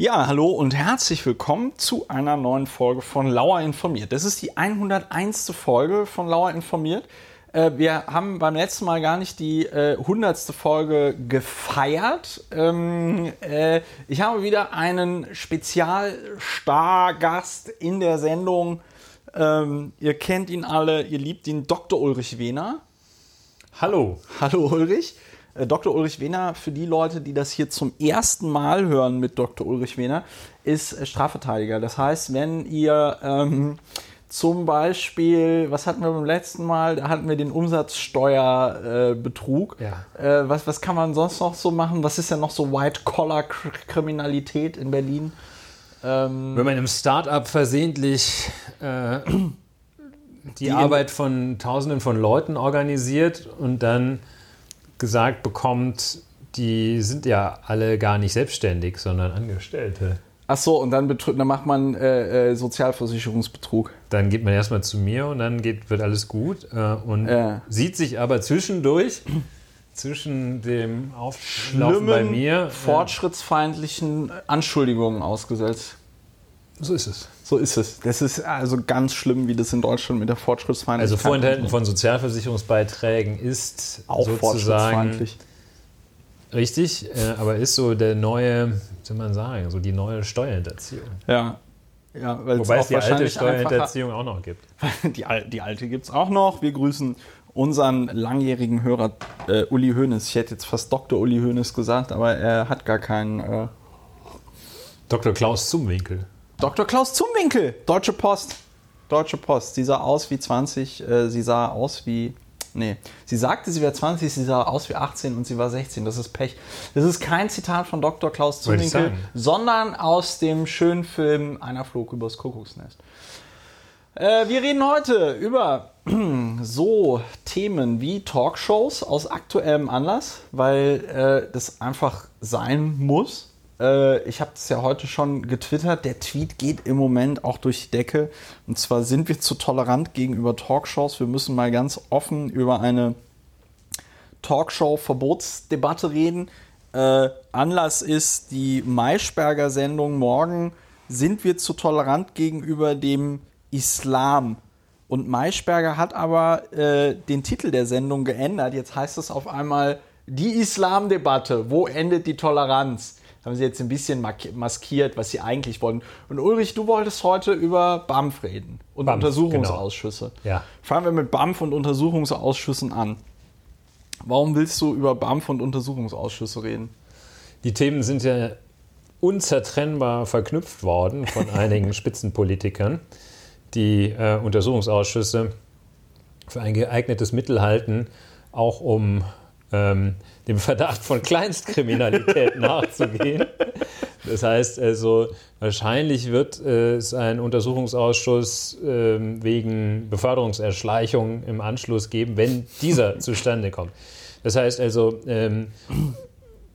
Ja, hallo und herzlich willkommen zu einer neuen Folge von Lauer informiert. Das ist die 101. Folge von Lauer informiert. Äh, wir haben beim letzten Mal gar nicht die äh, 100. Folge gefeiert. Ähm, äh, ich habe wieder einen Spezialstargast in der Sendung. Ähm, ihr kennt ihn alle, ihr liebt ihn, Dr. Ulrich Wehner. Hallo. Hallo Ulrich. Äh, Dr. Ulrich Wehner, für die Leute, die das hier zum ersten Mal hören mit Dr. Ulrich Wehner, ist äh, Strafverteidiger. Das heißt, wenn ihr ähm, zum Beispiel, was hatten wir beim letzten Mal? Da hatten wir den Umsatzsteuerbetrug. Äh, ja. äh, was, was kann man sonst noch so machen? Was ist denn noch so White-Collar-Kriminalität in Berlin? Ähm, Wenn man im Start-up versehentlich äh, die, die Arbeit von Tausenden von Leuten organisiert und dann gesagt bekommt, die sind ja alle gar nicht selbstständig, sondern Angestellte. Ach so, und dann, dann macht man äh, äh, Sozialversicherungsbetrug. Dann geht man erstmal zu mir und dann geht, wird alles gut äh, und sieht sich aber zwischendurch zwischen dem Auflaufen bei mir äh, fortschrittsfeindlichen Anschuldigungen ausgesetzt. So ist es. So ist es. Das ist also ganz schlimm, wie das in Deutschland mit der Fortschrittsfeindlichkeit Also Vorenthalten von Sozialversicherungsbeiträgen ist auch sozusagen richtig, äh, aber ist so der neue, soll man sagen, so die neue Steuerhinterziehung. Ja. Ja, Wobei es die alte Steuerhinterziehung auch noch gibt. Die, die alte gibt es auch noch. Wir grüßen unseren langjährigen Hörer äh, Uli Hoeneß. Ich hätte jetzt fast Dr. Uli Hoeneß gesagt, aber er hat gar keinen. Äh Dr. Klaus Zumwinkel. Dr. Klaus Zumwinkel, Deutsche Post. Deutsche Post. Sie sah aus wie 20, äh, sie sah aus wie. Nee, sie sagte, sie wäre 20, sie sah aus wie 18 und sie war 16. Das ist Pech. Das ist kein Zitat von Dr. Klaus Zumwinkel, sondern aus dem schönen Film Einer flog übers Kuckucksnest. Äh, wir reden heute über so Themen wie Talkshows aus aktuellem Anlass, weil äh, das einfach sein muss. Äh, ich habe es ja heute schon getwittert, der Tweet geht im Moment auch durch die Decke. Und zwar sind wir zu tolerant gegenüber Talkshows. Wir müssen mal ganz offen über eine Talkshow-Verbotsdebatte reden. Äh, Anlass ist die Maischberger-Sendung morgen. Sind wir zu tolerant gegenüber dem Islam? Und Maischberger hat aber äh, den Titel der Sendung geändert. Jetzt heißt es auf einmal die Islamdebatte. Wo endet die Toleranz? Haben sie jetzt ein bisschen maskiert, was sie eigentlich wollen. Und Ulrich, du wolltest heute über BAMF reden und BAMF, Untersuchungsausschüsse. Genau. Ja. Fangen wir mit BAMF und Untersuchungsausschüssen an. Warum willst du über BAMF und Untersuchungsausschüsse reden? Die Themen sind ja unzertrennbar verknüpft worden von einigen Spitzenpolitikern, die äh, Untersuchungsausschüsse für ein geeignetes Mittel halten, auch um ähm, dem Verdacht von Kleinstkriminalität nachzugehen. Das heißt also, wahrscheinlich wird es einen Untersuchungsausschuss äh, wegen Beförderungserschleichung im Anschluss geben, wenn dieser zustande kommt. Das heißt also, ähm,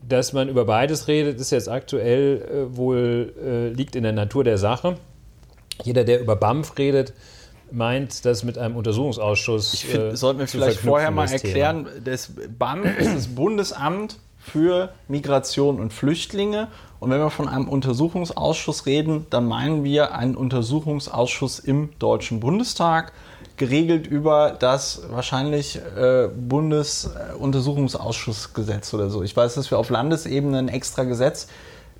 dass man über beides redet, ist jetzt aktuell äh, wohl, äh, liegt in der Natur der Sache. Jeder, der über BAMF redet, meint, das mit einem Untersuchungsausschuss. Ich find, äh, sollten wir vielleicht vorher mal erklären, das BAM ist das Bundesamt für Migration und Flüchtlinge. Und wenn wir von einem Untersuchungsausschuss reden, dann meinen wir einen Untersuchungsausschuss im Deutschen Bundestag, geregelt über das wahrscheinlich äh, Bundesuntersuchungsausschussgesetz oder so. Ich weiß, dass wir auf Landesebene ein extra Gesetz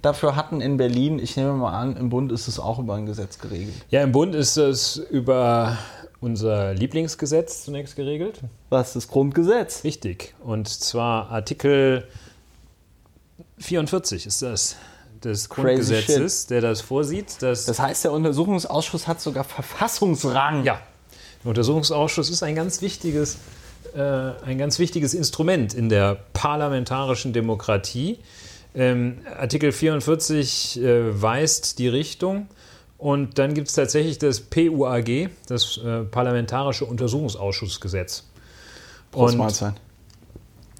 dafür hatten in Berlin. Ich nehme mal an, im Bund ist es auch über ein Gesetz geregelt. Ja, im Bund ist es über unser Lieblingsgesetz zunächst geregelt. Was das Grundgesetz? Richtig. Und zwar Artikel 44 ist das des Grundgesetzes, der das vorsieht. Dass das heißt, der Untersuchungsausschuss hat sogar Verfassungsrang. Ja. Der Untersuchungsausschuss ist ein ganz wichtiges, äh, ein ganz wichtiges Instrument in der parlamentarischen Demokratie. Ähm, Artikel 44 äh, weist die Richtung. Und dann gibt es tatsächlich das PUAG, das äh, Parlamentarische Untersuchungsausschussgesetz. Und Mahlzeit.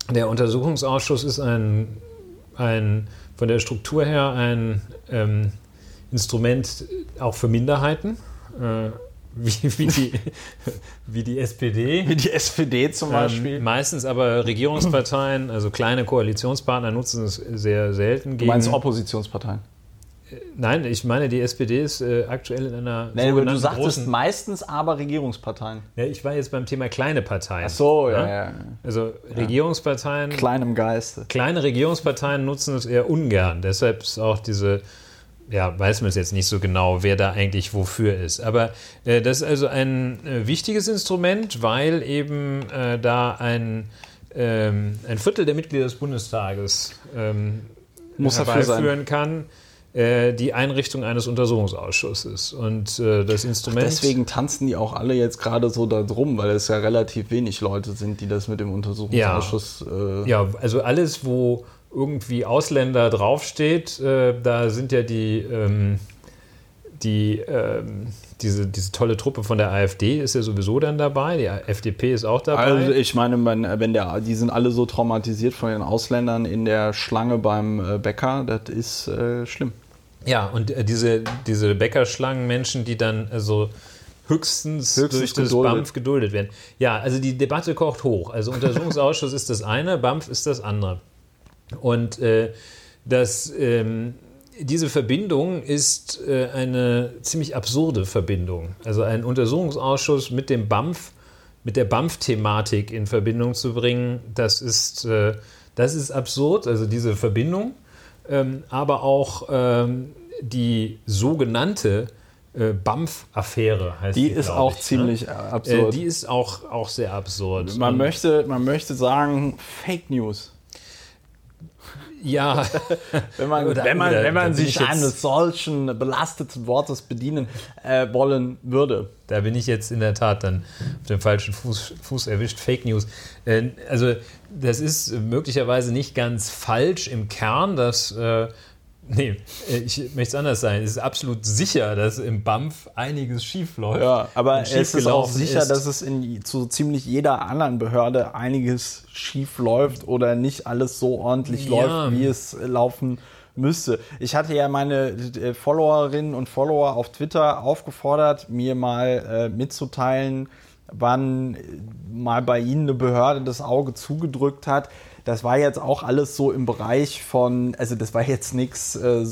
der Untersuchungsausschuss ist ein, ein, von der Struktur her ein ähm, Instrument auch für Minderheiten. Äh, wie, wie, die, wie die SPD. Wie die SPD zum ähm, Beispiel. Ähm, meistens aber Regierungsparteien, also kleine Koalitionspartner nutzen es sehr selten. Gegen, du meinst Oppositionsparteien? Nein, ich meine, die SPD ist äh, aktuell in einer. Nee, du sagtest meistens aber Regierungsparteien. ja, ich war jetzt beim Thema kleine Parteien. Ach so, ja, Ja? ja. Also Regierungsparteien, Kleinem Geiste. kleine Regierungsparteien nutzen es eher ungern. Deshalb ist auch diese, ja, weiß man es jetzt nicht so genau, wer da eigentlich wofür ist. Aber äh, das ist also ein äh, wichtiges Instrument, weil eben äh, da ein, ähm, ein Viertel der Mitglieder des Bundestages ähm, Muss herbeiführen kann. äh, Die Einrichtung eines Untersuchungsausschusses. Und äh, das Instrument. Deswegen tanzen die auch alle jetzt gerade so da drum, weil es ja relativ wenig Leute sind, die das mit dem Untersuchungsausschuss. Äh, Ja, also alles, wo irgendwie Ausländer draufsteht, äh, da sind ja die, ähm, die ähm, diese, diese tolle Truppe von der AfD ist ja sowieso dann dabei, die FDP ist auch dabei. Also ich meine, wenn, wenn der, die sind alle so traumatisiert von den Ausländern in der Schlange beim äh, Bäcker, das ist äh, schlimm. ja, und äh, diese, diese Bäckerschlangenmenschen, die dann also höchstens, Höchstens durch das geduldet. BAMF geduldet werden. Ja, also die Debatte kocht hoch. Also Untersuchungsausschuss ist das eine, BAMF ist das andere. Und äh, das, ähm, diese Verbindung ist äh, eine ziemlich absurde Verbindung. Also ein Untersuchungsausschuss mit dem BAMF, mit der BAMF-Thematik in Verbindung zu bringen, das ist, äh, das ist absurd, also diese Verbindung. Ähm, aber auch ähm, die sogenannte äh, BAMF-Affäre heißt Die die, ist auch ich, ziemlich ne? äh, Äh, absurd. die ist auch, auch sehr absurd. man, Und- möchte, man möchte sagen, Fake News. Ja, Wenn man, Oder- wenn man, oder- wenn man sich eines solchen belasteten Wortes bedienen äh, wollen würde. Da bin ich jetzt in der Tat dann auf dem falschen Fuß, Fuß erwischt. Fake News. Äh, also, das ist möglicherweise nicht ganz falsch im Kern, dass. Äh, nee, äh, ich möchte es anders sein. Es ist absolut sicher, dass im BAMF einiges schief läuft. Ja, aber es ist auch sicher, ist. dass es in zu ziemlich jeder anderen Behörde einiges schief läuft oder nicht alles so ordentlich Ja. läuft, wie es laufen müsste. Ich hatte ja meine äh, Followerinnen und Follower auf Twitter aufgefordert, mir mal äh, mitzuteilen, wann äh, mal bei ihnen eine Behörde das Auge zugedrückt hat. Das war jetzt auch alles so im Bereich von, also das war jetzt nichts äh,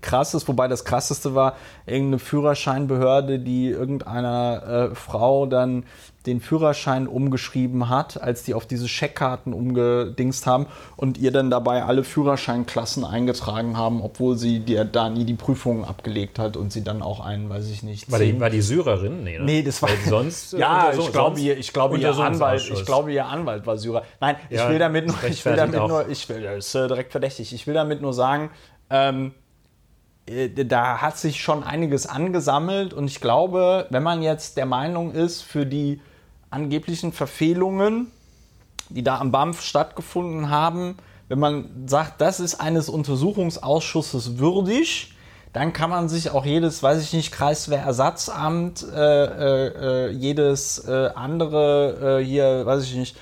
krasses, wobei das krasseste war irgendeine Führerscheinbehörde, die irgendeiner äh, Frau dann den Führerschein umgeschrieben hat, als die auf diese Scheckkarten umgedingst haben und ihr dann dabei alle Führerscheinklassen eingetragen haben, obwohl sie dir da nie die Prüfungen abgelegt hat und sie dann auch einen, weiß ich nicht, War die, war die Syrerin? Nee, ne? Nee, das war Weil sonst. äh, ja, Untersuch- ich glaube, sonst ihr, ich glaube, ihr Anwalt, ich glaube, ihr Anwalt war Syrer. Nein, ich Ja, will damit nur, ich will damit auch. nur, ich will, das ist äh, direkt verdächtig. Ich will damit nur sagen, ähm, äh, da hat sich schon einiges angesammelt und ich glaube, wenn man jetzt der Meinung ist, für die angeblichen Verfehlungen, die da am BAMF stattgefunden haben, wenn man sagt, das ist eines Untersuchungsausschusses würdig, dann kann man sich auch jedes, weiß ich nicht, Kreiswehrersatzamt, äh, äh, äh, jedes äh, andere, äh, hier, weiß ich nicht,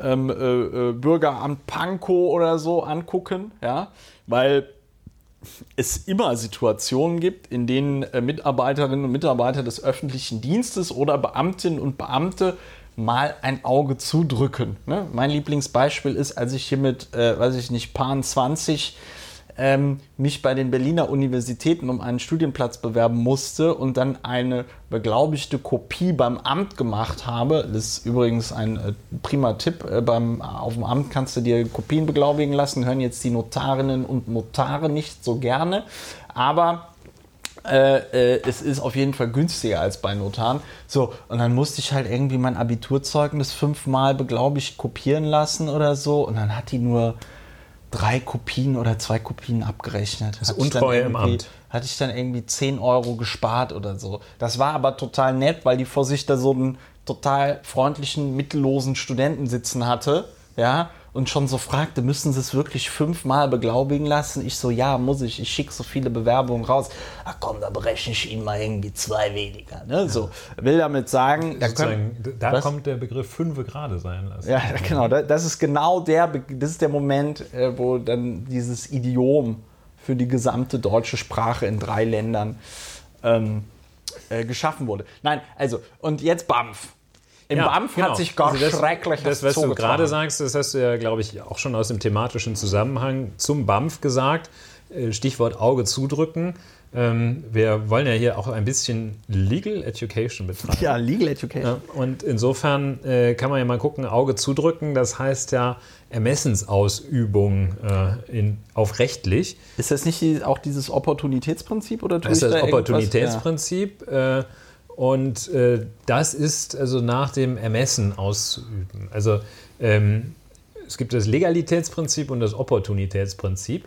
ähm, äh, Bürgeramt Pankow oder so angucken, ja, weil es immer Situationen gibt, in denen äh, Mitarbeiterinnen und Mitarbeiter des öffentlichen Dienstes oder Beamtinnen und Beamte mal ein Auge zudrücken. Ne? Mein Lieblingsbeispiel ist, als ich hier mit, äh, weiß ich nicht, Paar 20 ähm, mich bei den Berliner Universitäten um einen Studienplatz bewerben musste und dann eine beglaubigte Kopie beim Amt gemacht habe. Das ist übrigens ein äh, prima Tipp. Äh, beim, auf dem Amt kannst du dir Kopien beglaubigen lassen, hören jetzt die Notarinnen und Notare nicht so gerne. Aber äh, äh, es ist auf jeden Fall günstiger als bei Notaren. So, und dann musste ich halt irgendwie mein Abiturzeugnis fünfmal beglaubigt kopieren lassen oder so. Und dann hat die nur drei Kopien oder zwei Kopien abgerechnet. Das ist Hatte ich dann Untreue im irgendwie- Amt. Hatte ich dann irgendwie 10 Euro gespart oder so. Das war aber total nett, weil die vor sich da so einen total freundlichen, mittellosen Studenten sitzen hatte. Ja, und schon so fragte, müssen Sie es wirklich fünfmal beglaubigen lassen? Ich so, ja, muss ich. Ich schicke so viele Bewerbungen raus. Ach komm, da berechne ich Ihnen mal irgendwie zwei weniger. Ne? So, will damit sagen, da können, da Was? kommt der Begriff fünfe gerade sein lassen. ja, genau. da- Das ist genau der, das ist der Moment, äh, wo dann dieses Idiom für die gesamte deutsche Sprache in drei Ländern ähm, äh, geschaffen wurde. Nein, also, und jetzt BAMF. Im Ja, BAMF genau. hat sich gar Also das, schrecklich Das, was du gerade sagst, das hast du ja, glaube ich, auch schon aus dem thematischen Zusammenhang zum BAMF gesagt. äh, Stichwort Auge zudrücken. Ähm, wir wollen ja hier auch ein bisschen Legal Education betreiben. Ja, Legal Education. Und insofern äh, kann man ja mal gucken, Auge zudrücken, das heißt ja Ermessensausübung äh, in, auf rechtlich. Ist das nicht auch dieses Opportunitätsprinzip oder Das ist das da Opportunitätsprinzip. Ja. Und äh, das ist also nach dem Ermessen ausüben. Also ähm, es gibt das Legalitätsprinzip und das Opportunitätsprinzip.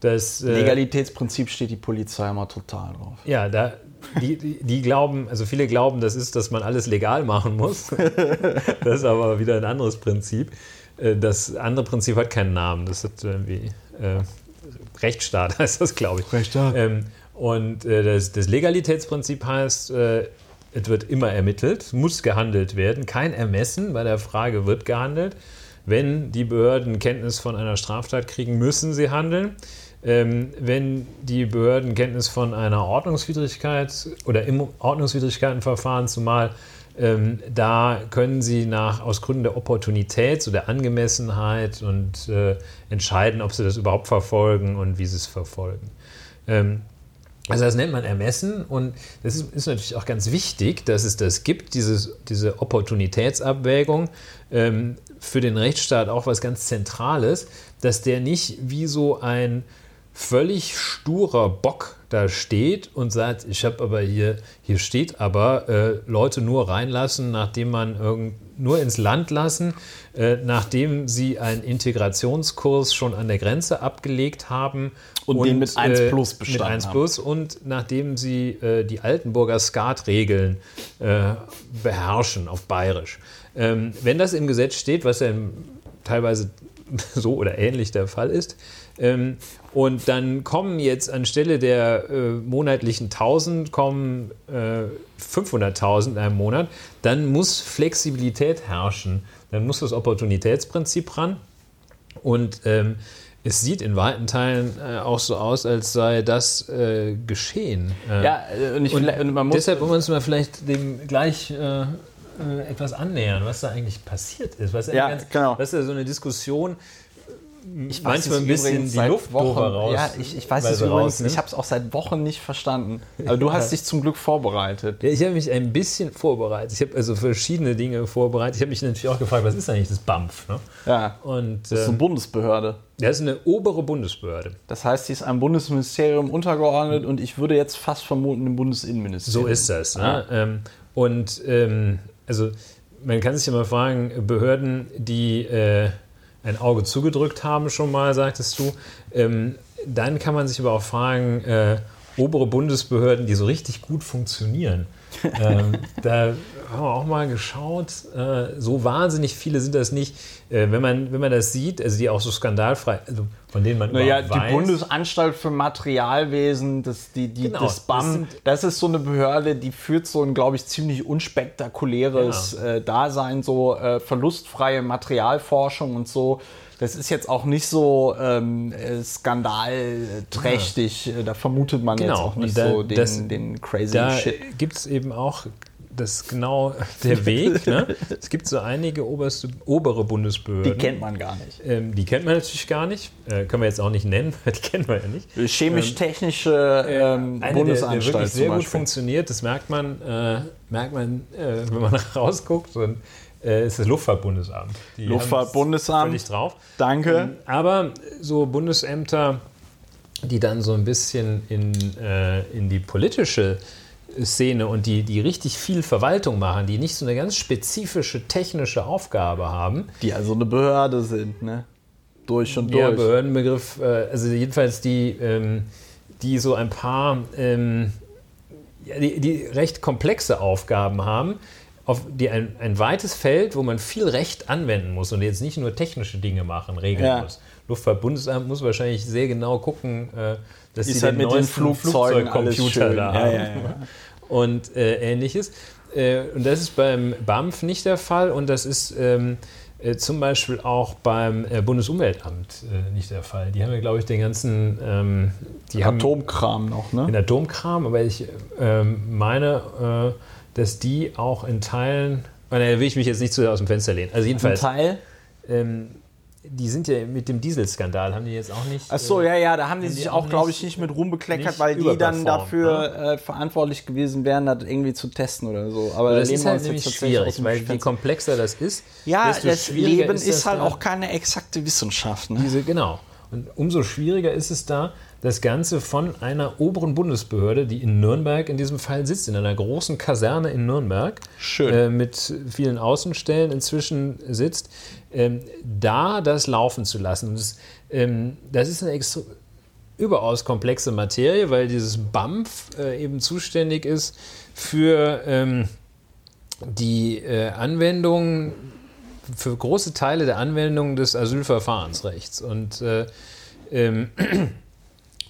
Das, äh, Legalitätsprinzip steht die Polizei immer total drauf. Ja, da, die, die, die, glauben, also viele glauben, das ist, dass man alles legal machen muss. das ist aber wieder ein anderes Prinzip. Äh, das andere Prinzip hat keinen Namen. Das hat irgendwie äh, Rechtsstaat heißt das, glaube ich. Rechtsstaat. Ähm, und äh, das, das, Legalitätsprinzip heißt, äh, es wird immer ermittelt, muss gehandelt werden. Kein Ermessen bei der Frage, wird gehandelt. Wenn die Behörden Kenntnis von einer Straftat kriegen, müssen sie handeln. Ähm, wenn die Behörden Kenntnis von einer Ordnungswidrigkeit oder im Ordnungswidrigkeitenverfahren zumal, ähm, da können sie nach, aus Gründen der Opportunität, so der Angemessenheit und äh, entscheiden, ob sie das überhaupt verfolgen und wie sie es verfolgen. Ähm, also das nennt man Ermessen und das ist, ist, natürlich auch ganz wichtig, dass es das gibt, dieses, diese Opportunitätsabwägung. Ähm, für den Rechtsstaat auch was ganz Zentrales, dass der nicht wie so ein völlig sturer Bock da steht und sagt, ich habe aber hier, hier steht aber, äh, Leute nur reinlassen, nachdem man irgend, nur ins Land lassen, äh, nachdem sie einen Integrationskurs schon an der Grenze abgelegt haben. Und, und den mit 1 äh, Plus bestanden Mit 1 Plus und nachdem sie äh, die Altenburger Skatregeln äh, beherrschen auf Bayerisch. Ähm, wenn das im Gesetz steht, was ja teilweise so oder ähnlich der Fall ist, ähm, und dann kommen jetzt anstelle der äh, monatlichen 1000 kommen äh, 500.000 in einem Monat, dann muss Flexibilität herrschen. Dann muss das Opportunitätsprinzip ran. Und ähm, es sieht in weiten Teilen äh, auch so aus, als sei das äh, geschehen. Äh, ja, äh, und, ich, und man muss deshalb wollen wir uns mal vielleicht dem gleich äh, äh, etwas annähern, was da eigentlich passiert ist. Was ja, ganz, genau. Das ist ja so eine Diskussion, ich manchmal ein bisschen die Luft Wochen, raus. Ja, ich, ich weiß es übrigens, ich habe es auch seit Wochen nicht verstanden. Aber du hast dich zum Glück vorbereitet. Ja, ich habe mich ein bisschen vorbereitet. Ich habe also verschiedene Dinge vorbereitet. Ich habe mich natürlich auch gefragt, was ist eigentlich das BAMF? Ne? Ja, Und, das ist eine ähm, Bundesbehörde. Das ist eine obere Bundesbehörde. Das heißt, sie ist einem Bundesministerium untergeordnet und ich würde jetzt fast vermuten, dem Bundesinnenministerium. So ist das. Ne? Ja. Ähm, und ähm, also man kann sich ja mal fragen, Behörden, die äh, ein Auge zugedrückt haben, schon mal, sagtest du. Ähm, dann kann man sich aber auch fragen, äh, obere Bundesbehörden, die so richtig gut funktionieren. ähm, da haben wir auch mal geschaut, äh, so wahnsinnig viele sind das nicht. Äh, wenn, man, wenn man das sieht, also die auch so skandalfrei, also von denen man naja, die weiß. Bundesanstalt für Materialwesen, das, die, die, genau, das BAM, das, das, ist so eine Behörde, die führt so ein, glaube ich, ziemlich unspektakuläres ja. äh, Dasein, so verlustfreie Materialforschung und so. Das ist jetzt auch nicht so ähm, äh, skandalträchtig. Ja. Da vermutet man genau. jetzt auch nicht da, so den, das, den crazy da Shit. Da gibt es eben auch das ist genau der Weg. Ne? Es gibt so einige oberste, obere Bundesbehörden. Die kennt man gar nicht. Ähm, die kennt man natürlich gar nicht. Äh, können wir jetzt auch nicht nennen, die kennen wir ja nicht. Chemisch-technische ähm, äh, Bundesanstalt. Der, der wirklich sehr gut funktioniert, das merkt man, äh, merkt man äh, wenn man rausguckt. Und, äh, ist das Luftfahrtbundesamt. Die Luftfahrtbundesamt. Völlig drauf. Danke. Ähm, aber so Bundesämter, die dann so ein bisschen in, äh, in die politische Szene und die, die richtig viel Verwaltung machen, die nicht so eine ganz spezifische technische Aufgabe haben. Die also eine Behörde sind, ne? Durch und durch. Ja, Behördenbegriff, äh, also jedenfalls die, ähm, die so ein paar, ähm, die, die recht komplexe Aufgaben haben, auf die ein, ein weites Feld, wo man viel Recht anwenden muss und jetzt nicht nur technische Dinge machen, regeln ja. muss. Luftfahrtbundesamt muss wahrscheinlich sehr genau gucken, äh, dass sie halt den neuen Flugzeugcomputer da haben. Ja, ja, und äh, ähnliches. Äh, und das ist beim BAMF nicht der Fall und das ist ähm, äh, zum Beispiel auch beim äh, Bundesumweltamt äh, nicht der Fall. Die haben ja, glaube ich, den ganzen ähm, Atomkram noch, ne? Den Atomkram, aber ich ähm, meine, dass die auch in Teilen, da will ich mich jetzt nicht zu sehr aus dem Fenster lehnen. Also jedenfalls. Ein Teil? Ähm, die sind ja mit dem Dieselskandal, haben die jetzt auch nicht. Ach so, äh, ja, ja, da haben die sich auch auch, glaube ich, nicht mit rumbekleckert, weil die dann dafür äh, verantwortlich gewesen wären, das irgendwie zu testen oder so. Aber das ist halt nämlich schwierig, weil je komplexer das ist, Ja, desto das schwieriger Leben ist, ist, das halt da- auch keine exakte Wissenschaft. Ne? Diese, genau. Und umso schwieriger ist es da, das Ganze von einer oberen Bundesbehörde, die in Nürnberg in diesem Fall sitzt, in einer großen Kaserne in Nürnberg. Äh, mit vielen Außenstellen inzwischen sitzt, ähm, da das laufen zu lassen. Und das, ähm, das ist eine extra, überaus komplexe Materie, weil dieses BAMF äh, eben zuständig ist für ähm, die äh, Anwendung für große Teile der Anwendung des Asylverfahrensrechts. Und äh, ähm,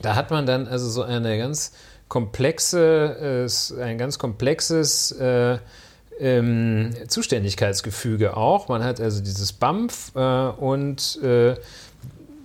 da hat man dann also so eine ganz komplexe, äh, ein ganz komplexes äh, ähm, Zuständigkeitsgefüge auch. Man hat also dieses BAMF äh, und äh,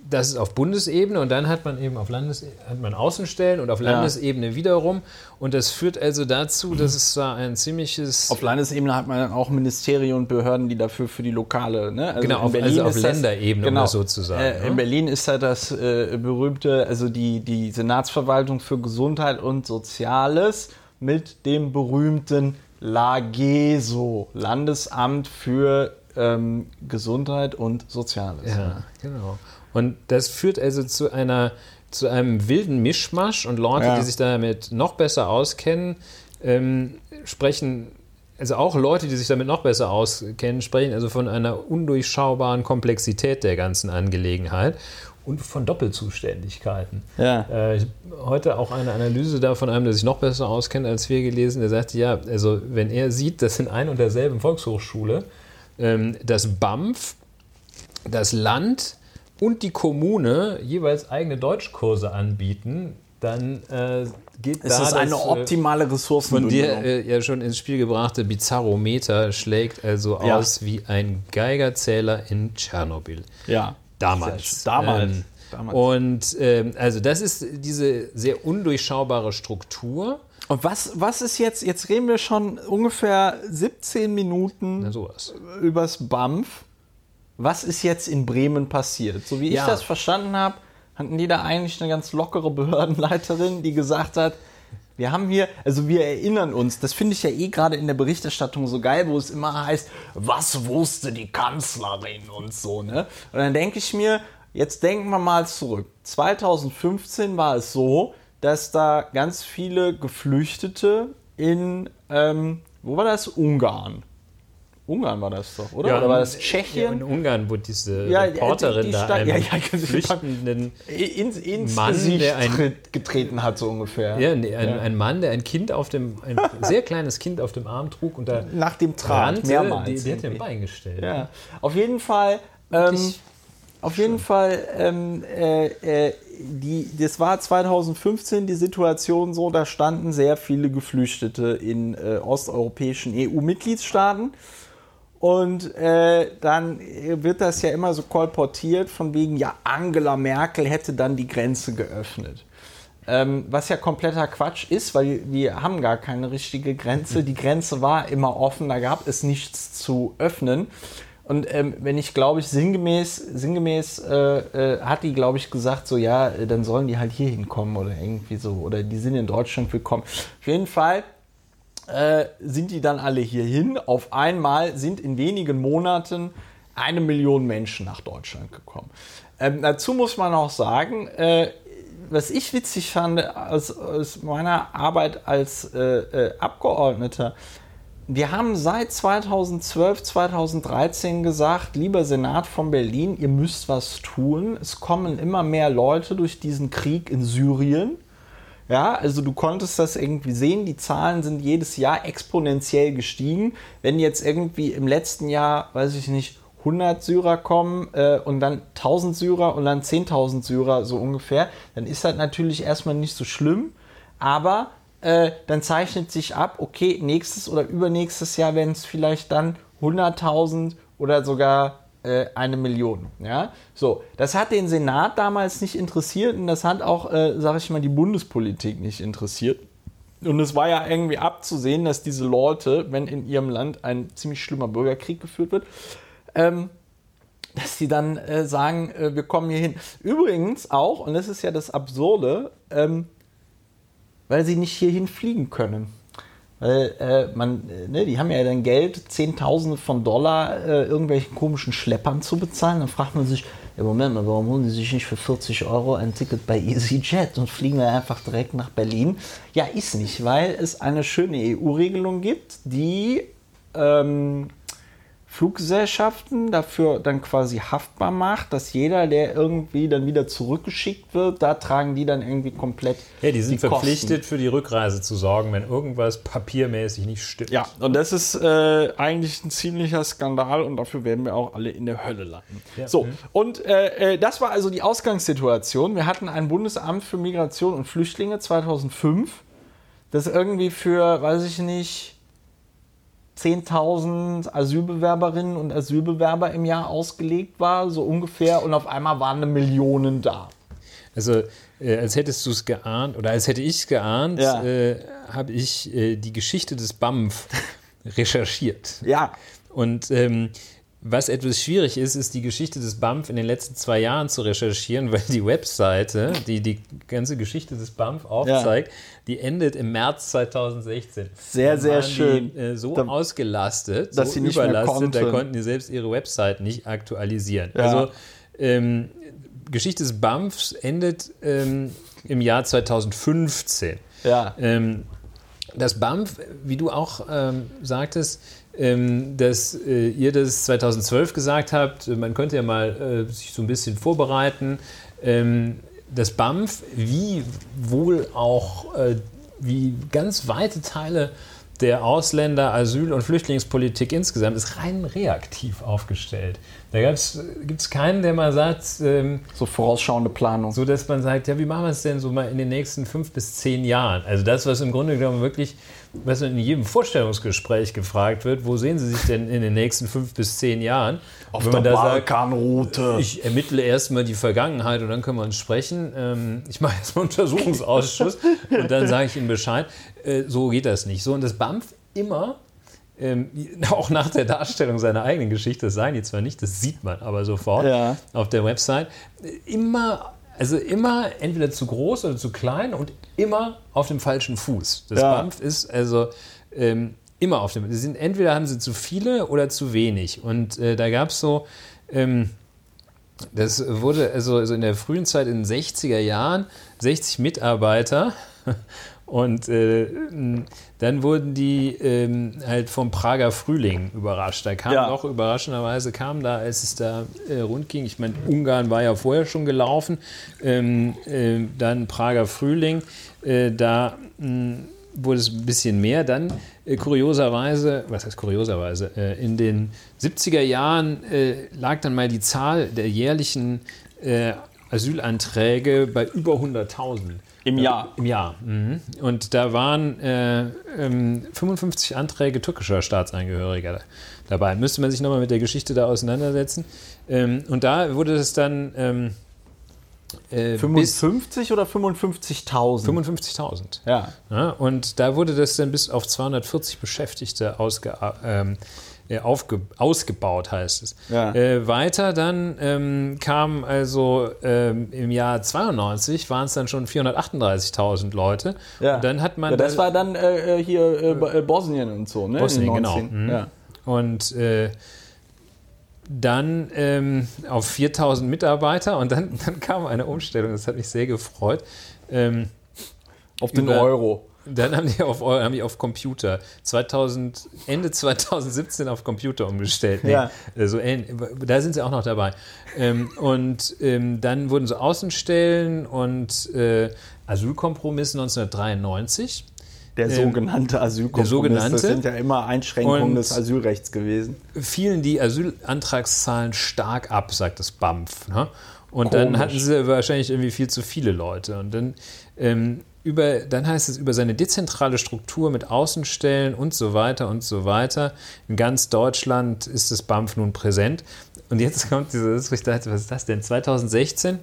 das ist auf Bundesebene und dann hat man eben auf Landes hat man Außenstellen und auf Ja. Landesebene wiederum. Und das führt also dazu, dass es da ein ziemliches Auf Landesebene hat man dann auch Ministerien und Behörden, die dafür für die lokale, ne? Also Genau, in auf- Berlin also auf Länderebene, genau, das so zu sagen, Äh, ne? In Berlin ist ja das äh, berühmte, also die, die Senatsverwaltung für Gesundheit und Soziales mit dem berühmten LAGESO, Landesamt für ähm, Gesundheit und Soziales. Ja, genau. Und das führt also zu einer zu einem wilden Mischmasch und Leute, Ja. die sich damit noch besser auskennen, ähm, sprechen, also auch Leute, die sich damit noch besser auskennen, sprechen also von einer undurchschaubaren Komplexität der ganzen Angelegenheit und von Doppelzuständigkeiten. Ja. Äh, heute auch eine Analyse da von einem, der sich noch besser auskennt als wir gelesen, der sagte, ja, also wenn er sieht, dass in ein und derselben Volkshochschule ähm, das BAMF, das Land und die Kommune jeweils eigene Deutschkurse anbieten, dann äh, geht Es da ist eine das, äh, optimale von Ressourcenbündelung. dir äh, ja schon ins Spiel gebrachte Bizarrometer schlägt also Ja. aus wie ein Geigerzähler in Tschernobyl. ja. Damals. Damals. Ähm, Damals. Und ähm, also das ist diese sehr undurchschaubare Struktur. Und was, was ist jetzt, jetzt reden wir schon ungefähr 17 Minuten übers BAMF. Was ist jetzt in Bremen passiert? So wie ich Ja. das verstanden habe, hatten die da eigentlich eine ganz lockere Behördenleiterin, die gesagt hat, wir haben hier, also wir erinnern uns, das finde ich ja eh gerade in der Berichterstattung so geil, wo es immer heißt, was wusste die Kanzlerin und so, ne? Und dann denke ich mir, jetzt denken wir mal zurück. 2015 war es so, dass da ganz viele Geflüchtete in, ähm, wo war das? Ungarn. Ungarn war das doch, oder? oder war das Ja, Tschechien? in Ungarn, wo diese Ja, Reporterin die- die da Stadt- ja, ja, genau. flüchtenden ins, ins Mann, Gesicht der ein- getreten hat, so ungefähr. Ja, ein, ein Mann, der ein Kind auf dem, ein sehr kleines Kind auf dem Arm trug und da Nach dem Draht, rannte, mehrmals. die, die hat ein Bein gestellt. Ja, auf jeden Fall. Ähm, auf jeden Fall, ähm, äh, äh, die, das war 2015 die Situation so, da standen sehr viele Geflüchtete in äh, osteuropäischen EU-Mitgliedstaaten. Und äh, dann wird das ja immer so kolportiert, von wegen, ja, Angela Merkel hätte dann die Grenze geöffnet. Ähm, was ja kompletter Quatsch ist, weil wir haben gar keine richtige Grenze. Die Grenze war immer offen, da gab es nichts zu öffnen. Und ähm, wenn ich, glaube ich, sinngemäß, sinngemäß äh, äh, hat die, glaube ich, gesagt, so ja, dann sollen die halt hier hinkommen oder irgendwie so. Oder die sind in Deutschland willkommen. Auf jeden Fall äh, sind die dann alle hierhin. Auf einmal sind in wenigen Monaten eine Million Menschen nach Deutschland gekommen. Ähm, dazu muss man auch sagen, äh, was ich witzig fand aus, aus meiner Arbeit als äh, äh, Abgeordneter, wir haben seit 2012, 2013 gesagt, lieber Senat von Berlin, ihr müsst was tun. Es kommen immer mehr Leute durch diesen Krieg in Syrien. Ja, also du konntest das irgendwie sehen, die Zahlen sind jedes Jahr exponentiell gestiegen. Wenn jetzt irgendwie im letzten Jahr, weiß ich nicht, 100 Syrer kommen äh, und dann 1000 Syrer und dann 10.000 Syrer so ungefähr, dann ist das natürlich erstmal nicht so schlimm, aber äh, dann zeichnet sich ab, okay, nächstes oder übernächstes Jahr werden es vielleicht dann 100.000 oder sogar äh, eine Million. Ja? So, das hat den Senat damals nicht interessiert und das hat auch, äh, sag ich mal, die Bundespolitik nicht interessiert. Und es war ja irgendwie abzusehen, dass diese Leute, wenn in ihrem Land ein ziemlich schlimmer Bürgerkrieg geführt wird, ähm, dass sie dann äh, sagen, äh, wir kommen hier hin. Übrigens auch, und das ist ja das Absurde, ähm, weil sie nicht hierhin fliegen können. Weil äh, man, äh, ne, die haben ja dann Geld, Zehntausende von Dollar äh, irgendwelchen komischen Schleppern zu bezahlen. Dann fragt man sich, ja Moment mal, warum holen die sich nicht für 40 Euro ein Ticket bei EasyJet und fliegen wir einfach direkt nach Berlin? Ja, ist nicht, weil es eine schöne EU-Regelung gibt, die ähm, Fluggesellschaften dafür dann quasi haftbar macht, dass jeder, der irgendwie dann wieder zurückgeschickt wird, da tragen die dann irgendwie komplett. Ja, die sind die verpflichtet, für die Rückreise zu sorgen, wenn irgendwas papiermäßig nicht stimmt. Ja, und das ist äh, eigentlich ein ziemlicher Skandal und dafür werden wir auch alle in der Hölle landen. Ja. So, mhm. und äh, äh das war also die Ausgangssituation. Wir hatten ein Bundesamt für Migration und Flüchtlinge 2005, das irgendwie für, weiß ich nicht, 10.000 Asylbewerberinnen und Asylbewerber im Jahr ausgelegt war, so ungefähr, und auf einmal waren eine Million da. Also, äh, als hättest du es geahnt, oder als hätte ich es geahnt, ja. äh, habe ich äh, die Geschichte des BAMF recherchiert. Ja. Und ähm, was etwas schwierig ist, ist die Geschichte des BAMF in den letzten zwei Jahren zu recherchieren, weil die Webseite, die die ganze Geschichte des BAMF aufzeigt, ja. die endet im März 2016. Sehr, sehr schön. Die, äh, so da, ausgelastet, dass so sie nicht überlastet, da konnten die selbst ihre Website nicht aktualisieren. Ja. Also ähm, Geschichte des BAMFs endet ähm, im Jahr 2015. Ja. Ähm, das BAMF, wie du auch ähm, sagtest, dass äh, ihr das 2012 gesagt habt, man könnte ja mal äh, sich so ein bisschen vorbereiten. Ähm, das BAMF, wie wohl auch, äh, wie ganz weite Teile der Ausländer-, Asyl- und Flüchtlingspolitik insgesamt ist rein reaktiv aufgestellt. Da gibt es keinen, der mal sagt. Ähm, so vorausschauende Planung. So, dass man sagt, ja, wie machen wir es denn so mal in den nächsten fünf bis zehn Jahren? Also, das, was im Grunde genommen wirklich, was in jedem Vorstellungsgespräch gefragt wird, wo sehen Sie sich denn in den nächsten fünf bis zehn Jahren? Auf Wenn der Balkanroute. Ich ermittle erstmal die Vergangenheit und dann können wir uns sprechen. Ähm, ich mache jetzt mal einen Untersuchungsausschuss und dann sage ich Ihnen Bescheid. Äh, so geht das nicht. So, und das BAMF immer ähm, auch nach der Darstellung seiner eigenen Geschichte, das sagen die zwar nicht, das sieht man aber sofort ja. auf der Website, immer, also immer entweder zu groß oder zu klein und immer auf dem falschen Fuß. Das ja. BAMF ist also ähm, immer auf dem, sind, entweder haben sie zu viele oder zu wenig. Und äh, da gab es so, ähm, das wurde also, also in der frühen Zeit in den 60er Jahren 60 Mitarbeiter und äh, dann wurden die ähm, halt vom Prager Frühling überrascht. Da kam ja. doch überraschenderweise, kam da, als es da äh, rund ging, ich meine, Ungarn war ja vorher schon gelaufen, ähm, äh, dann Prager Frühling, äh, da hm, wurde es ein bisschen mehr. Dann äh, kurioserweise, was heißt kurioserweise, äh, in den 70er Jahren lag dann mal die Zahl der jährlichen Asylanträge bei über 100.000. Im Jahr. Im Jahr. Mhm. Und da waren äh, ähm, 55 Anträge türkischer Staatsangehöriger dabei. Müsste man sich nochmal mit der Geschichte da auseinandersetzen. Ähm, und da wurde es dann. Ähm, äh, 55 oder 55.000? 55.000. Ja. ja. Und da wurde das dann bis auf 240 Beschäftigte ausge, ähm, äh, ausgebaut, heißt es. Ja. Äh, weiter dann ähm, kam also ähm, im Jahr 92 waren es dann schon 438.000 Leute. Ja. Und dann hat man. Ja, das war dann äh, äh hier äh, äh, Bosnien und so, ne? Bosnien, genau. Mhm. Ja. Und dann ähm, auf 4000 Mitarbeiter und dann, dann kam eine Umstellung, das hat mich sehr gefreut. Ähm, auf den Euro. Dann haben die auf, haben die auf Computer 2000, Ende 2017 auf Computer umgestellt. Nee, ja. so, da sind sie auch noch dabei. Ähm, und ähm, dann wurden so Außenstellen und äh, Asylkompromiss 1993. Der ähm, sogenannte Asylkompromiss. Der sogenannte. Das sind ja immer Einschränkungen des Asylrechts gewesen. Fielen die Asylantragszahlen stark ab, sagt das BAMF. Ne? Und Komisch. dann hatten sie wahrscheinlich irgendwie viel zu viele Leute. Und dann ähm, über, dann heißt es über seine dezentrale Struktur mit Außenstellen und so weiter und so weiter. In ganz Deutschland ist das BAMF nun präsent. Und jetzt kommt dieses, ich dachte, was ist das denn? 2016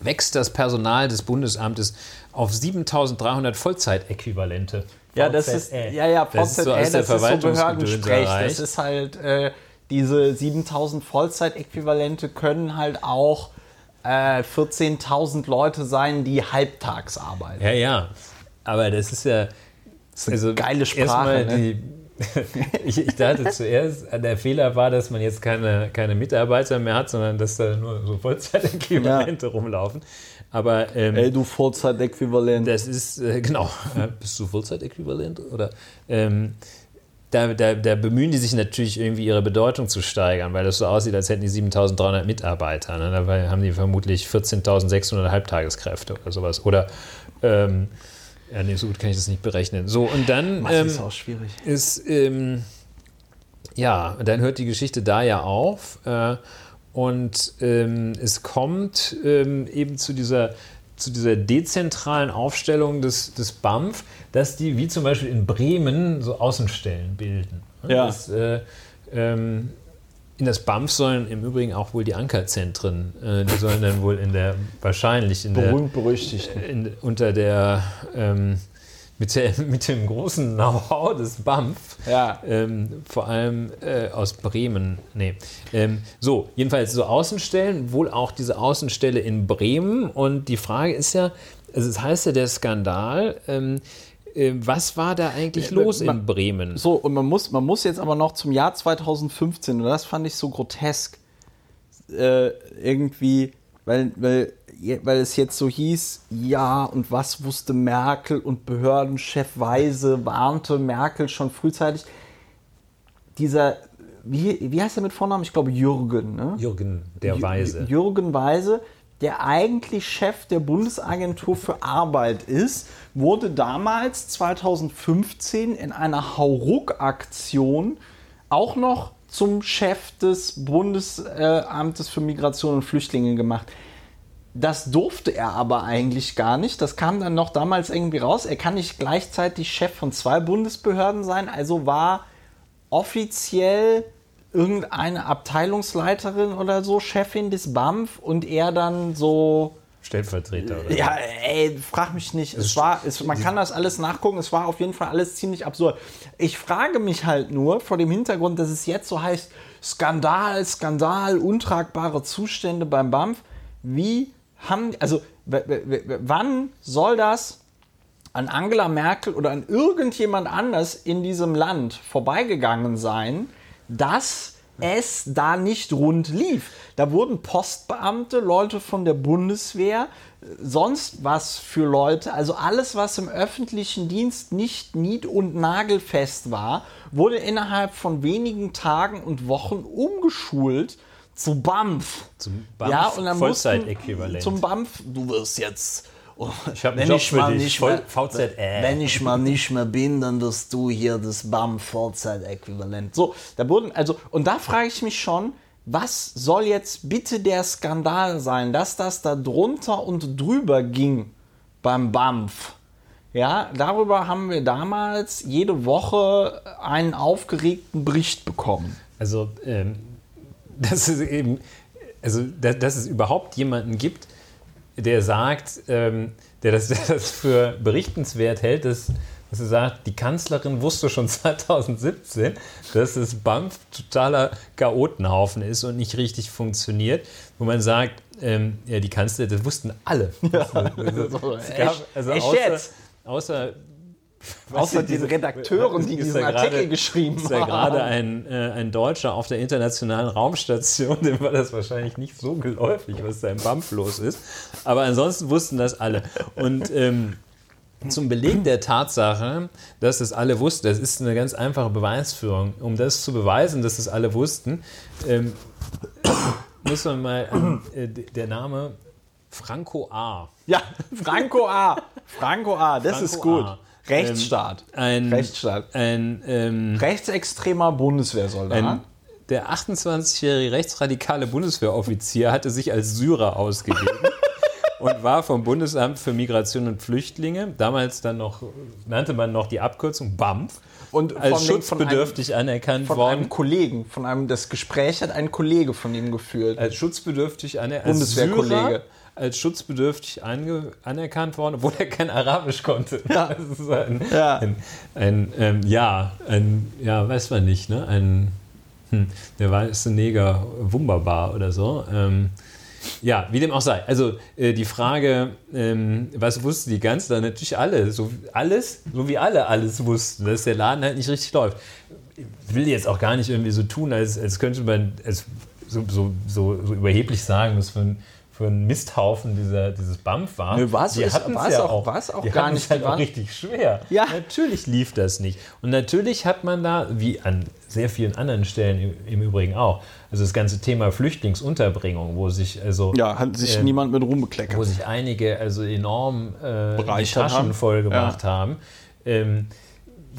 wächst das Personal des Bundesamtes auf 7300 Vollzeitäquivalente. Ja, das ist, ja, ja, VZE, das ist so, das ist so Behördensprech. Das ist halt, äh, diese 7000 Vollzeitäquivalente können halt auch äh, 14.000 Leute sein, die halbtags arbeiten. Ja, ja. Aber das ist ja. Das ist eine also geile Sprache. Ne? Die, ich, ich, dachte zuerst, der Fehler war, dass man jetzt keine, keine Mitarbeiter mehr hat, sondern dass da nur so Vollzeitäquivalente ja. rumlaufen. Aber, ähm, Ey, du Vollzeitäquivalent. Das ist, äh, genau. Bist du Vollzeitäquivalent? Oder, ähm, da, da, da, bemühen die sich natürlich irgendwie ihre Bedeutung zu steigern, weil das so aussieht, als hätten die 7300 Mitarbeiter. Ne? Dabei haben die vermutlich 14.600 Halbtageskräfte oder sowas. Oder, ähm, ja, nee, so gut kann ich das nicht berechnen. So, und dann. Ähm, ist auch schwierig. Ist, ähm, ja, dann hört die Geschichte da ja auf. Äh, und ähm, es kommt ähm, eben zu dieser, zu dieser dezentralen Aufstellung des, des BAMF, dass die wie zum Beispiel in Bremen so Außenstellen bilden. Ja. Das, äh, ähm, in das BAMF sollen im Übrigen auch wohl die Ankerzentren, äh, die sollen dann wohl in der, wahrscheinlich in Berühmt der, berüchtigt. In, unter der, ähm, mit, der, mit dem großen Know-how des BAMF, ja. ähm, vor allem äh, aus Bremen, nee. Ähm, so, jedenfalls so Außenstellen, wohl auch diese Außenstelle in Bremen. Und die Frage ist ja, also es das heißt ja der Skandal, ähm, äh, was war da eigentlich los man, in Bremen? So, und man muss, man muss jetzt aber noch zum Jahr 2015, und das fand ich so grotesk, äh, irgendwie, weil, weil weil es jetzt so hieß, ja, und was wusste Merkel und Behördenchef Weise warnte Merkel schon frühzeitig. Dieser, wie, wie heißt er mit Vornamen? Ich glaube Jürgen. Ne? Jürgen, der Weise. Jürgen Weise, der eigentlich Chef der Bundesagentur für Arbeit ist, wurde damals 2015 in einer Hauruck-Aktion auch noch zum Chef des Bundesamtes für Migration und Flüchtlinge gemacht. Das durfte er aber eigentlich gar nicht. Das kam dann noch damals irgendwie raus. Er kann nicht gleichzeitig Chef von zwei Bundesbehörden sein. Also war offiziell irgendeine Abteilungsleiterin oder so Chefin des BAMF und er dann so Stellvertreter. Oder ja, ey, frag mich nicht. Es war, es, man kann das alles nachgucken. Es war auf jeden Fall alles ziemlich absurd. Ich frage mich halt nur vor dem Hintergrund, dass es jetzt so heißt: Skandal, Skandal, untragbare Zustände beim BAMF. Wie haben, also wann soll das an Angela Merkel oder an irgendjemand anders in diesem Land vorbeigegangen sein, dass es da nicht rund lief. Da wurden Postbeamte, Leute von der Bundeswehr, sonst was für Leute, also alles, was im öffentlichen Dienst nicht nied- und nagelfest war, wurde innerhalb von wenigen Tagen und Wochen umgeschult zu BAMF. Zum BAMF ja, und dann Vollzeitäquivalent. Zum BAMF, du wirst jetzt. Oh, ich habe ich mal nicht mehr, VZE. Wenn ich mal nicht mehr bin, dann wirst du hier das BAMF Vollzeitäquivalent. So, da wurden, also, und da frage ich mich schon, was soll jetzt bitte der Skandal sein, dass das da drunter und drüber ging beim BAMF? Ja, darüber haben wir damals jede Woche einen aufgeregten Bericht bekommen. Also, ähm, dass es eben, also dass, dass es überhaupt jemanden gibt, der sagt, ähm, der, das, der das für berichtenswert hält, dass, dass er sagt, die Kanzlerin wusste schon 2017, dass das BAMF totaler Chaotenhaufen ist und nicht richtig funktioniert, wo man sagt, ähm, ja, die Kanzlerin, das wussten alle. Ja. Also, gab, also außer, außer Außer diese Redakteuren, die diesen Artikel grade, geschrieben haben. Ist ja gerade ein, äh, ein Deutscher auf der internationalen Raumstation, dem war das wahrscheinlich nicht so geläufig, was da im BAMF los ist. Aber ansonsten wussten das alle. Und ähm, zum Beleg der Tatsache, dass das alle wussten, das ist eine ganz einfache Beweisführung. Um das zu beweisen, dass das alle wussten, ähm, muss man mal äh, der Name Franco A. Ja, Franco A. Franco A, das Franco ist gut. A. Rechtsstaat. Ähm, ein, Rechtsstaat. Ein ähm, rechtsextremer Bundeswehrsoldat. Ein, der 28-jährige rechtsradikale Bundeswehroffizier hatte sich als Syrer ausgegeben und war vom Bundesamt für Migration und Flüchtlinge, damals dann noch, nannte man noch die Abkürzung BAMF, und als schutzbedürftig einem, anerkannt von worden. Von einem Kollegen, von einem, das Gespräch hat ein Kollege von ihm geführt. Als schutzbedürftig anerkannt. Bundeswehrkollege als schutzbedürftig anerkannt worden, obwohl er kein Arabisch konnte. Ja, das ist ein, ja. ein, ein ähm, ja, ein, ja, weiß man nicht, ne? Ein, der weiße Neger wunderbar oder so. Ähm, ja, wie dem auch sei. Also äh, die Frage, ähm, was wussten die ganz da natürlich alle, so alles, so wie alle alles wussten, dass der Laden halt nicht richtig läuft. Ich will jetzt auch gar nicht irgendwie so tun, als, als könnte man als so, so, so, so überheblich sagen, dass man für einen Misthaufen dieser, dieses BAMF war. Nö, hatten war's ja auch- war's auch die gar nicht. halt auch richtig schwer. Ja. Natürlich lief das nicht. Und natürlich hat man da, wie an sehr vielen anderen Stellen im, im Übrigen auch, also das ganze Thema Flüchtlingsunterbringung, wo sich also Ja, hat sich ähm, niemand mit Ruhm bekleckert. wo sich einige also enorm äh, Taschen haben. voll gemacht haben. Ähm,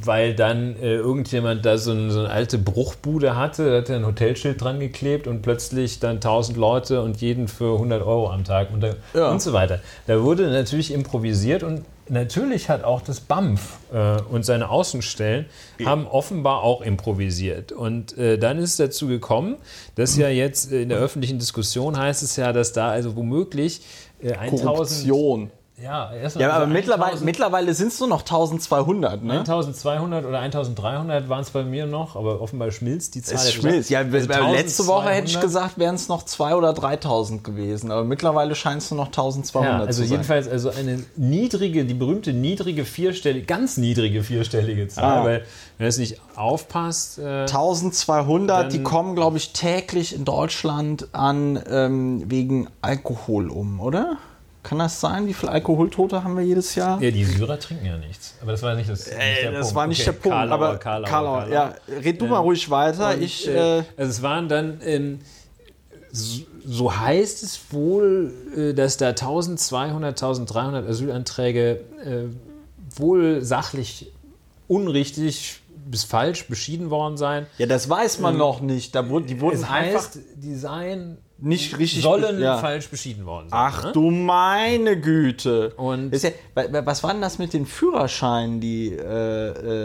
weil dann äh, irgendjemand da so, ein, so eine alte Bruchbude hatte, da hat er ein Hotelschild dran geklebt und plötzlich dann 1000 Leute und jeden für 100 Euro am Tag und, da, Ja. und so weiter. Da wurde natürlich improvisiert und natürlich hat auch das BAMF äh, und seine Außenstellen haben offenbar auch improvisiert. Und äh, dann ist es dazu gekommen, dass ja jetzt in der öffentlichen Diskussion heißt es ja, dass da also womöglich äh, 1000 Korruption. Ja, erst Ja, also aber mittlerweile, 1000 mittlerweile sind es nur noch 1200, ne? 1200 oder 1300 waren es bei mir noch, aber offenbar schmilzt die Zahl. Es schmilzt. Ja, Also letzte Woche hätte ich 1200. gesagt, wären es noch 2.000 oder 3.000 gewesen. Aber mittlerweile scheint es nur noch 1.200 Ja, also zu sein. jedenfalls also eine niedrige, die berühmte niedrige vierstellige, ganz niedrige vierstellige Zahl, Ah. weil wenn es nicht aufpasst, äh, 1200, die kommen, glaube ich, täglich in Deutschland an ähm, wegen Alkohol um, oder? Kann das sein? Wie viele Alkoholtote haben wir jedes Jahr? ja, die Syrer trinken ja nichts. Aber das war nicht das, nicht Äh, der das Punkt. war nicht Okay, der Punkt. Karlauer, aber Karlauer, Karlauer, Karlauer. ja, red du mal ruhig weiter. Ich, äh, äh, also es waren dann, ähm, so, so heißt es wohl, äh, dass da 1200, 1300 Asylanträge äh, wohl sachlich unrichtig bis falsch beschieden worden seien. ja, das weiß man noch nicht. Da die wurden Es einfach heißt, die seien, nicht richtig. sollen ja. falsch beschieden worden sein. Ach ne? du meine Güte. Und- ja, wa- wa- was war denn das mit den Führerscheinen, die, äh,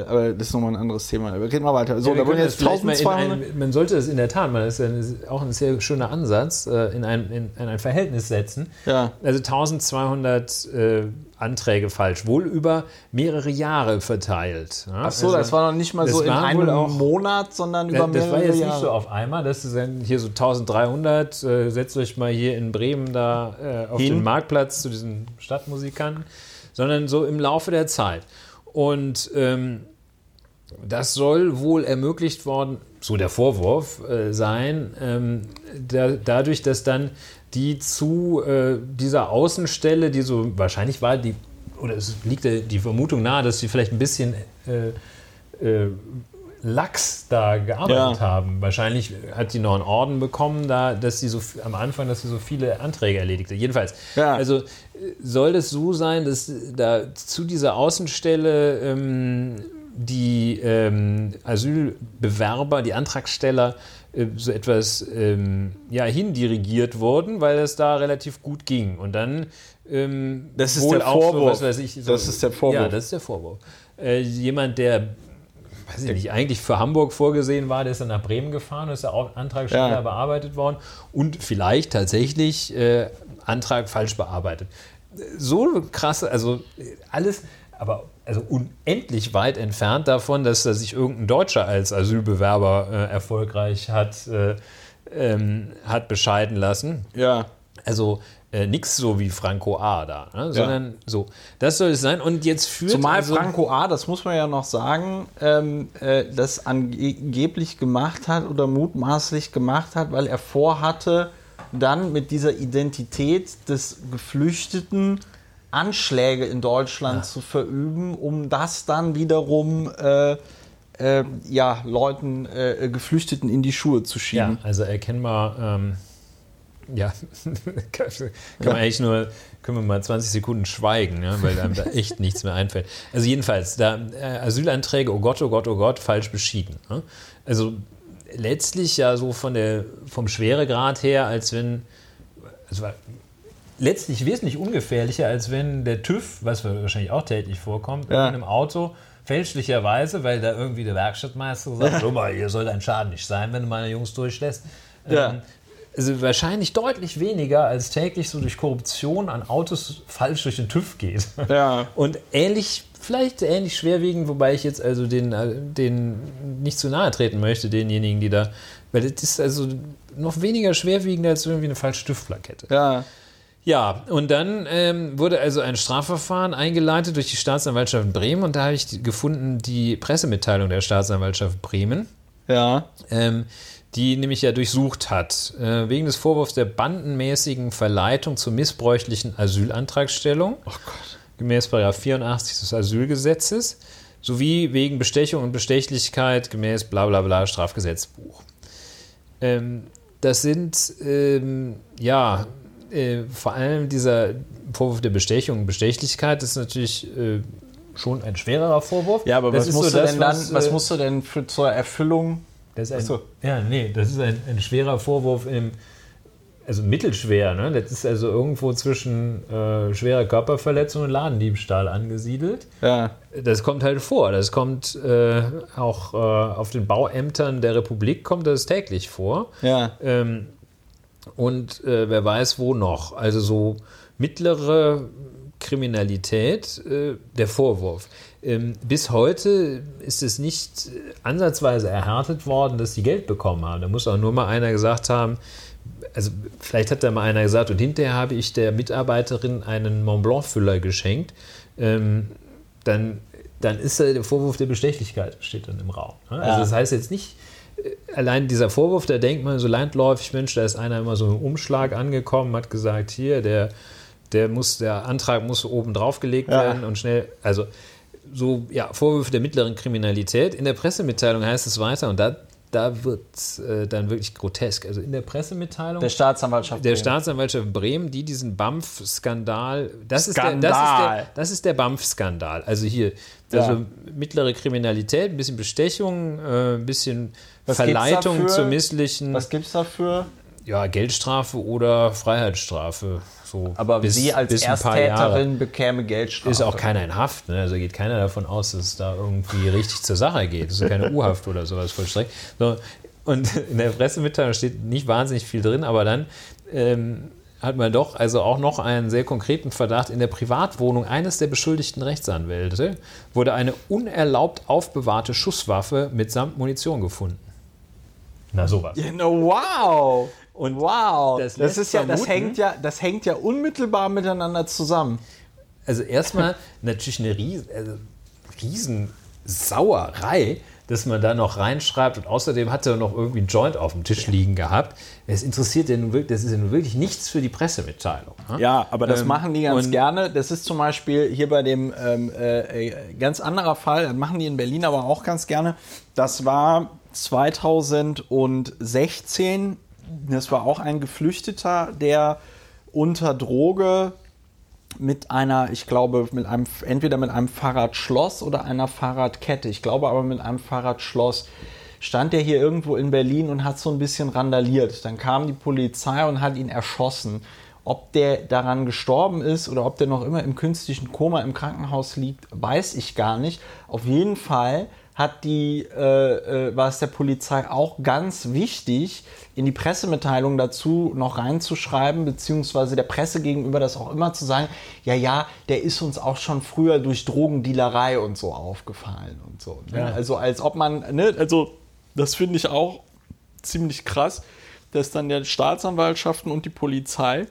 äh, aber das ist nochmal ein anderes Thema. Aber Reden wir weiter. So, Ja, wir da wurden jetzt das vielleicht mal in 1200. ein, man sollte es in der Tat, man, das ist ja auch ein sehr schöner Ansatz, äh, in ein, in, in ein Verhältnis setzen. Ja. Also 1200 äh, Anträge falsch, wohl über mehrere Jahre verteilt. Ja? Ach so, Also, das war noch nicht mal so in einem auch- Monat, sondern über mehrere das war jetzt Jahre. nicht so auf einmal, das ist dann hier so 1300, äh, setzt euch mal hier in Bremen da äh, auf Hin. den Marktplatz zu diesen Stadtmusikanten, sondern so im Laufe der Zeit. Und ähm, das soll wohl ermöglicht worden, so der Vorwurf äh, sein, ähm, da, dadurch, dass dann die zu äh, dieser Außenstelle, die so wahrscheinlich war, die, oder es liegt die Vermutung nahe, dass sie vielleicht ein bisschen äh, äh, lax da gearbeitet Ja. haben. Wahrscheinlich hat die noch einen Orden bekommen, da, dass sie so am Anfang, dass sie so viele Anträge erledigte. Jedenfalls. Ja. Also äh, soll es so sein, dass da zu dieser Außenstelle ähm, die ähm, Asylbewerber, die Antragsteller so etwas ähm, ja, hindirigiert wurden, weil es da relativ gut ging. Und dann ähm, Das ist wohl der auch Vorwurf. So, was weiß ich, so, Das ist der Vorwurf. Ja, das ist der Vorwurf. Äh, jemand, der weiß ich nicht, eigentlich für Hamburg vorgesehen war, der ist dann nach Bremen gefahren und ist der Antrag schneller Ja. bearbeitet worden und vielleicht tatsächlich äh, Antrag falsch bearbeitet. So krasse, also äh, alles, aber also unendlich weit entfernt davon, dass da sich irgendein Deutscher als Asylbewerber äh, erfolgreich hat, äh, ähm, hat bescheiden lassen. ja. Also äh, nichts so wie Franco A. da, ne? sondern so. Das soll es sein. Und jetzt führt Zumal also, Franco A., das muss man ja noch sagen, ähm, äh, das angeblich gemacht hat oder mutmaßlich gemacht hat, weil er vorhatte, dann mit dieser Identität des Geflüchteten Anschläge in Deutschland zu verüben, um das dann wiederum äh, äh, ja, Leuten, äh, Geflüchteten in die Schuhe zu Ja, schieben. also erkennbar, ähm, ja, kann, kann man eigentlich nur, können wir mal 20 Sekunden schweigen, ja, weil einem da echt nichts mehr einfällt. Also jedenfalls, da äh, Asylanträge, oh Gott, oh Gott, oh Gott, falsch beschieden. Ne? Also letztlich ja so von der, vom Schweregrad her, als wenn, also letztlich wesentlich ungefährlicher, als wenn der TÜV, was wahrscheinlich auch täglich vorkommt, Ja. in einem Auto fälschlicherweise, weil da irgendwie der Werkstattmeister sagt, schau mal, hier soll dein Schaden nicht sein, wenn du meine Jungs durchlässt. Ja. Ähm, also wahrscheinlich deutlich weniger, als täglich so durch Korruption an Autos falsch durch den TÜV geht. Ja. Und ähnlich vielleicht ähnlich schwerwiegend, wobei ich jetzt also den, äh, den nicht zu nahe treten möchte, denjenigen, die da, weil das ist also noch weniger schwerwiegend als irgendwie eine falsche Stiftplakette. Ja. Ja, und dann ähm, wurde also ein Strafverfahren eingeleitet durch die Staatsanwaltschaft Bremen und da habe ich gefunden die Pressemitteilung der Staatsanwaltschaft Bremen. Ja. Ähm, die nämlich ja durchsucht hat, äh, wegen des Vorwurfs der bandenmäßigen Verleitung zur missbräuchlichen Asylantragstellung. Oh Gott. Gemäß 84 des Asylgesetzes sowie wegen Bestechung und Bestechlichkeit gemäß bla bla bla Strafgesetzbuch. Ähm, das sind ähm, ja äh, vor allem dieser Vorwurf der Bestechung und Bestechlichkeit ist natürlich äh, schon ein schwererer Vorwurf. Ja, aber das was musst, so du das, denn dann, was, äh, musst du denn für, zur Erfüllung? das ist ein, so. Ja, nee, das ist ein, ein schwerer Vorwurf im, also mittelschwer, ne? Das ist also irgendwo zwischen äh, schwerer Körperverletzung und Ladendiebstahl angesiedelt. Ja. Das kommt halt vor. Das kommt äh, auch äh, auf den Bauämtern der Republik kommt das täglich vor. Ja. Ähm, und äh, wer weiß wo noch. Also so mittlere Kriminalität, äh, der Vorwurf. Ähm, bis heute ist es nicht ansatzweise erhärtet worden, dass die Geld bekommen haben. Da muss auch nur mal einer gesagt haben, also vielleicht hat da mal einer gesagt, und hinterher habe ich der Mitarbeiterin einen Mont Blanc-Füller geschenkt. Ähm, dann, dann ist der Vorwurf der Bestechlichkeit steht dann im Raum. Ne? Also Ja. das heißt jetzt nicht, allein dieser Vorwurf, da denkt man so landläufig, Mensch, da ist einer immer so im Umschlag angekommen, hat gesagt, hier, der, der muss, der Antrag muss oben drauf gelegt Ja. werden und schnell, also so, ja, Vorwürfe der mittleren Kriminalität. In der Pressemitteilung heißt es weiter und da, da wird äh, dann wirklich grotesk. Also in der Pressemitteilung Der Staatsanwaltschaft. der Bremen. Staatsanwaltschaft Bremen, die diesen BAMF-Skandal, das, ist der- das, ist Skandal. der- das ist der BAMF-Skandal. Also hier, Ja. also mittlere Kriminalität, ein bisschen Bestechung, äh, ein bisschen Was Verleitung dafür? zu misslichen, Was gibt es dafür? ja, Geldstrafe oder Freiheitsstrafe. So Aber bis- sie als. Erstäterin bekäme Geldstrafe. Ist auch keiner in Haft, ne? also geht keiner davon aus, dass es da irgendwie richtig zur Sache geht. Es ist keine U-Haft oder sowas vollstreckt. So, und in der Pressemitteilung steht nicht wahnsinnig viel drin, aber dann ähm, hat man doch also auch noch einen sehr konkreten Verdacht. In der Privatwohnung eines der beschuldigten Rechtsanwälte wurde eine unerlaubt aufbewahrte Schusswaffe mitsamt Munition gefunden. Na sowas. Ja, no, wow. Und wow. das Das, ist ja, das, hängt ja, das hängt ja unmittelbar miteinander zusammen. Also erstmal natürlich eine Ries also Riesensauerei, dass man da noch reinschreibt und außerdem hat er noch irgendwie einen Joint auf dem Tisch liegen gehabt. Es interessiert ja nun wirklich, das ist ja nun wirklich nichts für die Pressemitteilung. ne? Ja, aber das Ähm, machen die ganz gerne. Das ist zum Beispiel hier bei dem ähm, äh, äh, ganz anderer Fall, das machen die in Berlin aber auch ganz gerne. Das war 2016. Das war auch ein Geflüchteter, der unter Droge mit einer, ich glaube, mit einem, entweder mit einem Fahrradschloss oder einer Fahrradkette, ich glaube aber mit einem Fahrradschloss, stand der hier irgendwo in Berlin und hat so ein bisschen randaliert. Dann kam die Polizei und hat ihn erschossen. Ob der daran gestorben ist oder ob der noch immer im künstlichen Koma im Krankenhaus liegt, weiß ich gar nicht. Auf jeden Fall hat die, äh, äh, war es der Polizei auch ganz wichtig, in die Pressemitteilung dazu noch reinzuschreiben, beziehungsweise der Presse gegenüber das auch immer zu sagen, ja, ja, der ist uns auch schon früher durch Drogendealerei und so aufgefallen und so. Ne? Ja. Also als ob man, ne, also das finde ich auch ziemlich krass, dass dann der Staatsanwaltschaften und die Polizei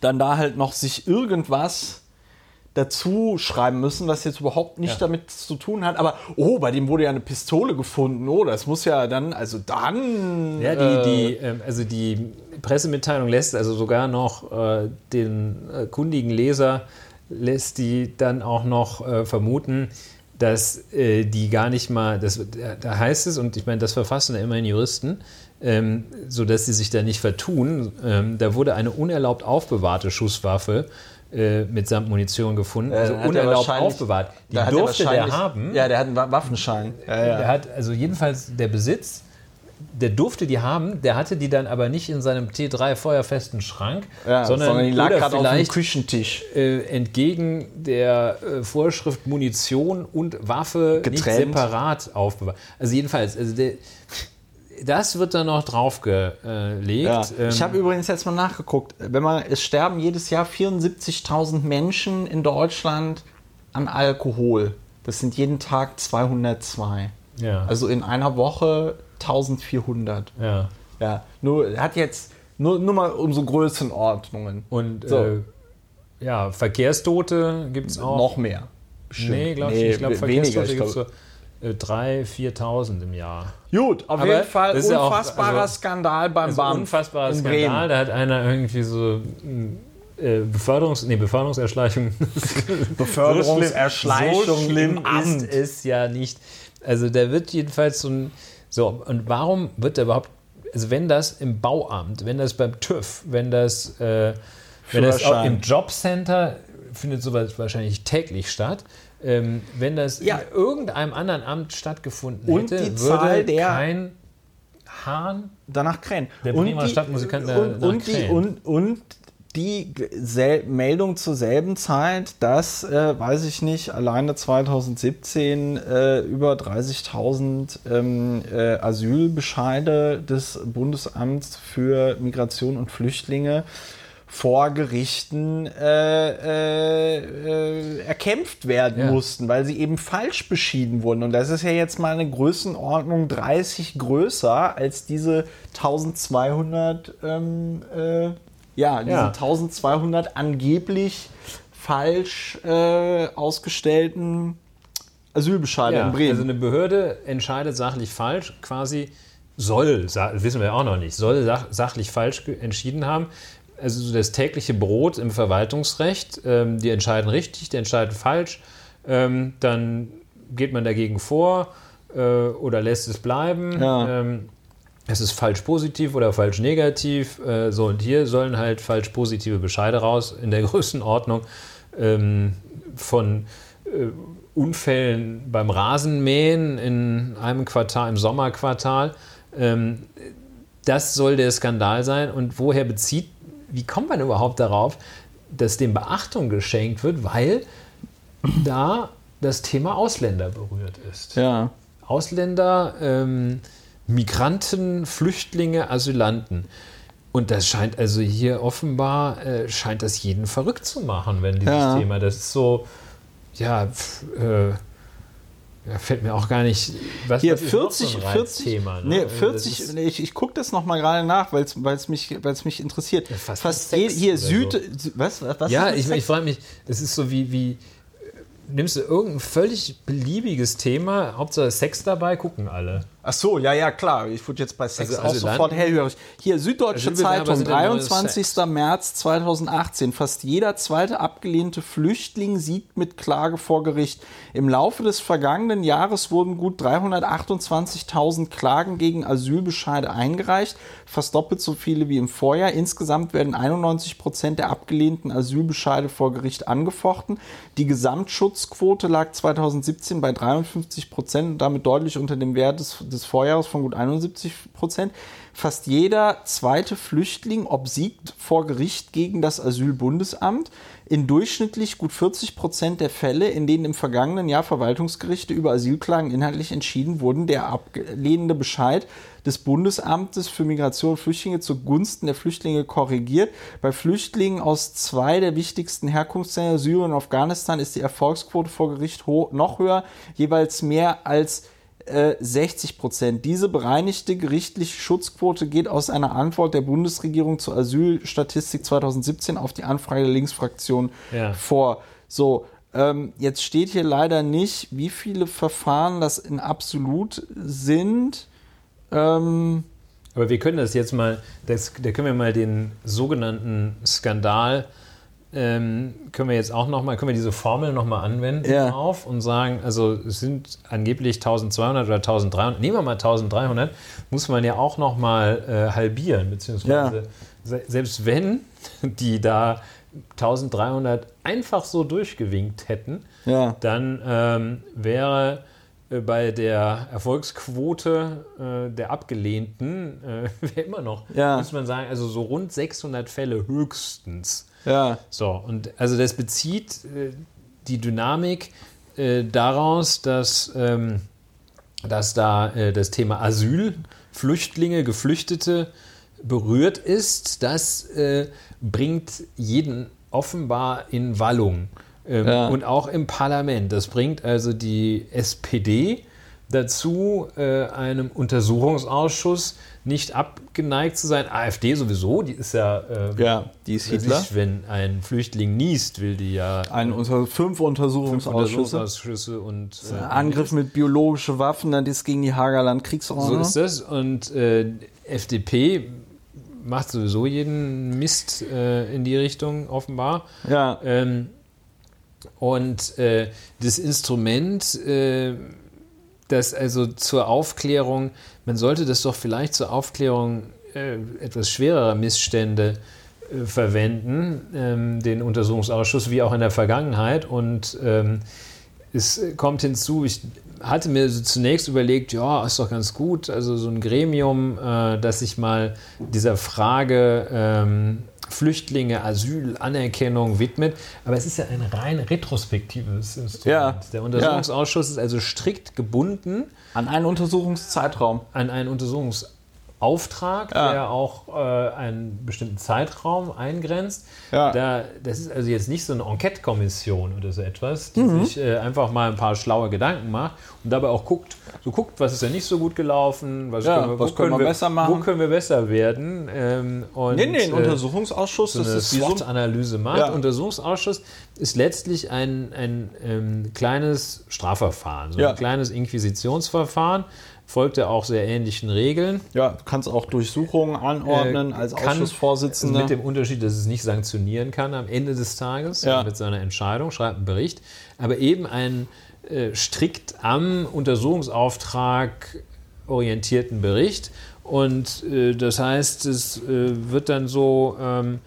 dann da halt noch sich irgendwas dazu schreiben müssen, was jetzt überhaupt nicht Ja. damit zu tun hat. Aber, oh, bei dem wurde ja eine Pistole gefunden. Oh, das muss ja dann, also dann. Ja, äh, die, die, ähm, also die Pressemitteilung lässt also sogar noch äh, den äh, kundigen Leser, lässt die dann auch noch äh, vermuten, dass äh, die gar nicht mal, das, da- da heißt es, und ich meine, das verfassen ja immerhin Juristen, ähm, sodass sie sich da nicht vertun, ähm, da wurde eine unerlaubt aufbewahrte Schusswaffe äh, mitsamt Munition gefunden, also er unerlaubt aufbewahrt. Die er durfte der haben. Ja, der hat einen Wa- Waffenschein. Ja, ja. Der hat also jedenfalls der Besitz, der durfte die haben, der hatte die dann aber nicht in seinem T3 feuerfesten Schrank, Ja, sondern, die lag gerade auf dem Küchentisch. äh, entgegen der äh, Vorschrift Munition und Waffe nicht Getrennt. separat aufbewahrt. Also jedenfalls, also der, das wird dann noch draufgelegt. Ja. Ähm, ich habe übrigens jetzt mal nachgeguckt. Wenn man, es sterben jedes Jahr 74.000 Menschen in Deutschland an Alkohol. Das sind jeden Tag 202. Ja. Also in einer Woche 1400. ja. Ja, nur hat jetzt nur, nur mal um so Größenordnungen. Und So. äh, ja, Verkehrstote gibt es auch. Noch mehr. Bestimmt. Nee, glaube ich Nee, nicht. Ich glaube. Verkehrstote Ich gibt es glaub, 3.000, 4.000 im Jahr. Gut, auf Aber jeden Fall ist ja unfassbarer also- Skandal beim Also BAM. unfassbarer Skandal. Bremen. Da hat einer irgendwie so äh, Beförderungs, nee, Beförderungserschleichung. Beförderungserschleichung so schlimm im Amt. ist es ja nicht. Also da wird jedenfalls so ein. So, und warum wird da überhaupt. Also wenn das im Bauamt, wenn das beim TÜV, wenn das, äh, wenn das auch im Jobcenter findet sowas wahrscheinlich täglich statt. Ähm, wenn das Ja. in irgendeinem anderen Amt stattgefunden Und hätte, die würde Zahl der- kein Hahn danach Krähen. Der und Bremer die, Stadtmusikant und, und, die, und, und die Meldung zur selben Zeit, dass, äh, weiß ich nicht, alleine 2017 äh, über 30.000 ähm, äh, Asylbescheide des Bundesamts für Migration und Flüchtlinge vor Gerichten äh, äh, äh, erkämpft werden Ja. mussten, weil sie eben falsch beschieden wurden. Und das ist ja jetzt mal eine Größenordnung 30 größer als diese 1200, ähm, äh, ja, diese Ja. 1200 angeblich falsch äh, ausgestellten Asylbescheide in Bremen. Also eine Behörde entscheidet sachlich falsch, quasi soll, wissen wir auch noch nicht, soll sach sachlich falsch entschieden haben. Also so das tägliche Brot im Verwaltungsrecht, ähm, die entscheiden richtig, die entscheiden falsch, ähm, dann geht man dagegen vor äh, oder lässt es bleiben. Ja. Ähm, es ist falsch positiv oder falsch negativ. Äh, so, und hier sollen halt falsch positive Bescheide raus in der Größenordnung ähm, von äh, Unfällen beim Rasenmähen in einem Quartal, im Sommerquartal. Ähm, das soll der Skandal sein. Und woher bezieht, wie kommt man überhaupt darauf, dass dem Beachtung geschenkt wird, weil da das Thema Ausländer berührt ist. ja. Ausländer, ähm, Migranten, Flüchtlinge, Asylanten. Und das scheint also hier offenbar, äh, scheint das jeden verrückt zu machen, wenn dieses Ja. Thema, das ist so, ja, pf, äh, ja, fällt mir auch gar nicht, was, Hier was ist noch 40, so ein 40, Reizthema, ne? nee, Also das 40, ist- nee, ich, ich gucke das nochmal gerade nach, weil es mich, weil's mich interessiert. fast Fast wie je, Sex hier Süd, so. Was, was, was ja, ich, ich frage mich, das ist so wie, wie, nimmst du irgendein völlig beliebiges Thema, Hauptsache Sex dabei, gucken alle. Ach so, ja, ja, klar. Ich wurde jetzt bei Sex Also auch Asylanten- sofort hellhörig. Hier, Süddeutsche Zeitung, sind der neue 23. Sex. März 2018. Fast jeder zweite abgelehnte Flüchtling siegt mit Klage vor Gericht. Im Laufe des vergangenen Jahres wurden gut 328.000 Klagen gegen Asylbescheide eingereicht, fast doppelt so viele wie im Vorjahr. Insgesamt werden 91 Prozent der abgelehnten Asylbescheide vor Gericht angefochten. Die Gesamtschutzquote lag 2017 bei 53 Prozent und damit deutlich unter dem Wert des, des Vorjahres von gut 71 Prozent. Fast jeder zweite Flüchtling obsiegt vor Gericht gegen das Asylbundesamt. In durchschnittlich gut 40 Prozent der Fälle, in denen im vergangenen Jahr Verwaltungsgerichte über Asylklagen inhaltlich entschieden wurden, der ablehnende Bescheid des Bundesamtes für Migration und Flüchtlinge zugunsten der Flüchtlinge korrigiert. Bei Flüchtlingen aus zwei der wichtigsten Herkunftsländer, Syrien und Afghanistan, ist die Erfolgsquote vor Gericht noch höher, jeweils mehr als äh, 60 Prozent. Diese bereinigte gerichtliche Schutzquote geht aus einer Antwort der Bundesregierung zur Asylstatistik 2017 auf die Anfrage der Linksfraktion Ja. vor. So, ähm, jetzt steht hier leider nicht, wie viele Verfahren das in absolut sind. Ähm, Aber wir können das jetzt mal, das, da können wir mal den sogenannten Skandal, ähm, können wir jetzt auch nochmal, können wir diese Formel nochmal anwenden Ja. auf und sagen, also es sind angeblich 1200 oder 1300, nehmen wir mal 1300, muss man ja auch nochmal äh, halbieren, beziehungsweise se selbst wenn die da 1300 einfach so durchgewinkt hätten, ja. dann ähm, wäre äh, bei der Erfolgsquote äh, der Abgelehnten äh, immer noch, Ja. muss man sagen, also so rund 600 Fälle höchstens. Ja. So, und also das bezieht äh, die Dynamik äh, daraus, dass, ähm, dass da äh, das Thema Asyl, Flüchtlinge, Geflüchtete berührt ist. Das äh, bringt jeden offenbar in Wallung. Ähm, ja. Und auch im Parlament. Das bringt also die SPD dazu, äh, einem Untersuchungsausschuss nicht abgeneigt zu sein. AfD sowieso, die ist ja, äh, ja die ist Hitler. Sich, wenn ein Flüchtling niest, will die ja ein unter, fünf Untersuchungsausschüsse, fünf Untersuchungsausschüsse und äh, Angriff mit biologischen Waffen, dann ist gegen die Hagerland Kriegsordnung. So ist das und äh, FDP macht sowieso jeden Mist äh, in die Richtung offenbar. Ja. Ähm, und äh, das Instrument äh, das also zur Aufklärung, man sollte das doch vielleicht zur Aufklärung äh, etwas schwererer Missstände äh, verwenden, ähm, den Untersuchungsausschuss, wie auch in der Vergangenheit. Und ähm, es kommt hinzu, ich hatte mir zunächst überlegt, ja, ist doch ganz gut, also so ein Gremium, äh, das sich mal dieser Frage ähm, Flüchtlinge, Asyl, Anerkennung widmet. Aber es ist ja ein rein retrospektives Instrument. Ja. Der Untersuchungsausschuss ja. ist also strikt gebunden. An einen Untersuchungszeitraum. An einen Untersuchungszeitraum. Auftrag, ja. der auch äh, einen bestimmten Zeitraum eingrenzt. Ja. Da, das ist also jetzt nicht so eine Enquete-Kommission oder so etwas, die mhm. sich äh, einfach mal ein paar schlaue Gedanken macht und dabei auch guckt, so guckt, was ist ja nicht so gut gelaufen, was, ja, können, wir, was können, wir, besser machen, wo können wir besser werden. Ähm, und, nee, nee, ein äh, Untersuchungsausschuss, so eine das ist SWOT-Analyse macht. Ja. Untersuchungsausschuss ist letztlich ein, ein ähm, kleines Strafverfahren, so ein kleines Inquisitionsverfahren folgt er auch sehr ähnlichen Regeln. Ja, du kannst auch Durchsuchungen anordnen äh, als Ausschussvorsitzender. Mit dem Unterschied, dass es nicht sanktionieren kann am Ende des Tages ja. mit seiner Entscheidung, schreibt einen Bericht, aber eben einen äh, strikt am Untersuchungsauftrag orientierten Bericht. Und äh, das heißt, es äh, wird dann so. Ähm,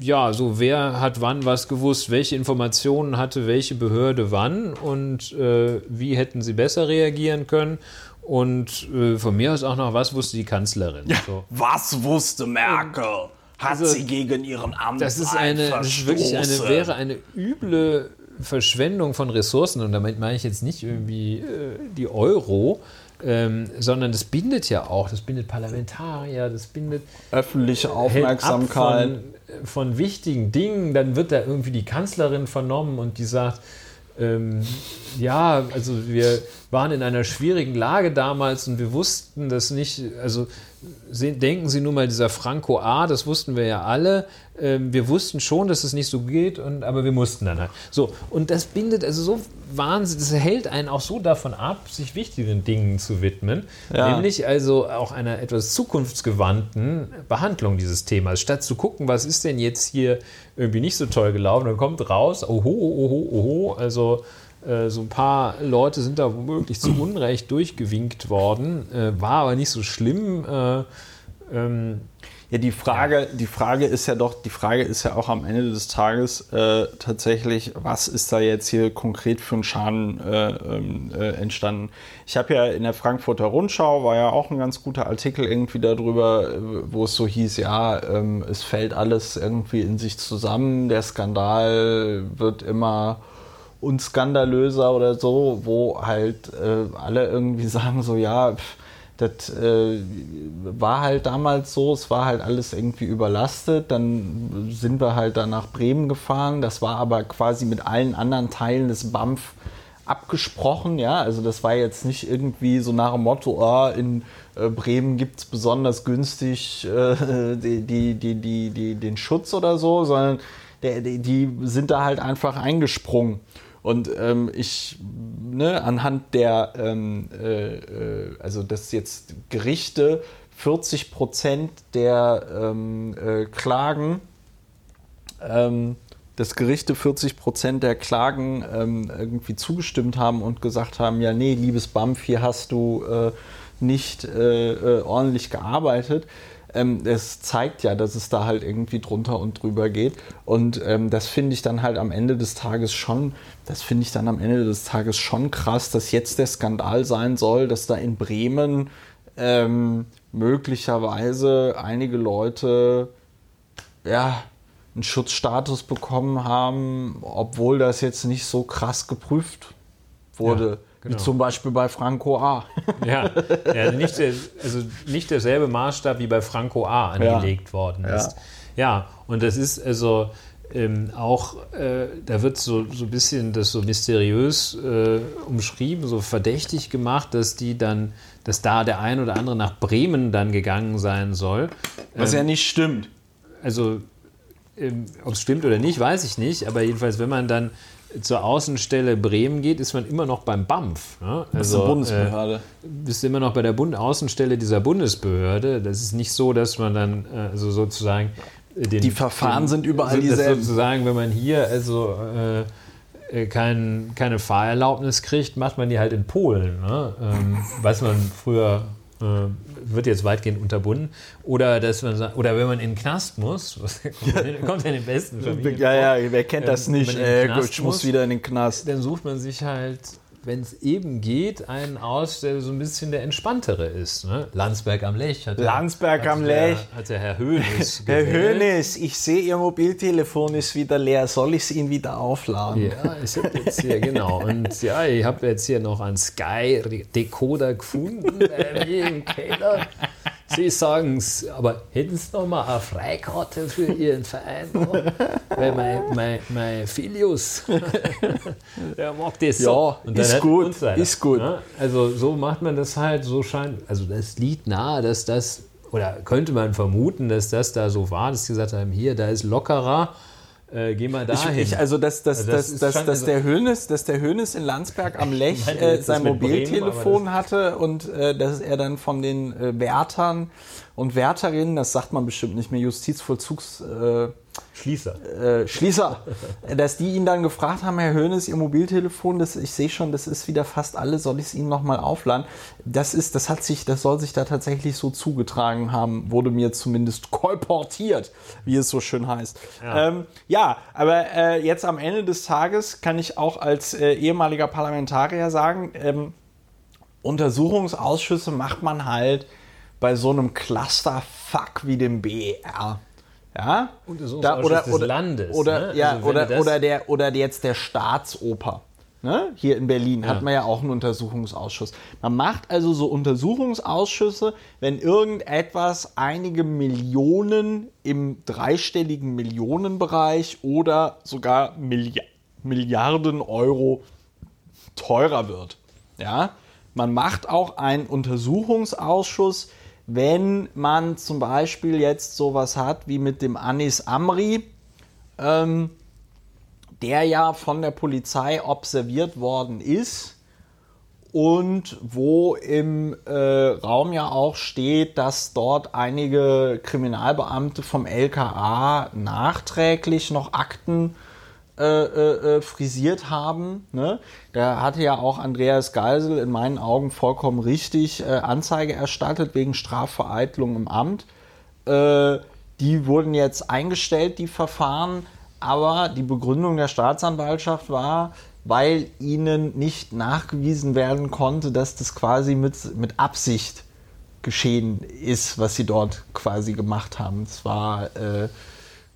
ja, so wer hat wann was gewusst, welche Informationen hatte welche Behörde wann und äh, wie hätten sie besser reagieren können. Und äh, von mir aus auch noch, was wusste die Kanzlerin? Ja, so. Was wusste Merkel? Hat also, sie gegen ihren Amt Das ist eine, das ist wirklich eine, wäre eine üble Verschwendung von Ressourcen. Und damit meine ich jetzt nicht irgendwie äh, die Euro, ähm, sondern das bindet ja auch, das bindet Parlamentarier, das bindet öffentliche Aufmerksamkeit von, von, wichtigen Dingen. Dann wird da irgendwie die Kanzlerin vernommen und die sagt, ähm, ja, also wir waren in einer schwierigen Lage damals und wir wussten das nicht. Also denken Sie nur mal, dieser Franco A, das wussten wir ja alle. Ähm, wir wussten schon, dass es nicht so geht, und, aber wir mussten dann halt. So, und das bindet also so wahnsinnig, das hält einen auch so davon ab, sich wichtigen Dingen zu widmen. Ja. Nämlich also auch einer etwas zukunftsgewandten Behandlung dieses Themas. Statt zu gucken, was ist denn jetzt hier irgendwie nicht so toll gelaufen, dann kommt raus, oho, oho, oho, also so ein paar Leute sind da womöglich zu Unrecht durchgewinkt worden, äh, war aber nicht so schlimm. Äh, ähm, ja, die Frage, die Frage ist ja doch, die Frage ist ja auch am Ende des Tages äh, tatsächlich, was ist da jetzt hier konkret für ein Schaden äh, ähm, äh, entstanden? Ich habe ja in der Frankfurter Rundschau war ja auch ein ganz guter Artikel irgendwie darüber, wo es so hieß, ja, ähm, es fällt alles irgendwie in sich zusammen, der Skandal wird immer unskandalöser oder so, wo halt äh, alle irgendwie sagen so, ja, das äh, war halt damals so, es war halt alles irgendwie überlastet. Dann sind wir halt dann nach Bremen gefahren. Das war aber quasi mit allen anderen Teilen des BAMF abgesprochen. Ja, also das war jetzt nicht irgendwie so nach dem Motto, oh, in äh, Bremen gibt es besonders günstig äh, die, die, die, den Schutz oder so, sondern der, die sind da halt einfach eingesprungen. Und ähm, ich, ne, anhand der, ähm, äh, äh also dass jetzt Gerichte 40 Prozent der ähm, äh, Klagen, ähm, dass Gerichte 40 Prozent der Klagen ähm, irgendwie zugestimmt haben und gesagt haben, ja, nee, liebes BAMF, hier hast du äh, nicht äh, äh, ordentlich gearbeitet ähm, es zeigt ja, dass es da halt irgendwie drunter und drüber geht. Und ähm, das finde ich dann halt am Ende des Tages schon, das finde ich dann am Ende des Tages schon krass, dass jetzt der Skandal sein soll, dass da in Bremen ähm, möglicherweise einige Leute ja einen Schutzstatus bekommen haben, obwohl das jetzt nicht so krass geprüft wurde. Ja. Genau. Wie zum Beispiel bei Franco A. ja, ja nicht, der, also nicht derselbe Maßstab wie bei Franco A angelegt ja. worden ist. Ja. ja, und das ist also, ähm, auch, äh, da wird so, so ein bisschen das so mysteriös äh, umschrieben, so verdächtig gemacht, dass die dann, dass da der ein oder andere nach Bremen dann gegangen sein soll. Was Ähm, ja nicht stimmt. also ähm, ob es stimmt oder nicht, weiß ich nicht, aber jedenfalls, wenn man dann zur Außenstelle Bremen geht, ist man immer noch beim BAMF. Ne? Das ist Also, eine Bundesbehörde. Äh, bist du immer noch bei der Bund Außenstelle dieser Bundesbehörde. Das ist nicht so, dass man dann äh, also sozusagen äh, den, Die Verfahren sind überall das dieselben. Sozusagen, wenn man hier also äh, äh, kein, keine Fahrerlaubnis kriegt, macht man die halt in Polen. Ne? Ähm, was man früher äh, wird jetzt weitgehend unterbunden. Oder dass man oder wenn man in den Knast muss, kommt, kommt ja in den besten Familien Ja, ja, wer kennt das Ähm, nicht? Äh, ich muss muss. wieder in den Knast. dann sucht man sich halt, wenn es eben geht, einen aus, der so ein bisschen der entspanntere ist. Ne? Landsberg am Lech. Hat der- Landsberg hat am der, Lech. Hat der Herr Höhnes Herr. Hönes, ich sehe, Ihr Mobiltelefon ist wieder leer. Soll ich es Ihnen wieder aufladen? Ja, ich habe jetzt hier, genau. Und ja, ich habe jetzt hier noch einen Sky-Decoder gefunden im Keller. Sie sagen es, aber hätten Sie noch mal eine Freikarte für Ihren Verein? Weil mein, mein, mein Filius, der mag das so. Ja, ist hat gut, ist gut. Ja, also so macht man das halt, so scheint, also das liegt nahe, dass das, oder könnte man vermuten, dass das da so war, dass die gesagt haben, hier, da ist lockerer, äh, geh mal Ich, dahin. ich, also, dass, dass, Also das dass, dass, der Hönes, dass der Hönes in Landsberg am Lech äh, sein das Bremen, Mobiltelefon aber hatte und äh, dass er dann von den äh, Wärtern und Wärterinnen, das sagt man bestimmt nicht mehr, Justizvollzugs... Äh, Schließer. äh, Schließer, dass die ihn dann gefragt haben, Herr Hönes, Ihr Mobiltelefon, das, ich sehe schon, das ist wieder fast alle, soll ich es Ihnen nochmal aufladen? Das ist, das hat sich, das soll sich da tatsächlich so zugetragen haben, wurde mir zumindest kolportiert, wie es so schön heißt. Ja. Ja, ähm, ja aber äh, jetzt am Ende des Tages kann ich auch als äh, ehemaliger Parlamentarier sagen, ähm, Untersuchungsausschüsse macht man halt bei so einem Clusterfuck wie dem BER. Ja? Untersuchungsausschuss des Landes, Oder, ne? ja, Also oder, oder, der, oder jetzt der Staatsoper. Ne? Hier in Berlin hat man ja auch einen Untersuchungsausschuss. Man macht also so Untersuchungsausschüsse, wenn irgendetwas einige Millionen im dreistelligen Millionenbereich oder sogar Milli Milliarden Euro teurer wird. Ja? Man macht auch einen Untersuchungsausschuss, wenn man zum Beispiel jetzt sowas hat wie mit dem Anis Amri, ähm, der ja von der Polizei observiert worden ist und wo im äh, Raum ja auch steht, dass dort einige Kriminalbeamte vom LKA nachträglich noch Akten äh, äh, äh, frisiert haben. Ne? Da hatte ja auch Andreas Geisel in meinen Augen vollkommen richtig äh, Anzeige erstattet wegen Strafvereitlung im Amt. Äh, die wurden jetzt eingestellt, die Verfahren, aber die Begründung der Staatsanwaltschaft war, weil ihnen nicht nachgewiesen werden konnte, dass das quasi mit, mit Absicht geschehen ist, was sie dort quasi gemacht haben. Es war, äh,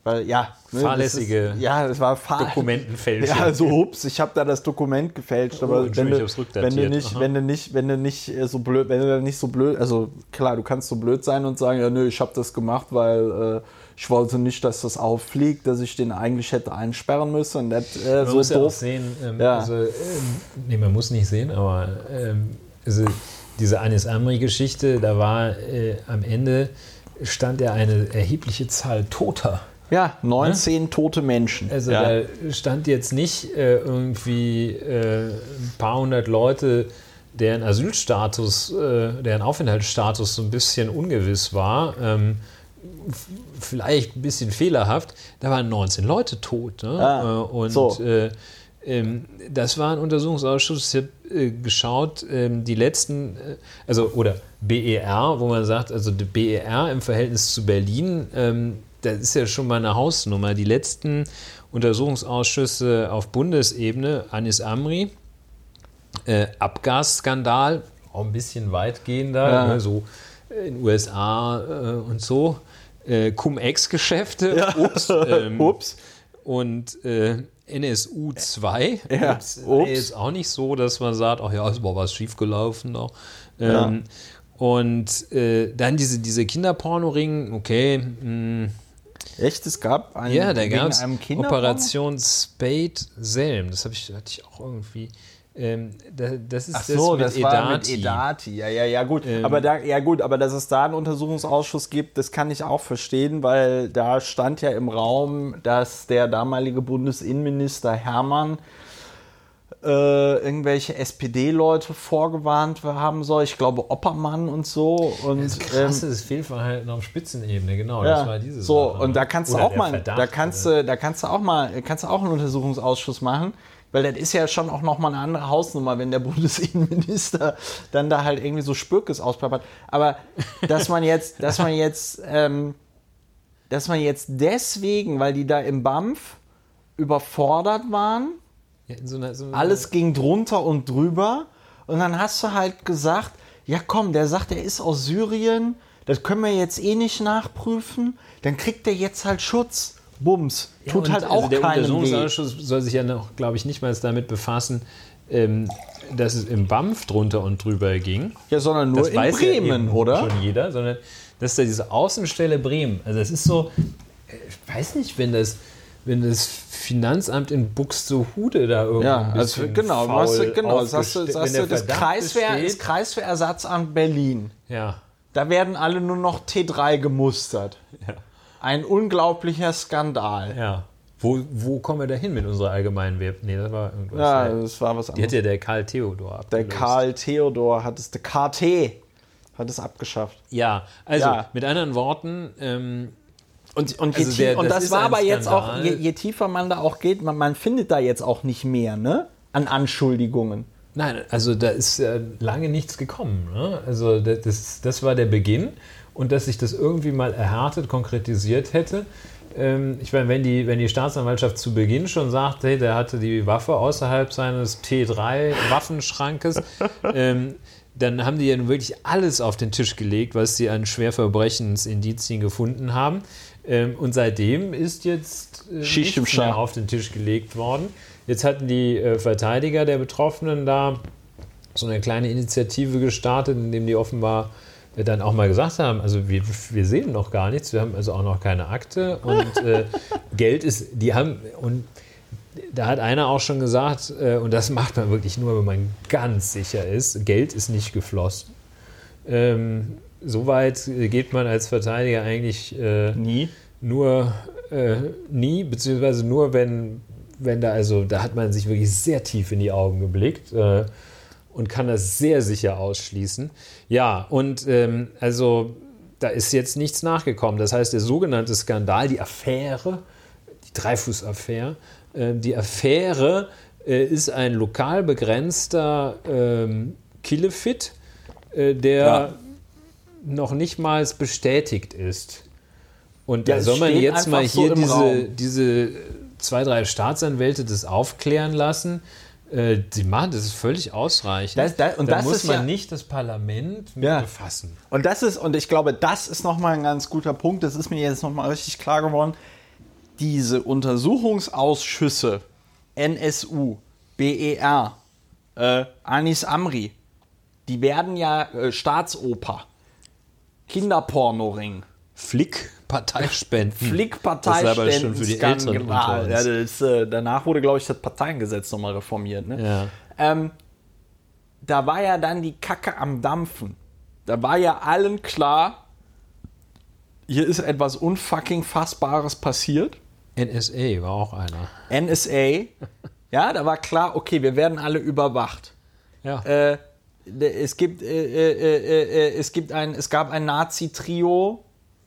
weil, ja, ne, Fahrlässige das ist, ja, es war fahr Dokumentenfälschung. Ja, so hups, ich habe da das Dokument gefälscht, aber Oh, wenn, du, wenn du nicht, Aha. wenn du nicht, wenn du nicht äh, so blöd, wenn du nicht so blöd, also klar, du kannst so blöd sein und sagen, ja, nö, ich habe das gemacht, weil äh, ich wollte nicht, dass das auffliegt, dass ich den eigentlich hätte einsperren müssen und das äh, Man so muss ja auch doof. sehen, ähm, Ja. also, ähm, nee, man muss nicht sehen, aber ähm, also diese Anis Amri-Geschichte, da war äh, am Ende stand ja eine erhebliche Zahl Toter. Ja, 19 tote Menschen. Also ja. da stand jetzt nicht äh, irgendwie äh, ein paar hundert Leute, deren Asylstatus, äh, deren Aufenthaltsstatus so ein bisschen ungewiss war. Ähm, vielleicht ein bisschen fehlerhaft, da waren 19 Leute tot. Ne? Ah, Äh, und so. äh, ähm, das war ein Untersuchungsausschuss, ich habe äh, geschaut, ähm, die letzten, äh, also oder BER, wo man sagt, also die BER im Verhältnis zu Berlin, ähm, das ist ja schon mal eine Hausnummer. Die letzten Untersuchungsausschüsse auf Bundesebene, Anis Amri, äh, Abgasskandal, auch ein bisschen weitgehender, Ja. ne, so in den USA äh, und so. Äh, Cum-Ex-Geschäfte, ups, ähm, Ups. und äh, NSU 2. Ja, Ups, ups. Ist auch nicht so, dass man sagt, ach ja, es war was schiefgelaufen. Noch. Ähm, Und äh, dann diese, diese Kinderpornoring, okay, mh, Echt? Es gab einen Ja, da gab es? Operation Spade Selm. Das habe ich, hatte ich auch irgendwie. Ähm, da, das ist Ach so, das, mit war mit Edati. Edati. Ja, ja, ja, gut. Ähm. aber da, ja gut, aber dass es da einen Untersuchungsausschuss gibt, das kann ich auch verstehen, weil da stand ja im Raum, dass der damalige Bundesinnenminister Hermann äh, irgendwelche SPD-Leute vorgewarnt haben soll. Ich glaube Oppermann und so. Und, Das ist ähm, krasses Fehlverhalten auf Spitzenebene, genau. ja, Das war diese so Sache, und ne? da kannst du auch mal, Verdacht, da kannst oder? du, da kannst du auch mal, kannst du auch einen Untersuchungsausschuss machen, weil das ist ja schon auch noch mal eine andere Hausnummer, wenn der Bundesinnenminister dann da halt irgendwie so Spürkes ausplappert. Aber dass man jetzt, dass man jetzt, ähm, dass man jetzt deswegen, weil die da im BAMF überfordert waren, Ja, so einer, so einer, alles ging drunter und drüber. Und dann hast du halt gesagt, ja komm, der sagt, er ist aus Syrien, das können wir jetzt eh nicht nachprüfen, dann kriegt er jetzt halt Schutz. Bums. Ja, Tut halt also auch der keinem weh. Untersuchungsausschuss soll sich ja noch, glaube ich, nicht mal damit befassen, ähm, dass es im BAMF drunter und drüber ging. Ja, sondern nur das in weiß ja Bremen, eben oder? Schon jeder, sondern das ist ja diese Außenstelle Bremen. Also das ist so, äh, ich weiß nicht, wenn das, wenn das Finanzamt in Buxtehude da irgendwie Ja, also genau, genau, das, hast du, aufgeste- das, hast wenn du der das, Kreiswehr, das besteht- Kreiswehrersatzamt Berlin. Ja, Da werden alle nur noch T3 gemustert. ja, Ein unglaublicher Skandal. ja. Wo, wo kommen wir da hin mit unserer allgemeinen Web? Nee, das war irgendwas. Ja, ja. das war was Die anderes. hat ja der Karl Theodor Der abgelöst. Karl Theodor hat es, der KT hat es abgeschafft. Ja, also Ja. mit anderen Worten, ähm, Und, und, je Also der- und das war aber jetzt auch, je, je tiefer man da auch geht, man, man findet da jetzt auch nicht mehr, ne? An Anschuldigungen. Nein, also da ist äh, lange nichts gekommen. Ne? Also das- das, das war der Beginn und dass sich das irgendwie mal erhärtet, konkretisiert hätte. Ähm, ich meine, wenn die, wenn die Staatsanwaltschaft zu Beginn schon sagt, hey, der hatte die Waffe außerhalb seines T3-Waffenschrankes, ähm, dann haben die ja nun wirklich alles auf den Tisch gelegt, was sie an Schwerverbrechensindizien gefunden haben. Ähm, und seitdem ist jetzt äh, Schicht nichts mehr auf den Tisch gelegt worden. Jetzt hatten die äh, Verteidiger der Betroffenen da so eine kleine Initiative gestartet, in dem die offenbar dann auch mal gesagt haben, also wir, wir sehen noch gar nichts, wir haben also auch noch keine Akte und äh, Geld ist, die haben, und da hat einer auch schon gesagt, äh, und das macht man wirklich nur, wenn man ganz sicher ist, Geld ist nicht geflossen. Ähm, Soweit geht man als Verteidiger eigentlich äh, Nie. nur äh, nie, beziehungsweise nur wenn, wenn da, also da hat man sich wirklich sehr tief in die Augen geblickt äh, und kann das sehr sicher ausschließen. Ja, und ähm, also da ist jetzt nichts nachgekommen. Das heißt, der sogenannte Skandal, die Affäre, die Dreifuß-Affäre, äh, die Affäre äh, ist ein lokal begrenzter ähm, Killefit, äh, der Ja. Noch nicht mal bestätigt ist. Und Ja, da soll man jetzt mal so hier im diese, Raum. diese zwei, drei Staatsanwälte das aufklären lassen. Äh, die machen das ist völlig ausreichend. Das- das- und da das muss ist man ja- nicht das Parlament mit Ja. befassen. Und das ist, und ich glaube, das ist nochmal ein ganz guter Punkt, das ist mir jetzt nochmal richtig klar geworden. Diese Untersuchungsausschüsse, NSU, BER, äh, Anis Amri, die werden ja äh, Staatsoper, Kinderpornoring, Flick, Parteispenden. Flick Das ist aber schon für die Parteispenden. uns. Ja, ist, äh, danach wurde, glaube ich, das Parteiengesetz nochmal reformiert. Ne? Ja. Ähm, da war ja dann die Kacke am Dampfen. Da war ja allen klar, hier ist etwas unfucking Fassbares passiert. NSA war auch einer. NSA, ja, da war klar, okay, wir werden alle überwacht. Ja. Äh, es gibt, äh, äh, äh, äh, es gibt ein, es gab ein Nazi-Trio,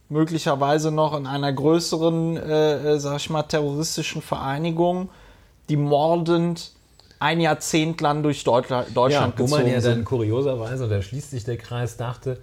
möglicherweise noch in einer größeren, äh, äh, sag ich mal, terroristischen Vereinigung, die mordend ein Jahrzehnt lang durch Deutschland, ja, Deutschland wo man ja dann kurioserweise, und da schließt sich der Kreis, dachte,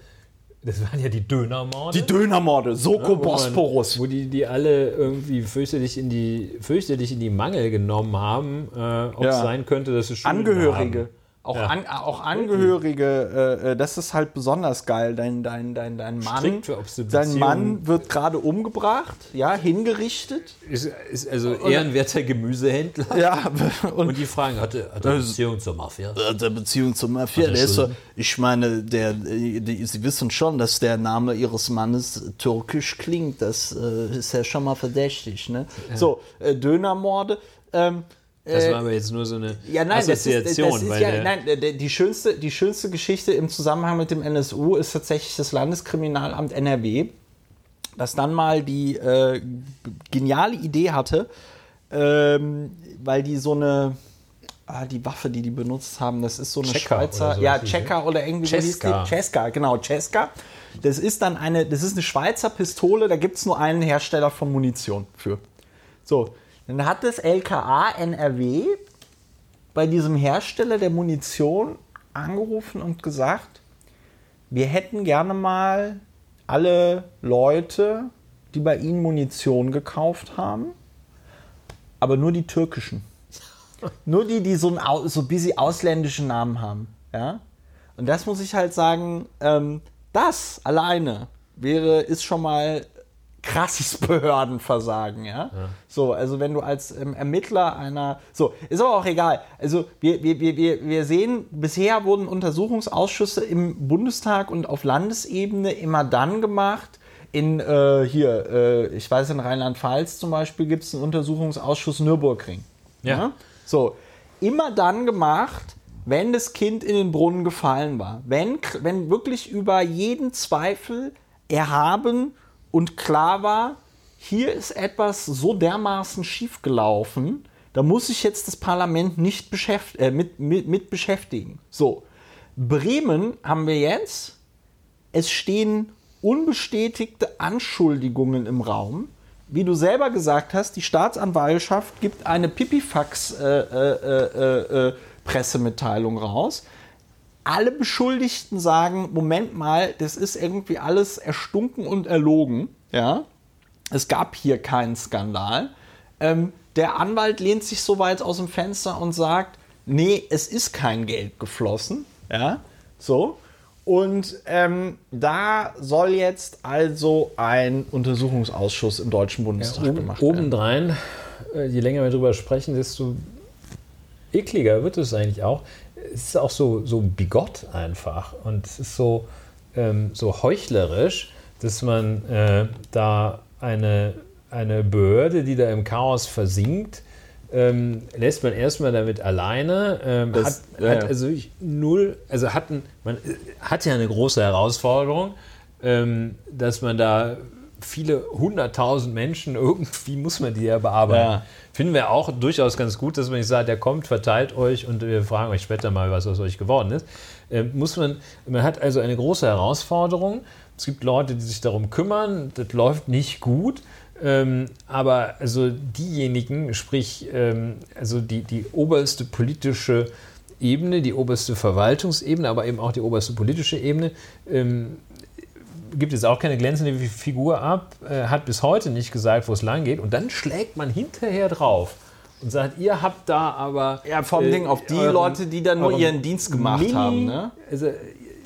das waren ja die Dönermorde. Die Dönermorde, Soko wo man- Bosporus. Wo die, die alle irgendwie fürchterlich in die, fürchterlich in die Mangel genommen haben, äh, ob Ja. es sein könnte, dass Schulden Angehörige. haben. Auch, Ja. an, auch Angehörige, äh, äh, das ist halt besonders geil. Dein, dein, dein, dein Mann, dein Mann wird gerade umgebracht, ja, hingerichtet. Ist, ist also ehrenwerter Gemüsehändler. Ja, und, Und die fragen, hatte, hatte eine Beziehung zur Mafia? Äh, der Beziehung zur Mafia, Hat er der so, ich meine, der, die, Sie wissen schon, dass der Name Ihres Mannes türkisch klingt. Das äh, ist ja schon mal verdächtig. Ne? So, äh, Dönermorde. Ähm, Das war aber jetzt nur so eine ja, nein, das ist, das Assoziation. ist ja, nein, die schönste, die schönste Geschichte im Zusammenhang mit dem NSU ist tatsächlich das Landeskriminalamt NRW, das dann mal die äh, geniale Idee hatte, ähm, weil die so eine, ah, die Waffe, die die benutzt haben, das ist so eine Checker Schweizer, so ja, die, Checker oder irgendwie die. Cesca, genau, Cesca. Das ist dann eine, das ist eine Schweizer Pistole, da gibt es nur einen Hersteller von Munition für. So, dann hat das LKA NRW bei diesem Hersteller der Munition angerufen und gesagt, wir hätten gerne mal alle Leute, die bei ihnen Munition gekauft haben, aber nur die türkischen. Nur die, die so, einen, au- so busy ausländischen Namen haben. Ja? Und das muss ich halt sagen, ähm, das alleine wäre, ist schon mal krasses Behördenversagen, ja? So, also wenn du als ähm, Ermittler einer, so, ist aber auch egal. Also wir, wir, wir, wir, sehen, bisher wurden Untersuchungsausschüsse im Bundestag und auf Landesebene immer dann gemacht, in, äh, hier, äh, ich weiß, in Rheinland-Pfalz zum Beispiel gibt es einen Untersuchungsausschuss Nürburgring. Ja. So, immer dann gemacht, wenn das Kind in den Brunnen gefallen war. Wenn, wenn wirklich über jeden Zweifel erhaben und klar war, hier ist etwas so dermaßen schiefgelaufen, da muss sich jetzt das Parlament nicht beschäft äh, mit, mit, mit beschäftigen. So, Bremen haben wir jetzt. Es stehen unbestätigte Anschuldigungen im Raum. Wie du selber gesagt hast, die Staatsanwaltschaft gibt eine Pipifax-Pressemitteilung raus. Alle Beschuldigten sagen, Moment mal, das ist irgendwie alles erstunken und erlogen. Ja? Es gab hier keinen Skandal. Ähm, der Anwalt lehnt sich so weit aus dem Fenster und sagt, nee, es ist kein Geld geflossen. Ja, so. Und ähm, da soll jetzt also ein Untersuchungsausschuss im Deutschen Bundestag oben, gemacht werden. obendrein, äh, je länger wir drüber sprechen, desto ekliger wird es eigentlich auch. Es ist auch so, so bigott einfach und es ist so, ähm, so heuchlerisch, dass man äh, da eine, eine Behörde, die da im Chaos versinkt, ähm, lässt man erstmal damit alleine. Ähm, Das- hat, ja, hat also null, also hat man äh, hat ja eine große Herausforderung, ähm, dass man da viele hunderttausend Menschen irgendwie muss man die ja bearbeiten. Ja. Finden wir auch durchaus ganz gut, dass man nicht sagt, der kommt, verteilt euch und wir fragen euch später mal, was aus euch geworden ist. Ähm, muss man, man hat also eine große Herausforderung. Es gibt Leute, die sich darum kümmern, das läuft nicht gut. Ähm, aber also diejenigen, sprich ähm, also die, die oberste politische Ebene, die oberste Verwaltungsebene, aber eben auch die oberste politische Ebene, ähm, gibt jetzt auch keine glänzende Figur ab, äh, hat bis heute nicht gesagt, wo es lang geht. Und dann schlägt man hinterher drauf und sagt, ihr habt da aber. Ja, vor allem äh, Dingen auf die euren- Leute, die da nur ihren Dienst gemacht Mini- haben. Ne? Also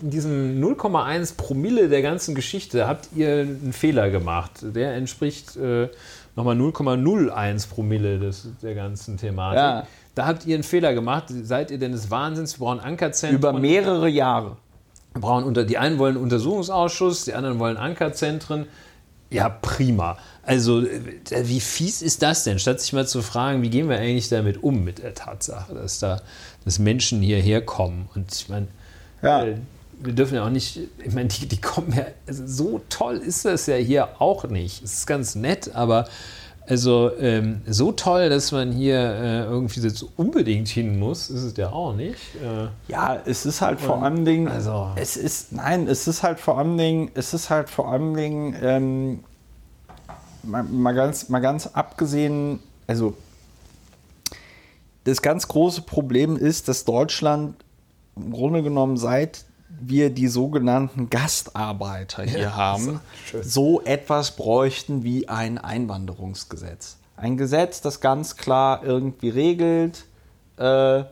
in diesem 0,1 Promille der ganzen Geschichte habt ihr einen Fehler gemacht. Der entspricht äh, nochmal 0,01 Promille des, der ganzen Thematik. Ja. Da habt ihr einen Fehler gemacht. Seid ihr denn des Wahnsinns? Wir brauchen Ankerzentren. Über mehrere Jahre. Brauchen unter, die einen wollen Untersuchungsausschuss, die anderen wollen Ankerzentren. Ja, prima. Also, äh, wie fies ist das denn? Statt sich mal zu fragen, wie gehen wir eigentlich damit um, mit der Tatsache, dass da dass Menschen hierher kommen. Und ich meine, Ja. äh, wir dürfen ja auch nicht, ich meine, die, die kommen ja, also so toll ist das ja hier auch nicht. Es ist ganz nett, aber also ähm, so toll, dass man hier äh, irgendwie jetzt unbedingt hin muss, ist es ja auch nicht. Äh, Ja, es ist halt vor allem Dingen, also- es ist, nein, es ist halt vor allem Dingen, es ist halt vor allem Dingen, ähm, mal, mal, ganz, mal ganz abgesehen, also das ganz große Problem ist, dass Deutschland im Grunde genommen seit wir die sogenannten Gastarbeiter hier haben, so etwas bräuchten wie ein Einwanderungsgesetz. Ein Gesetz, das ganz klar irgendwie regelt, äh,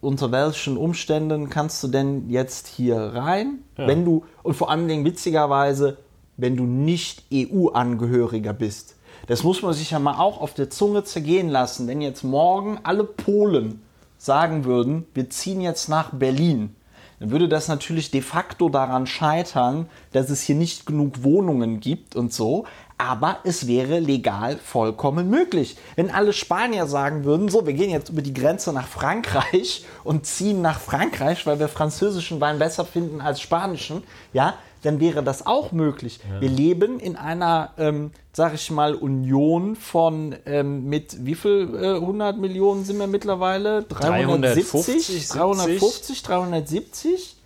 unter welchen Umständen kannst du denn jetzt hier rein, Ja. wenn du, und vor allen Dingen witzigerweise, wenn du nicht EU-Angehöriger bist. Das muss man sich ja mal auch auf der Zunge zergehen lassen. Wenn jetzt morgen alle Polen sagen würden, wir ziehen jetzt nach Berlin, dann würde das natürlich de facto daran scheitern, dass es hier nicht genug Wohnungen gibt und so. Aber es wäre legal vollkommen möglich. Wenn alle Spanier sagen würden, so, wir gehen jetzt über die Grenze nach Frankreich und ziehen nach Frankreich, weil wir französischen Wein besser finden als spanischen, ja, dann wäre das auch möglich. Wir leben in einer, ähm, sag ich mal, Union von ähm, mit wie viel äh, 100 Millionen sind wir mittlerweile? 370, 350, 350, 370?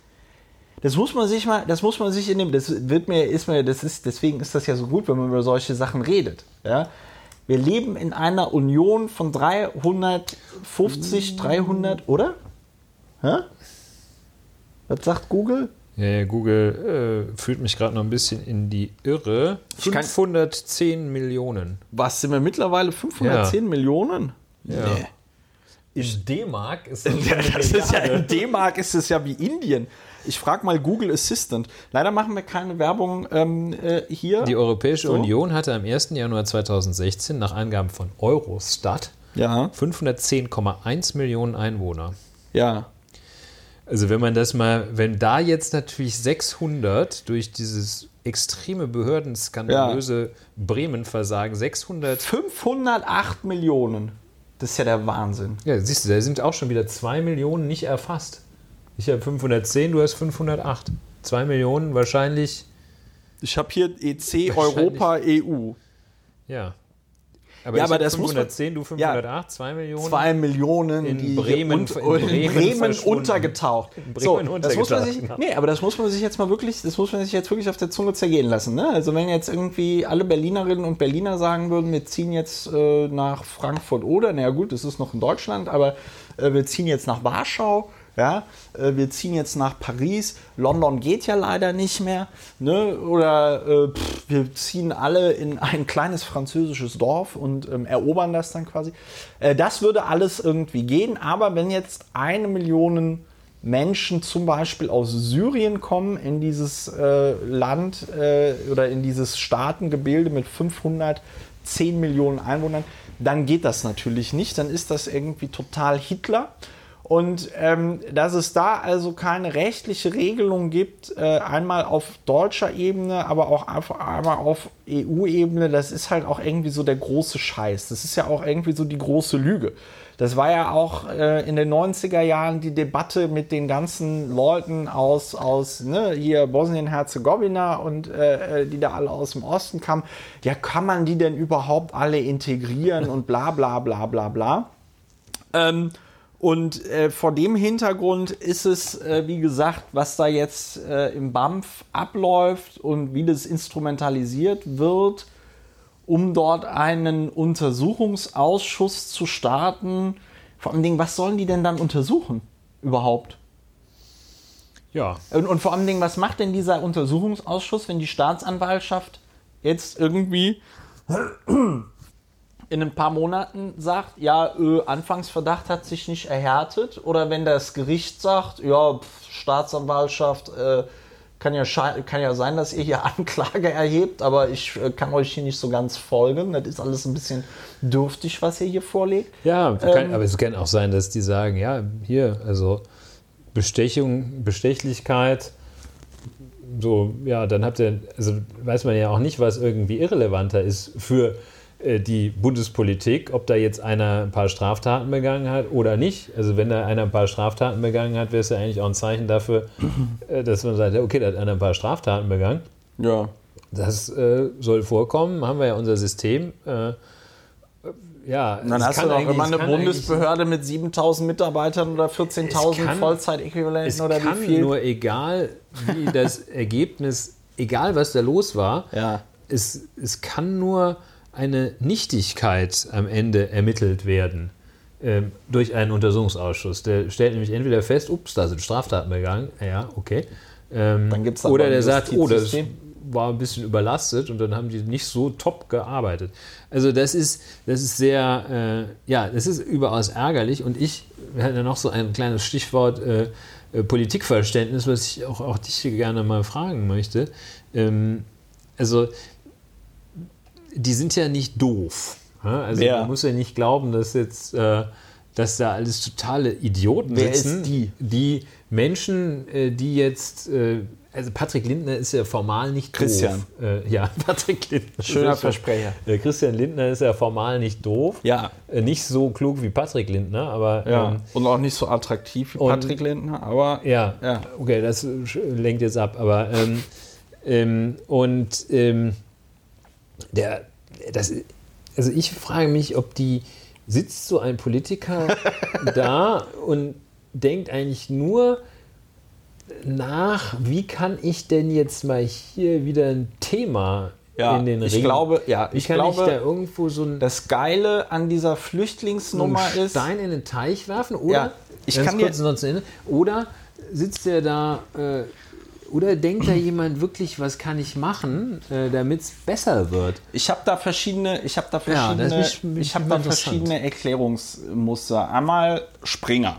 Das muss man sich mal, das muss man sich in dem, das wird mir, ist mir, das ist, deswegen ist das ja so gut, wenn man über solche Sachen redet. Ja? Wir leben in einer Union von 350, 300, oder? Hä? Was sagt Google? Ja, ja, Google äh, führt mich gerade noch ein bisschen in die Irre. Ich kann- 510 Millionen. Was sind wir mittlerweile? 510 Millionen? Ja. Nee. In D-Mark ist Ja, das ist ja in D-Mark ist es ja wie Indien. Ich frage mal Google Assistant. Leider machen wir keine Werbung ähm, äh, hier. Die Europäische So. Union hatte am 1. Januar 2016 nach Angaben von Eurostat ja, 510,1 Millionen Einwohner. ja. Also wenn man das mal, wenn da jetzt natürlich 600 durch dieses extreme behördenskandalöse Bremen-Versagen 600, 508 Millionen. Das ist ja der Wahnsinn. ja siehst du, da sind auch schon wieder 2 Millionen nicht erfasst. Ich habe 510, du hast 508. 2 Millionen wahrscheinlich, Ich habe hier EC. Europa EU. ja. Aber, Ja, aber das muss man- 510, du 508, 2 Millionen. Zwei Millionen, In die Bremen- hier in Bremen Bremen, untergetaucht. In so, Bremen das muss man sich, untergetaucht, nee, aber das muss man sich jetzt mal wirklich, das muss man sich jetzt wirklich auf der Zunge zergehen lassen. Ne? Also wenn jetzt irgendwie alle Berlinerinnen und Berliner sagen würden, wir ziehen jetzt äh, nach Frankfurt oder, naja gut, das ist noch in Deutschland, aber äh, wir ziehen jetzt nach Warschau. Ja, äh, wir ziehen jetzt nach Paris. London geht ja leider nicht mehr. Ne? Oder äh, pff, wir ziehen alle in ein kleines französisches Dorf und ähm, erobern das dann quasi. Äh, das würde alles irgendwie gehen. Aber wenn jetzt eine Million Menschen zum Beispiel aus Syrien kommen in dieses äh, Land äh, oder in dieses Staatengebilde mit 510 Millionen Einwohnern, dann geht das natürlich nicht. Dann ist das irgendwie total Hitler. Und ähm, dass es da also keine rechtliche Regelung gibt, äh, einmal auf deutscher Ebene, aber auch einfach einmal auf EU-Ebene, das ist halt auch irgendwie so der große Scheiß. Das ist ja auch irgendwie so die große Lüge. Das war ja auch äh, in den 90er Jahren die Debatte mit den ganzen Leuten aus, aus ne, hier Bosnien-Herzegowina und äh, äh, die da alle aus dem Osten kamen. Ja, kann man die denn überhaupt alle integrieren und bla bla bla bla bla. Ähm, und äh, vor dem Hintergrund ist es, äh, wie gesagt, was da jetzt äh, im BAMF abläuft und wie das instrumentalisiert wird, um dort einen Untersuchungsausschuss zu starten. Vor allem, Dingen, was sollen die denn dann untersuchen überhaupt? Ja, Und, und vor allem, Dingen, was macht denn dieser Untersuchungsausschuss, wenn die Staatsanwaltschaft jetzt irgendwie in ein paar Monaten sagt, ja, äh, Anfangsverdacht hat sich nicht erhärtet, oder wenn das Gericht sagt, ja, pf, Staatsanwaltschaft, äh, kann ja, kann ja sein, dass ihr hier Anklage erhebt, aber ich äh, kann euch hier nicht so ganz folgen. Das ist alles ein bisschen dürftig, was ihr hier vorlegt. Ja, kann, Ähm, aber es kann auch sein, dass die sagen, ja, hier, also Bestechung, Bestechlichkeit, so, ja, dann habt ihr, also weiß man ja auch nicht, was irgendwie irrelevanter ist für die Bundespolitik, ob da jetzt einer ein paar Straftaten begangen hat oder nicht. Also wenn da einer ein paar Straftaten begangen hat, wäre es ja eigentlich auch ein Zeichen dafür, äh, dass man sagt, ja, okay, da hat einer ein paar Straftaten begangen. Ja. Das äh, soll vorkommen, haben wir ja unser System. Äh, ja, Und dann es hast du doch immer eine Bundesbehörde mit 7000 Mitarbeitern oder 14.000 Es kann- Vollzeitäquivalenten oder kann wie viel. nur egal, wie das Ergebnis, egal was da los war, Ja. es, es kann nur eine Nichtigkeit am Ende ermittelt werden ähm, durch einen Untersuchungsausschuss. Der stellt nämlich entweder fest, ups, da sind Straftaten begangen, ja, okay. Ähm, Dann gibt's oder der sagt, oh, das war ein bisschen überlastet und dann haben die nicht so top gearbeitet. Also das ist, das ist sehr, äh, ja, das ist überaus ärgerlich und ich hätte noch so ein kleines Stichwort äh, äh, Politikverständnis, was ich auch, auch dich gerne mal fragen möchte. Ähm, also die sind ja nicht doof. Also ja. man muss ja nicht glauben, dass jetzt äh, dass da alles totale Idioten Wer sitzen. Ist die? die Menschen, äh, die jetzt äh, also Patrick Lindner ist ja formal nicht Christian. doof. Äh, ja, Patrick Lindner. Schöner Versprecher. Äh, Christian Lindner ist ja formal nicht doof. Ja. Äh, nicht so klug wie Patrick Lindner, aber. Ja. Ähm, und auch nicht so attraktiv wie Patrick Lindner, aber. Ja, ja. okay, das lenkt jetzt ab. Aber. Ähm, ähm, und ähm, der. Das, also ich frage mich, ob die. Sitzt so ein Politiker da und denkt eigentlich nur nach, wie kann ich denn jetzt mal hier wieder ein Thema ja, in den Ring? Ich glaube, ja, ich kann glaube, ich da irgendwo so ein das Geile an dieser Flüchtlingsnummer so ist Stein in den Teich werfen oder ja, ich kann kurz Ende, oder sitzt er da äh, oder denkt da jemand wirklich, was kann ich machen, äh, damit es besser wird? Ich habe da verschiedene, ich habe da verschiedene, ja, mich, mich ich habe da verschiedene Erklärungsmuster. Einmal Springer.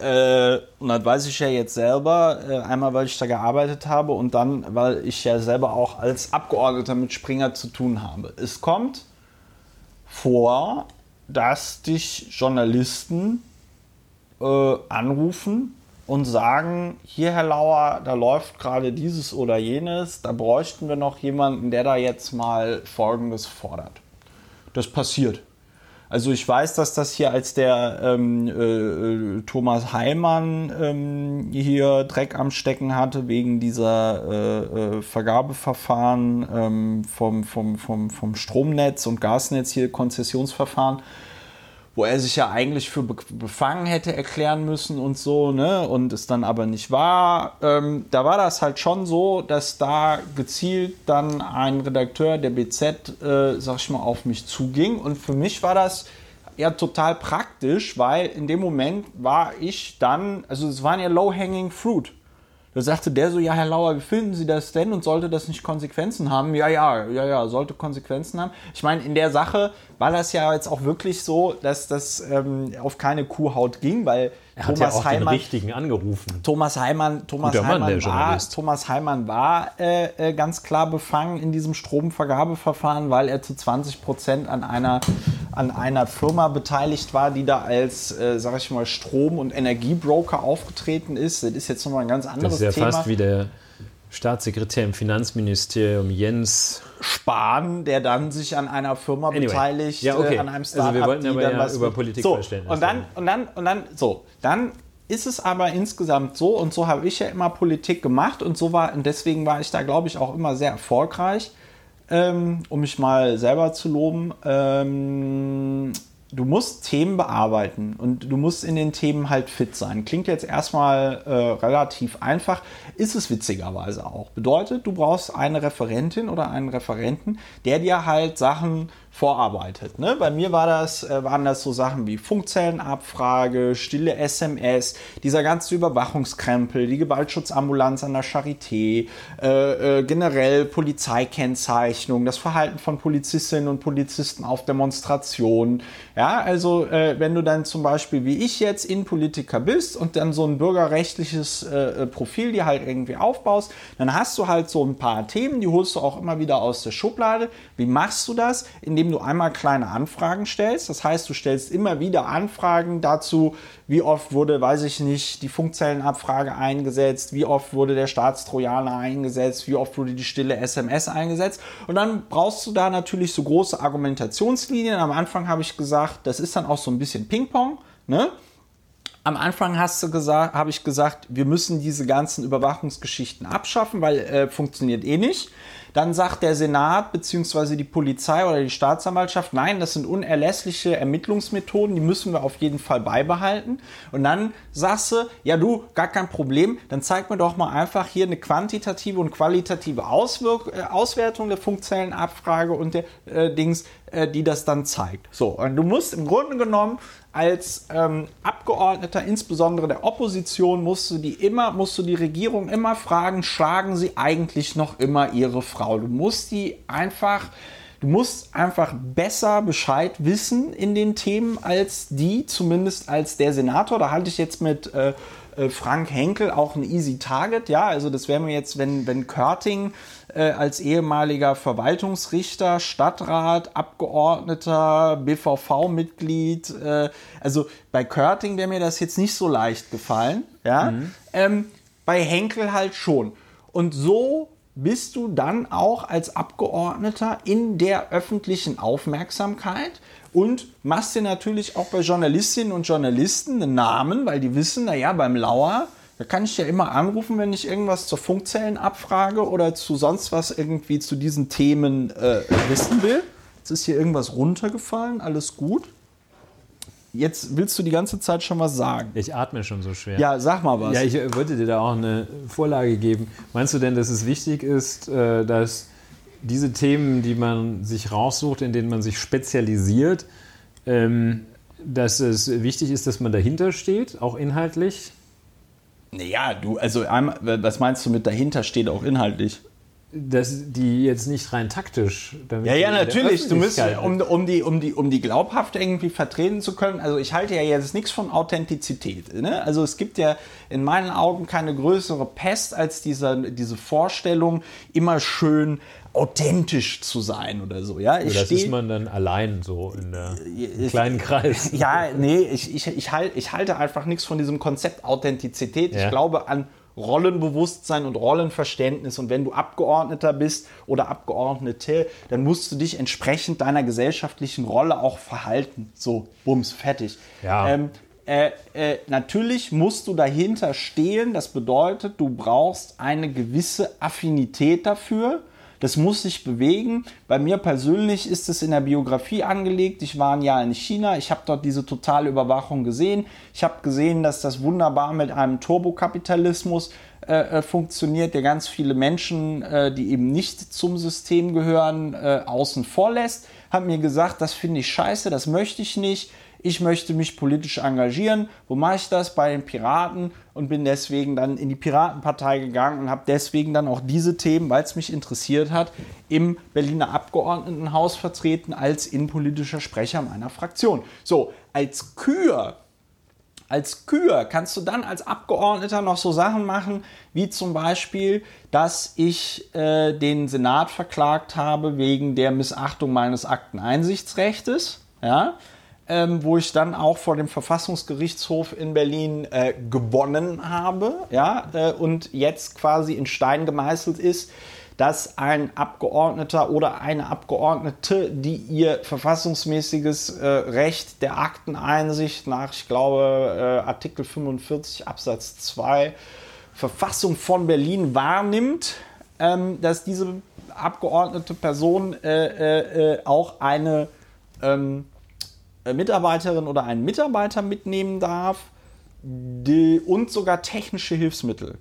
Äh, und das weiß ich ja jetzt selber. Äh, einmal, weil ich da gearbeitet habe und dann, weil ich ja selber auch als Abgeordneter mit Springer zu tun habe. Es kommt vor, dass dich Journalisten äh, anrufen und sagen, hier Herr Lauer, da läuft gerade dieses oder jenes, da bräuchten wir noch jemanden, der da jetzt mal Folgendes fordert. Das passiert. Also ich weiß, dass das hier als der ähm, äh, Thomas Heimann ähm, hier Dreck am Stecken hatte wegen dieser äh, äh, Vergabeverfahren ähm, vom, vom, vom, vom Stromnetz und Gasnetz hier Konzessionsverfahren wo er sich ja eigentlich für befangen hätte erklären müssen und so, ne? Und es dann aber nicht war. Ähm, da war das halt schon so, dass da gezielt dann ein Redakteur der BZ, äh, sag ich mal, auf mich zuging. Und für mich war das ja total praktisch, weil in dem Moment war ich dann, also es waren ja low-hanging fruit. Da sagte der so, ja, Herr Lauer, wie finden Sie das denn und sollte das nicht Konsequenzen haben? Ja, ja, ja, ja, sollte Konsequenzen haben. Ich meine, in der Sache war das ja jetzt auch wirklich so, dass das ähm, auf keine Kuhhaut ging, weil er hat Thomas ja auch Heimann, den richtigen angerufen. Thomas Heimann, Thomas Heimann Mann, war, Thomas Heimann war äh, äh, ganz klar befangen in diesem Stromvergabeverfahren, weil er zu 20 Prozent an einer, an einer Firma beteiligt war, die da als, äh, sag ich mal, Strom- und Energiebroker aufgetreten ist. Das ist jetzt nochmal ein ganz anderes Thema. Das ist ja Thema. fast wie der Staatssekretär im Finanzministerium Jens Spahn, der dann sich an einer Firma anyway. beteiligt, ja, okay. äh, an einem Startup, also wir wollten aber ja über Politikverständnis so, und dann und dann und dann so, dann ist es aber insgesamt so und so habe ich ja immer Politik gemacht und so war und deswegen war ich da glaube ich auch immer sehr erfolgreich, ähm, um mich mal selber zu loben. Ähm, du musst Themen bearbeiten und du musst in den Themen halt fit sein. Klingt jetzt erstmal äh, relativ einfach, ist es witzigerweise auch. Bedeutet, du brauchst eine Referentin oder einen Referenten, der dir halt Sachen vorarbeitet. Ne? Bei mir war das, äh, waren das so Sachen wie Funkzellenabfrage, stille SMS, dieser ganze Überwachungskrempel, die Gewaltschutzambulanz an der Charité, äh, äh, generell Polizeikennzeichnung, das Verhalten von Polizistinnen und Polizisten auf Demonstrationen. Ja, also äh, wenn du dann zum Beispiel wie ich jetzt Innenpolitiker bist und dann so ein bürgerrechtliches äh, äh, Profil dir halt irgendwie aufbaust, dann hast du halt so ein paar Themen, die holst du auch immer wieder aus der Schublade. Wie machst du das? Indem indem du einmal kleine Anfragen stellst. Das heißt, du stellst immer wieder Anfragen dazu, wie oft wurde, weiß ich nicht, die Funkzellenabfrage eingesetzt, wie oft wurde der Staatstrojaner eingesetzt, wie oft wurde die stille SMS eingesetzt. Und dann brauchst du da natürlich so große Argumentationslinien. Am Anfang habe ich gesagt, das ist dann auch so ein bisschen Ping-Pong. Ne? Am Anfang hast du gesagt, habe ich gesagt, wir müssen diese ganzen Überwachungsgeschichten abschaffen, weil äh, funktioniert eh nicht. Dann sagt der Senat bzw. die Polizei oder die Staatsanwaltschaft, nein, das sind unerlässliche Ermittlungsmethoden, die müssen wir auf jeden Fall beibehalten. Und dann sagst du, ja du, gar kein Problem, dann zeig mir doch mal einfach hier eine quantitative und qualitative Auswirk äh, Auswertung der funktionellen Abfrage und der äh, Dings, äh, die das dann zeigt. So, und du musst im Grunde genommen als ähm, Abgeordneter, insbesondere der Opposition, musst du die immer, musst du die Regierung immer fragen, schlagen sie eigentlich noch immer ihre Frau? Du musst die einfach, du musst einfach besser Bescheid wissen in den Themen als die, zumindest als der Senator. Da halte ich jetzt mit äh, äh Frank Henkel auch ein easy Target. Ja, also das wäre mir jetzt, wenn, wenn Körting als ehemaliger Verwaltungsrichter, Stadtrat, Abgeordneter, BVV-Mitglied. Äh, also bei Körting wäre mir das jetzt nicht so leicht gefallen. Ja? Mhm. Ähm, bei Henkel halt schon. Und so bist du dann auch als Abgeordneter in der öffentlichen Aufmerksamkeit und machst dir natürlich auch bei Journalistinnen und Journalisten einen Namen, weil die wissen, naja, beim Lauer da kann ich ja immer anrufen, wenn ich irgendwas zur Funkzellenabfrage oder zu sonst was irgendwie zu diesen Themen äh, wissen will. Jetzt ist hier irgendwas runtergefallen, alles gut. Jetzt willst du die ganze Zeit schon was sagen. Ich atme schon so schwer. Ja, sag mal was. Ja, ich wollte dir da auch eine Vorlage geben. Meinst du denn, dass es wichtig ist, äh, dass diese Themen, die man sich raussucht, in denen man sich spezialisiert, ähm, dass es wichtig ist, dass man dahinter steht, auch inhaltlich? Naja, du, also was meinst du mit dahinter steht auch inhaltlich? dass die jetzt nicht rein taktisch. ja, ja, natürlich. Du musst, um, um, die, um, die, um die glaubhaft irgendwie vertreten zu können. Also ich halte ja jetzt nichts von Authentizität. Ne? Also es gibt ja in meinen Augen keine größere Pest als dieser, diese Vorstellung, immer schön authentisch zu sein oder so. Ja, ich das steh, ist man dann allein so in der im kleinen Kreis. Ja, nee, ich, ich, ich, halt, ich halte einfach nichts von diesem Konzept Authentizität. Ja. Ich glaube an Rollenbewusstsein und Rollenverständnis. Und wenn du Abgeordneter bist oder Abgeordnete, dann musst du dich entsprechend deiner gesellschaftlichen Rolle auch verhalten. So, bums, fertig. Ja. Ähm, äh, äh, natürlich musst du dahinter stehen. Das bedeutet, du brauchst eine gewisse Affinität dafür. Das muss sich bewegen. Bei mir persönlich ist es in der Biografie angelegt. Ich war ein Jahr in China. Ich habe dort diese totale Überwachung gesehen. Ich habe gesehen, dass das wunderbar mit einem Turbokapitalismus äh, äh, funktioniert, der ganz viele Menschen, äh, die eben nicht zum System gehören, äh, außen vor lässt. Hat mir gesagt, das finde ich scheiße, das möchte ich nicht ich möchte mich politisch engagieren. Wo mache ich das? Bei den Piraten und bin deswegen dann in die Piratenpartei gegangen und habe deswegen dann auch diese Themen, weil es mich interessiert hat, im Berliner Abgeordnetenhaus vertreten als innenpolitischer Sprecher meiner Fraktion. So, als Kür als Kür kannst du dann als Abgeordneter noch so Sachen machen, wie zum Beispiel, dass ich äh, den Senat verklagt habe wegen der Missachtung meines Akteneinsichtsrechts. Ja? Ähm, wo ich dann auch vor dem Verfassungsgerichtshof in Berlin äh, gewonnen habe, ja, äh, und jetzt quasi in Stein gemeißelt ist, dass ein Abgeordneter oder eine Abgeordnete, die ihr verfassungsmäßiges äh, Recht der Akteneinsicht nach, ich glaube, äh, Artikel 45 Absatz 2 Verfassung von Berlin wahrnimmt, ähm, dass diese abgeordnete Person äh, äh, auch eine ähm, äh, Mitarbeiterin oder einen Mitarbeiter mitnehmen darf die, und sogar technische Hilfsmittel.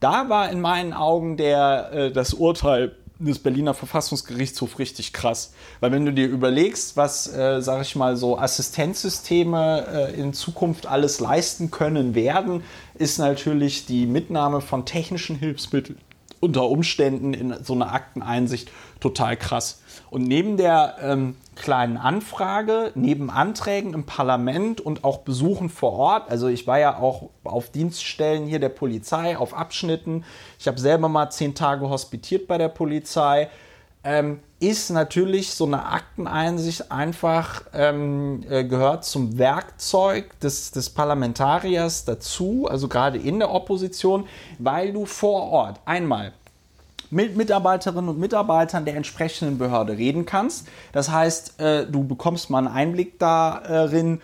Da war in meinen Augen der, äh, das Urteil des Berliner Verfassungsgerichtshofs richtig krass. Weil wenn du dir überlegst, was, äh, sag ich mal, so Assistenzsysteme äh, in Zukunft alles leisten können werden, ist natürlich die Mitnahme von technischen Hilfsmitteln unter Umständen in so einer Akteneinsicht total krass. Und neben der ähm, kleinen Anfrage, neben Anträgen im Parlament und auch Besuchen vor Ort, also ich war ja auch auf Dienststellen hier der Polizei, auf Abschnitten, ich habe selber mal zehn Tage hospitiert bei der Polizei, ähm, ist natürlich so eine Akteneinsicht einfach ähm, äh, gehört zum Werkzeug des, des Parlamentariers dazu, also gerade in der Opposition, weil du vor Ort einmal mit Mitarbeiterinnen und Mitarbeitern der entsprechenden Behörde reden kannst. Das heißt, äh, du bekommst mal einen Einblick darin,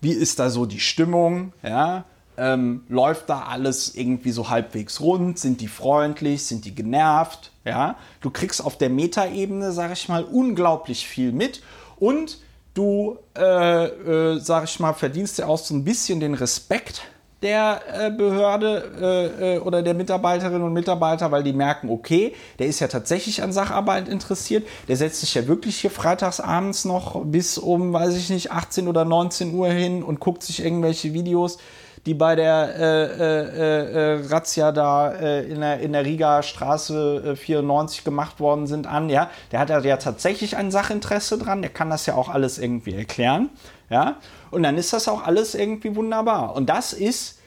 wie ist da so die Stimmung, ja, ähm, läuft da alles irgendwie so halbwegs rund? Sind die freundlich? Sind die genervt? Ja, du kriegst auf der Metaebene, sag ich mal, unglaublich viel mit und du, äh, äh, sag ich mal, verdienst ja auch so ein bisschen den Respekt der äh, Behörde äh, äh, oder der Mitarbeiterinnen und Mitarbeiter, weil die merken, okay, der ist ja tatsächlich an Sacharbeit interessiert, der setzt sich ja wirklich hier freitagsabends noch bis um, weiß ich nicht, 18 oder 19 Uhr hin und guckt sich irgendwelche Videos die bei der äh, Razzia da in der, in der Riga Straße 94 gemacht worden sind, an. Ja, der hat ja tatsächlich ein Sachinteresse dran, der kann das ja auch alles irgendwie erklären. Ja, und dann ist das auch alles irgendwie wunderbar. Und das ist,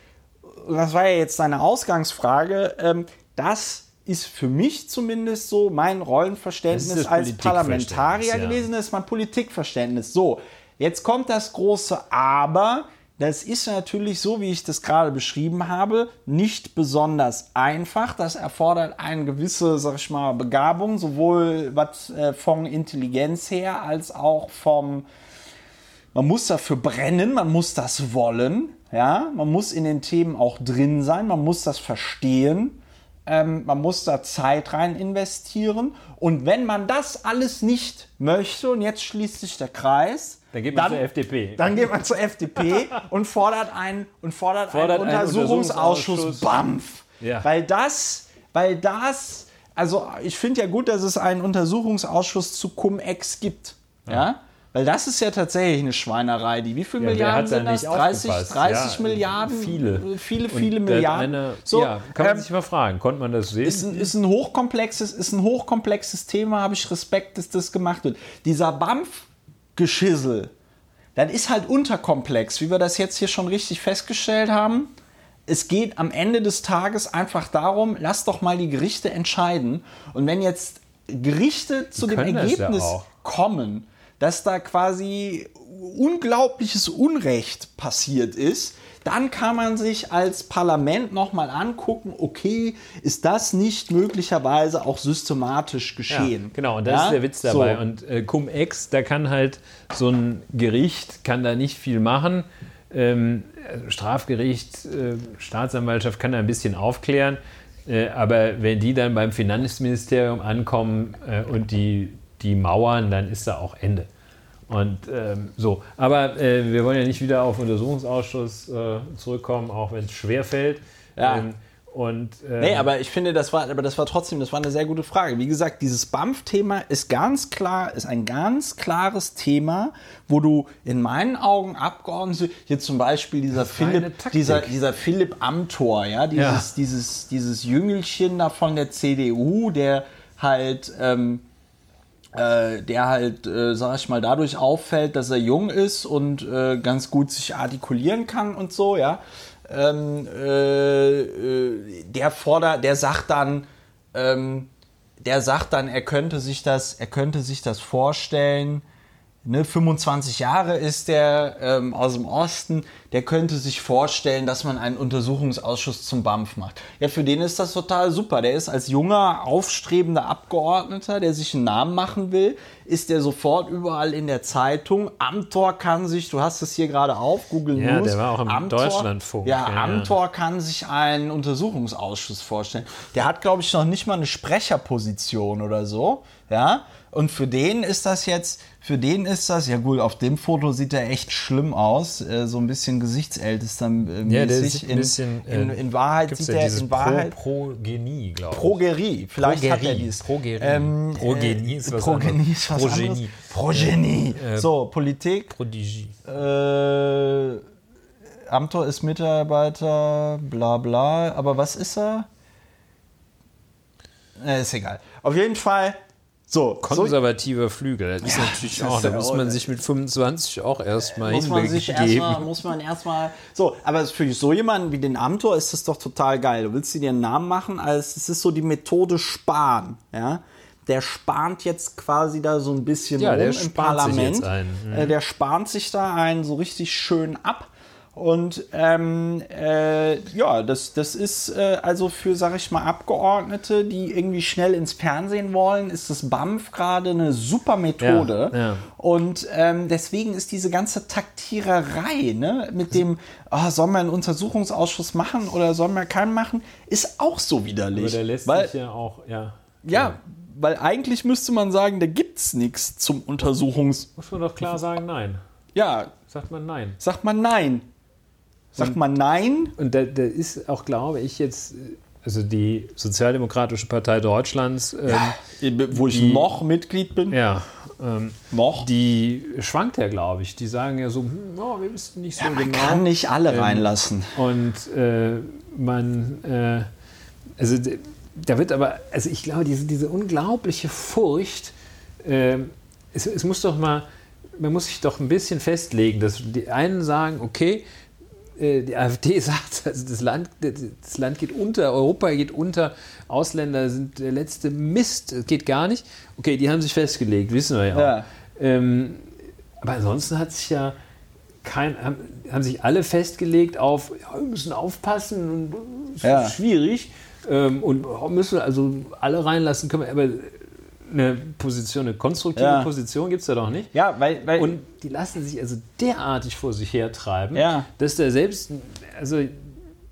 das war ja jetzt deine Ausgangsfrage, ähm, das ist für mich zumindest so mein Rollenverständnis als Parlamentarier ja. gewesen, das ist mein Politikverständnis. So, jetzt kommt das große Aber das ist natürlich so, wie ich das gerade beschrieben habe, nicht besonders einfach. Das erfordert eine gewisse, sag ich mal, Begabung, sowohl was äh, von Intelligenz her als auch vom. Man muss dafür brennen, man muss das wollen, ja, man muss in den Themen auch drin sein, man muss das verstehen, ähm, man muss da Zeit rein investieren. Und wenn man das alles nicht möchte, und jetzt schließt sich der Kreis, dann geht man dann, zur FDP. Dann geht man zur FDP und fordert einen, und fordert, fordert einen Untersuchungsausschuss, Untersuchungsausschuss BAMF. Ja. Weil das, weil das, also ich finde ja gut, dass es einen Untersuchungsausschuss zu Cum-Ex gibt. Ja. ja. Weil das ist ja tatsächlich eine Schweinerei. Die, wie viele ja, Milliarden sind das? 30, 30 ja, Milliarden? Viele. Viele, viele Milliarden. Eine, so, ja, kann man ähm, sich mal fragen. Konnte man das sehen? Ist ein, ist ein, hochkomplexes, ist ein hochkomplexes Thema, habe ich Respekt, dass das gemacht wird. Dieser BAMF Geschissel, das ist halt unterkomplex, wie wir das jetzt hier schon richtig festgestellt haben. Es geht am Ende des Tages einfach darum, lass doch mal die Gerichte entscheiden. Und wenn jetzt Gerichte zu dem Ergebnis ja kommen, dass da quasi unglaubliches Unrecht passiert ist, dann kann man sich als Parlament nochmal angucken, okay, ist das nicht möglicherweise auch systematisch geschehen? Ja, genau, und das ja? ist der Witz dabei. So. Und äh, Cum-Ex, da kann halt so ein Gericht, kann da nicht viel machen. Ähm, Strafgericht, äh, Staatsanwaltschaft kann da ein bisschen aufklären. Äh, aber wenn die dann beim Finanzministerium ankommen äh, und die, die mauern, dann ist da auch Ende. Und ähm, so, aber äh, wir wollen ja nicht wieder auf Untersuchungsausschuss äh, zurückkommen, auch wenn es schwer fällt. Ja. Ähm, und, ähm, nee, aber ich finde, das war, aber das war trotzdem, das war eine sehr gute Frage. Wie gesagt, dieses BAMF-Thema ist ganz klar, ist ein ganz klares Thema, wo du in meinen Augen Abgeordnete, hier zum Beispiel dieser Philipp, dieser, dieser Philipp Amthor, ja, dieses, ja. dieses, dieses Jüngelchen da von der CDU, der halt, ähm, äh, der halt, äh, sag ich mal, dadurch auffällt, dass er jung ist und äh, ganz gut sich artikulieren kann und so, ja. Ähm, äh, äh, der fordert, der sagt dann, ähm, der sagt dann, er könnte sich das, er könnte sich das vorstellen, ne, 25 Jahre ist der ähm, aus dem Osten, der könnte sich vorstellen, dass man einen Untersuchungsausschuss zum BAMF macht. Ja, für den ist das total super. Der ist als junger, aufstrebender Abgeordneter, der sich einen Namen machen will, ist der sofort überall in der Zeitung. Amtor kann sich, du hast es hier gerade auf, Google ja, News. Ja, der war auch im Amtor, Deutschlandfunk. Ja, ja, Amtor kann sich einen Untersuchungsausschuss vorstellen. Der hat, glaube ich, noch nicht mal eine Sprecherposition oder so. Ja, und für den ist das jetzt, für den ist das, ja gut, auf dem Foto sieht er echt schlimm aus, äh, so ein bisschen gesichtsältester mäßig. Ja, der sieht ein bisschen, in, in, in Wahrheit sieht er in Wahrheit Pro, Progenie, glaube ich. Progerie, vielleicht Progerie. hat er dies. Progerie. Ähm, Progenie ist was Progenie ist was Progenie. anderes. Progenie. Äh, so, Politik. Prodigie. Äh, Amtor ist Mitarbeiter, bla bla, aber was ist er? Äh, ist egal. Auf jeden Fall so, Konservativer so, Flügel, das ist ja, natürlich auch, da muss man sich mit 25 auch erstmal muss man sich erstmal, Muss man erstmal, so, aber für so jemanden wie den Amtor ist das doch total geil. Du willst dir einen Namen machen, als es ist so die Methode Spahn, ja. Der spannt jetzt quasi da so ein bisschen ja, rum im Parlament. Mhm. Der spannt sich da einen so richtig schön ab Und ähm, äh, ja, das, das ist äh, also für, sag ich mal, Abgeordnete, die irgendwie schnell ins Fernsehen wollen, ist das BAMF gerade eine super Methode. Ja, ja. Und ähm, deswegen ist diese ganze Taktiererei ne, mit dem, ah, soll man einen Untersuchungsausschuss machen oder soll man keinen machen, ist auch so widerlich. Aber der lässt weil, sich ja auch, ja. ja, weil eigentlich müsste man sagen, da gibt es nichts zum Untersuchungs... Muss man doch klar sagen, nein. Ja, Sagt man nein. sagt man nein. Sagt man nein, Und da, da ist auch, glaube ich, jetzt, also die Sozialdemokratische Partei Deutschlands, ähm, wo ich Die- noch Mitglied bin. ja, ähm, Noch. die schwankt ja, glaube ich. Die sagen ja so, hm, oh, wir wissen nicht so Ja, man genau. kann nicht alle Ähm, reinlassen. Und äh, man, äh, also da wird aber, also ich glaube, diese, diese unglaubliche Furcht, äh, es, es muss doch mal, man muss sich doch ein bisschen festlegen, dass die einen sagen, okay, die AfD sagt, also das Land, das Land geht unter, Europa geht unter, Ausländer sind der letzte Mist, geht gar nicht. Okay, die haben sich festgelegt, wissen wir ja auch. Ja. Ähm, aber ansonsten hat sich ja kein, haben, haben sich alle festgelegt auf, ja, wir müssen aufpassen und es Ja. ist schwierig ähm, und müssen also alle reinlassen können, wir, aber eine Position, eine konstruktive Ja. Position gibt es da doch nicht. Ja, weil, weil Und die lassen sich also derartig vor sich hertreiben, Ja. dass da selbst, also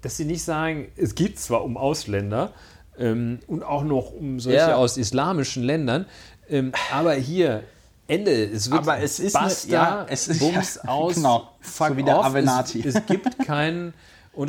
dass sie nicht sagen, es geht zwar um Ausländer ähm, und auch noch um solche Ja. aus islamischen Ländern, ähm, aber hier Ende, es wird Aber es ist eine- basta, ja, es ist- Bums ja, aus, genau. fuck So wie der off. Avenatti. Es, es gibt keinen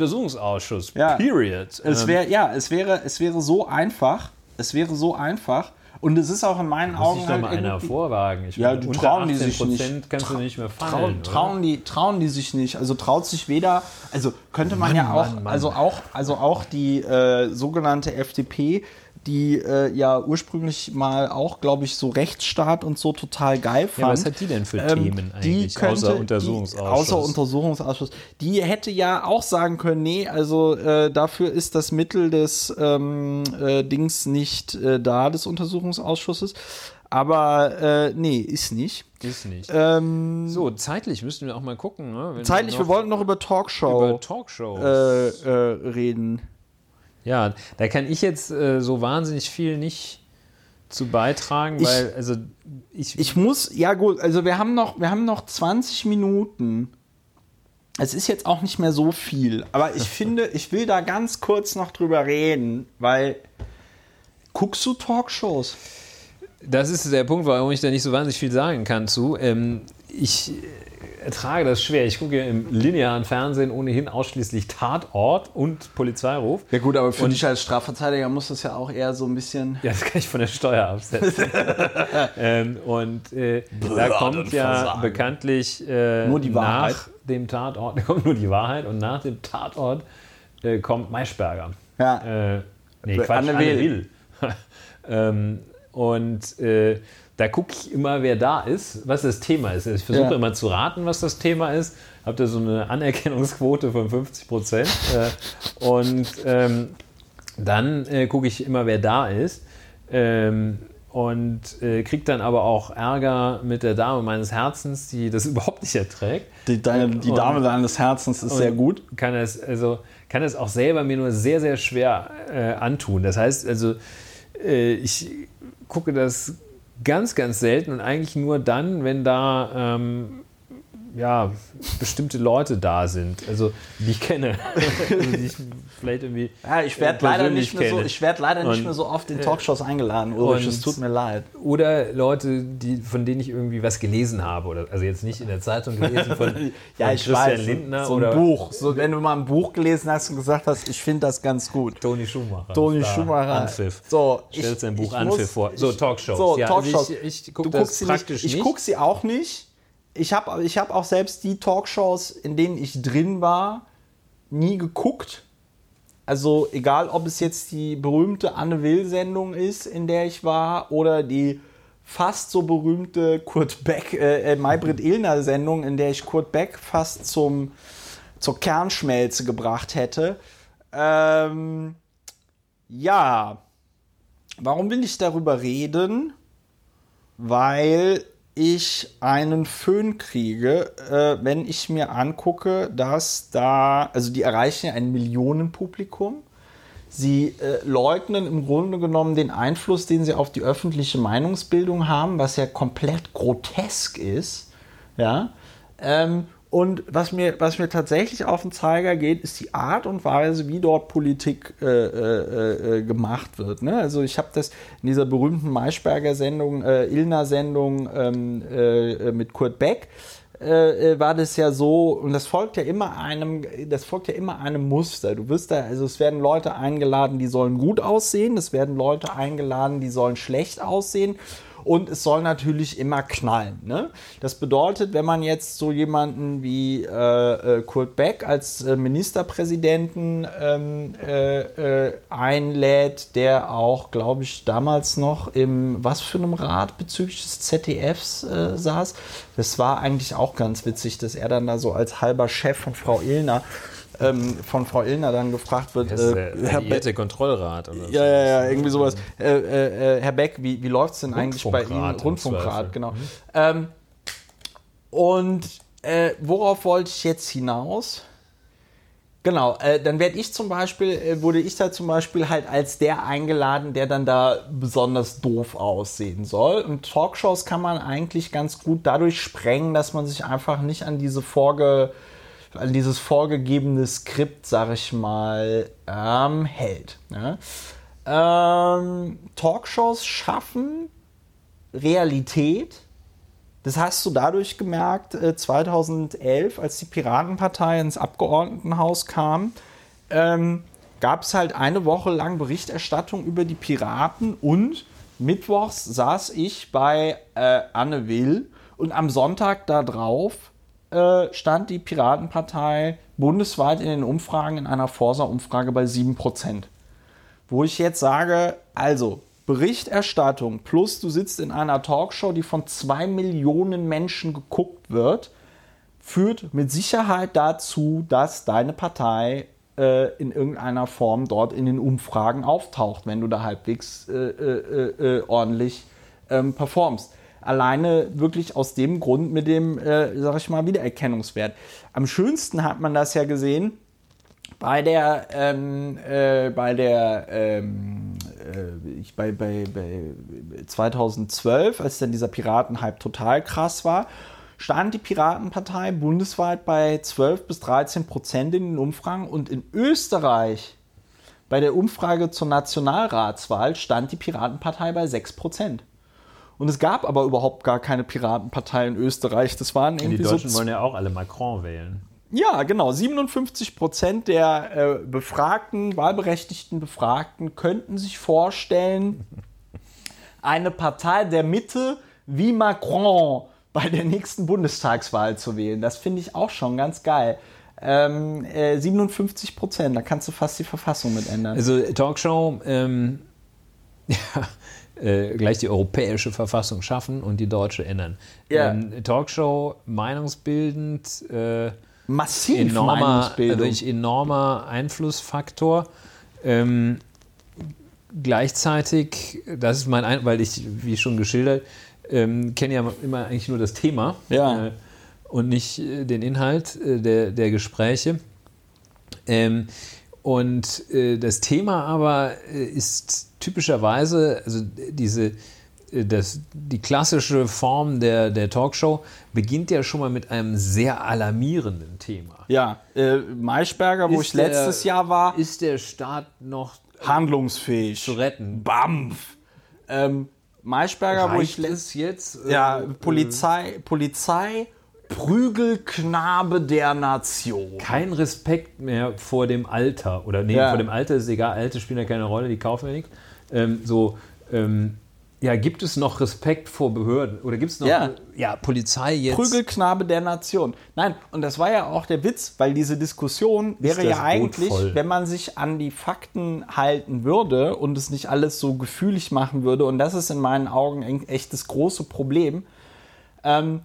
Untersuchungsausschuss, Ja. period. es Ähm, wäre, ja, es wäre, es wäre so einfach. Es wäre so einfach. Und es ist auch in meinen muss Augen doch halt mal einer vorwagen. Ich Ja, unter trauen die 18% sich nicht. kannst du nicht mehr fallen. oder? trauen, die, trauen die sich nicht. Also traut sich weder, also könnte man Mann, ja auch, Mann, Mann. also auch, also auch die äh, sogenannte FDP, die äh, ja ursprünglich mal auch, glaube ich, so Rechtsstaat und so total geil fand. Ja, was hat die denn für Ähm, Themen die eigentlich, könnte- außer Die, Untersuchungsausschuss? außer Untersuchungsausschuss. Die hätte ja auch sagen können, nee, also äh, dafür ist das Mittel des ähm, äh, Dings nicht äh, da, des Untersuchungsausschusses. Aber äh, nee, ist nicht. Ist nicht. Ähm, So, zeitlich müssten wir auch mal gucken. Ne? Zeitlich, wir wollten noch über Talkshow über Talkshows. äh, reden. Ja, da kann ich jetzt äh, so wahnsinnig viel nicht zu beitragen, Ich- weil, also ich, Ich muss, ja gut, also wir haben noch, wir haben noch 20 Minuten. Es ist jetzt auch nicht mehr so viel, aber ich finde, ich will da ganz kurz noch drüber reden, weil guckst du Talkshows? das ist der Punkt, warum ich da nicht so wahnsinnig viel sagen kann zu. Ähm, ich ertrage das schwer. Ich gucke im linearen Fernsehen ohnehin ausschließlich Tatort und Polizeiruf. Ja gut, aber für Und- dich als Strafverteidiger muss das ja auch eher so ein bisschen. Ja, das kann ich von der Steuer absetzen. ähm, und äh, da kommt ja versagen. bekanntlich äh, Nur die Wahrheit. nach dem Tatort, da kommt nur die Wahrheit und nach dem Tatort äh, kommt Maischberger. Ja. Äh, nee, Quatsch, Anne Anne, Will. Will. ähm, und äh, da gucke ich immer, wer da ist, was das Thema ist. Ich versuche Ja. immer zu raten, was das Thema ist. Habe da so eine Anerkennungsquote von 50 Prozent. äh, und ähm, dann äh, gucke ich immer, wer da ist. Ähm, und äh, kriege dann aber auch Ärger mit der Dame meines Herzens, die das überhaupt nicht erträgt. Die, deine, die Dame deines Herzens ist sehr gut. Kann es, also, kann es auch selber mir nur sehr, sehr schwer äh, antun. Das heißt, also, äh, ich gucke das ganz, ganz selten und eigentlich nur dann, wenn da ähm, ja, bestimmte Leute da sind, also die ich kenne, also, die ich vielleicht irgendwie Ja, ich werde äh, leider, nicht mehr, so, ich werd leider nicht Und- mehr so oft in Talkshows eingeladen, Ulrich. Es tut mir leid. Oder Leute, die, von denen ich irgendwie was gelesen habe. Oder, also jetzt nicht in der Zeitung gelesen von, Ja, von ich Christian weiß. Lindner so ein oder Buch. So, wenn du mal ein Buch gelesen hast und gesagt hast, ich finde das ganz gut. Toni Schumacher. Toni Schumacher. Anpfiff. So, Stellt sein Buch ich Anpfiff muss- vor. So, ich- Talkshows. So, Ja, also Talkshows. ich- ich guck du das guckst sie praktisch nicht. Ich nicht. gucke sie auch nicht. Ich habe ich hab auch selbst die Talkshows, in denen ich drin war, nie geguckt. Also egal, ob es jetzt die berühmte Anne Will-Sendung ist, in der ich war, oder die fast so berühmte Kurt Beck, äh, äh, Maybrit Illner-Sendung, in der ich Kurt Beck fast zum, zur Kernschmelze gebracht hätte. Ähm, ja, warum will ich darüber reden? Weil ich einen Föhn kriege, äh, wenn ich mir angucke, dass da, also die erreichen ja ein Millionenpublikum. Sie äh, leugnen im Grunde genommen den Einfluss, den sie auf die öffentliche Meinungsbildung haben, was ja komplett grotesk ist. Ja. Ähm, und was mir, was mir tatsächlich auf den Zeiger geht, ist die Art und Weise, wie dort Politik äh, äh, äh, gemacht wird. Ne? Also ich habe das in dieser berühmten Maischberger Sendung, äh, Ilna-Sendung ähm, äh, mit Kurt Beck, äh, war das ja so, und das folgt ja immer einem, das folgt ja immer einem Muster. Du wirst da, also es werden Leute eingeladen, die sollen gut aussehen, es werden Leute eingeladen, die sollen schlecht aussehen und es soll natürlich immer knallen. Ne? Das bedeutet, wenn man jetzt so jemanden wie äh, äh Kurt Beck als äh, Ministerpräsidenten ähm, äh, äh, einlädt, der auch, glaube ich, damals noch im, was für einem Rat bezüglich des ZDFs äh, saß, das war eigentlich auch ganz witzig, dass er dann da so als halber Chef von Frau Illner ähm, von Frau Illner dann gefragt wird, das äh, Herr Kontrollrat oder ja, ja, ja, irgendwie sowas. Äh, äh, äh Herr Beck, wie, wie läuft es denn eigentlich bei Ihnen? Rundfunkrat, genau. Mhm. Ähm, und äh, worauf wollte ich jetzt hinaus? Genau, äh, dann werde ich zum Beispiel, äh, wurde ich da zum Beispiel halt als der eingeladen, der dann da besonders doof aussehen soll. Und Talkshows kann man eigentlich ganz gut dadurch sprengen, dass man sich einfach nicht an diese vorge an dieses vorgegebene Skript, sag ich mal, ähm, hält. Ne? Ähm, Talkshows schaffen Realität. Das hast du dadurch gemerkt, äh, 2011, als die Piratenpartei ins Abgeordnetenhaus kam, ähm, gab es halt eine Woche lang Berichterstattung über die Piraten und mittwochs saß ich bei äh, Anne Will und am Sonntag darauf äh, stand die Piratenpartei bundesweit in den Umfragen in einer Forsa-Umfrage bei 7%. Wo ich jetzt sage, also Berichterstattung plus du sitzt in einer Talkshow, die von zwei Millionen Menschen geguckt wird, führt mit Sicherheit dazu, dass deine Partei äh, in irgendeiner Form dort in den Umfragen auftaucht, wenn du da halbwegs äh, äh, äh ordentlich ähm, performst. Alleine wirklich aus dem Grund mit dem, äh, sag ich mal, Wiedererkennungswert. Am schönsten hat man das ja gesehen bei der, ähm, äh, bei der, ähm, äh, ich, bei, bei, bei 2012, als dann dieser Piratenhype total krass war, stand die Piratenpartei bundesweit bei 12 bis 13 Prozent in den Umfragen und in Österreich bei der Umfrage zur Nationalratswahl stand die Piratenpartei bei 6 Prozent. Und es gab aber überhaupt gar keine Piratenpartei in Österreich. Das waren irgendwie Die Deutschen so wollen ja auch alle Macron wählen. Ja, genau. 57 Prozent der äh, befragten, wahlberechtigten Befragten könnten sich vorstellen, eine Partei der Mitte wie Macron bei der nächsten Bundestagswahl zu wählen. Das finde ich auch schon ganz geil. Ähm, äh, 57 Prozent, da kannst du fast die Verfassung mit ändern. Also Talkshow, ähm, ja, äh, gleich die europäische Verfassung schaffen und die deutsche ändern. Ja. Ähm, Talkshow, meinungsbildend, äh, massiv enormer, also enormer Einflussfaktor. Ähm, gleichzeitig, das ist mein, Ein weil ich, wie schon geschildert, ähm, kenne ja immer eigentlich nur das Thema ja. äh, und nicht äh, den Inhalt äh, der, der Gespräche. Ähm, und äh, das Thema aber äh, ist typischerweise, also diese, äh, das, die klassische Form der, der Talkshow beginnt ja schon mal mit einem sehr alarmierenden Thema. Ja, äh, Maischberger, wo ist ich der, letztes Jahr war. Ist der Staat noch handlungsfähig zu retten? Bampf! Ähm, Maischberger, Reicht wo ich es jetzt. Äh, ja, Polizei, Polizei Prügelknabe der Nation. Kein Respekt mehr vor dem Alter. Oder nee, ja. vor dem Alter ist egal, Alte spielen ja keine Rolle, die kaufen ja nichts. Ähm, so, ähm, ja, gibt es noch Respekt vor Behörden? Oder gibt es noch ja. ja. Polizei jetzt? Prügelknabe der Nation. Nein, und das war ja auch der Witz, weil diese Diskussion wäre ja eigentlich, voll? wenn man sich an die Fakten halten würde und es nicht alles so gefühlig machen würde, und das ist in meinen Augen echt das große Problem, ähm,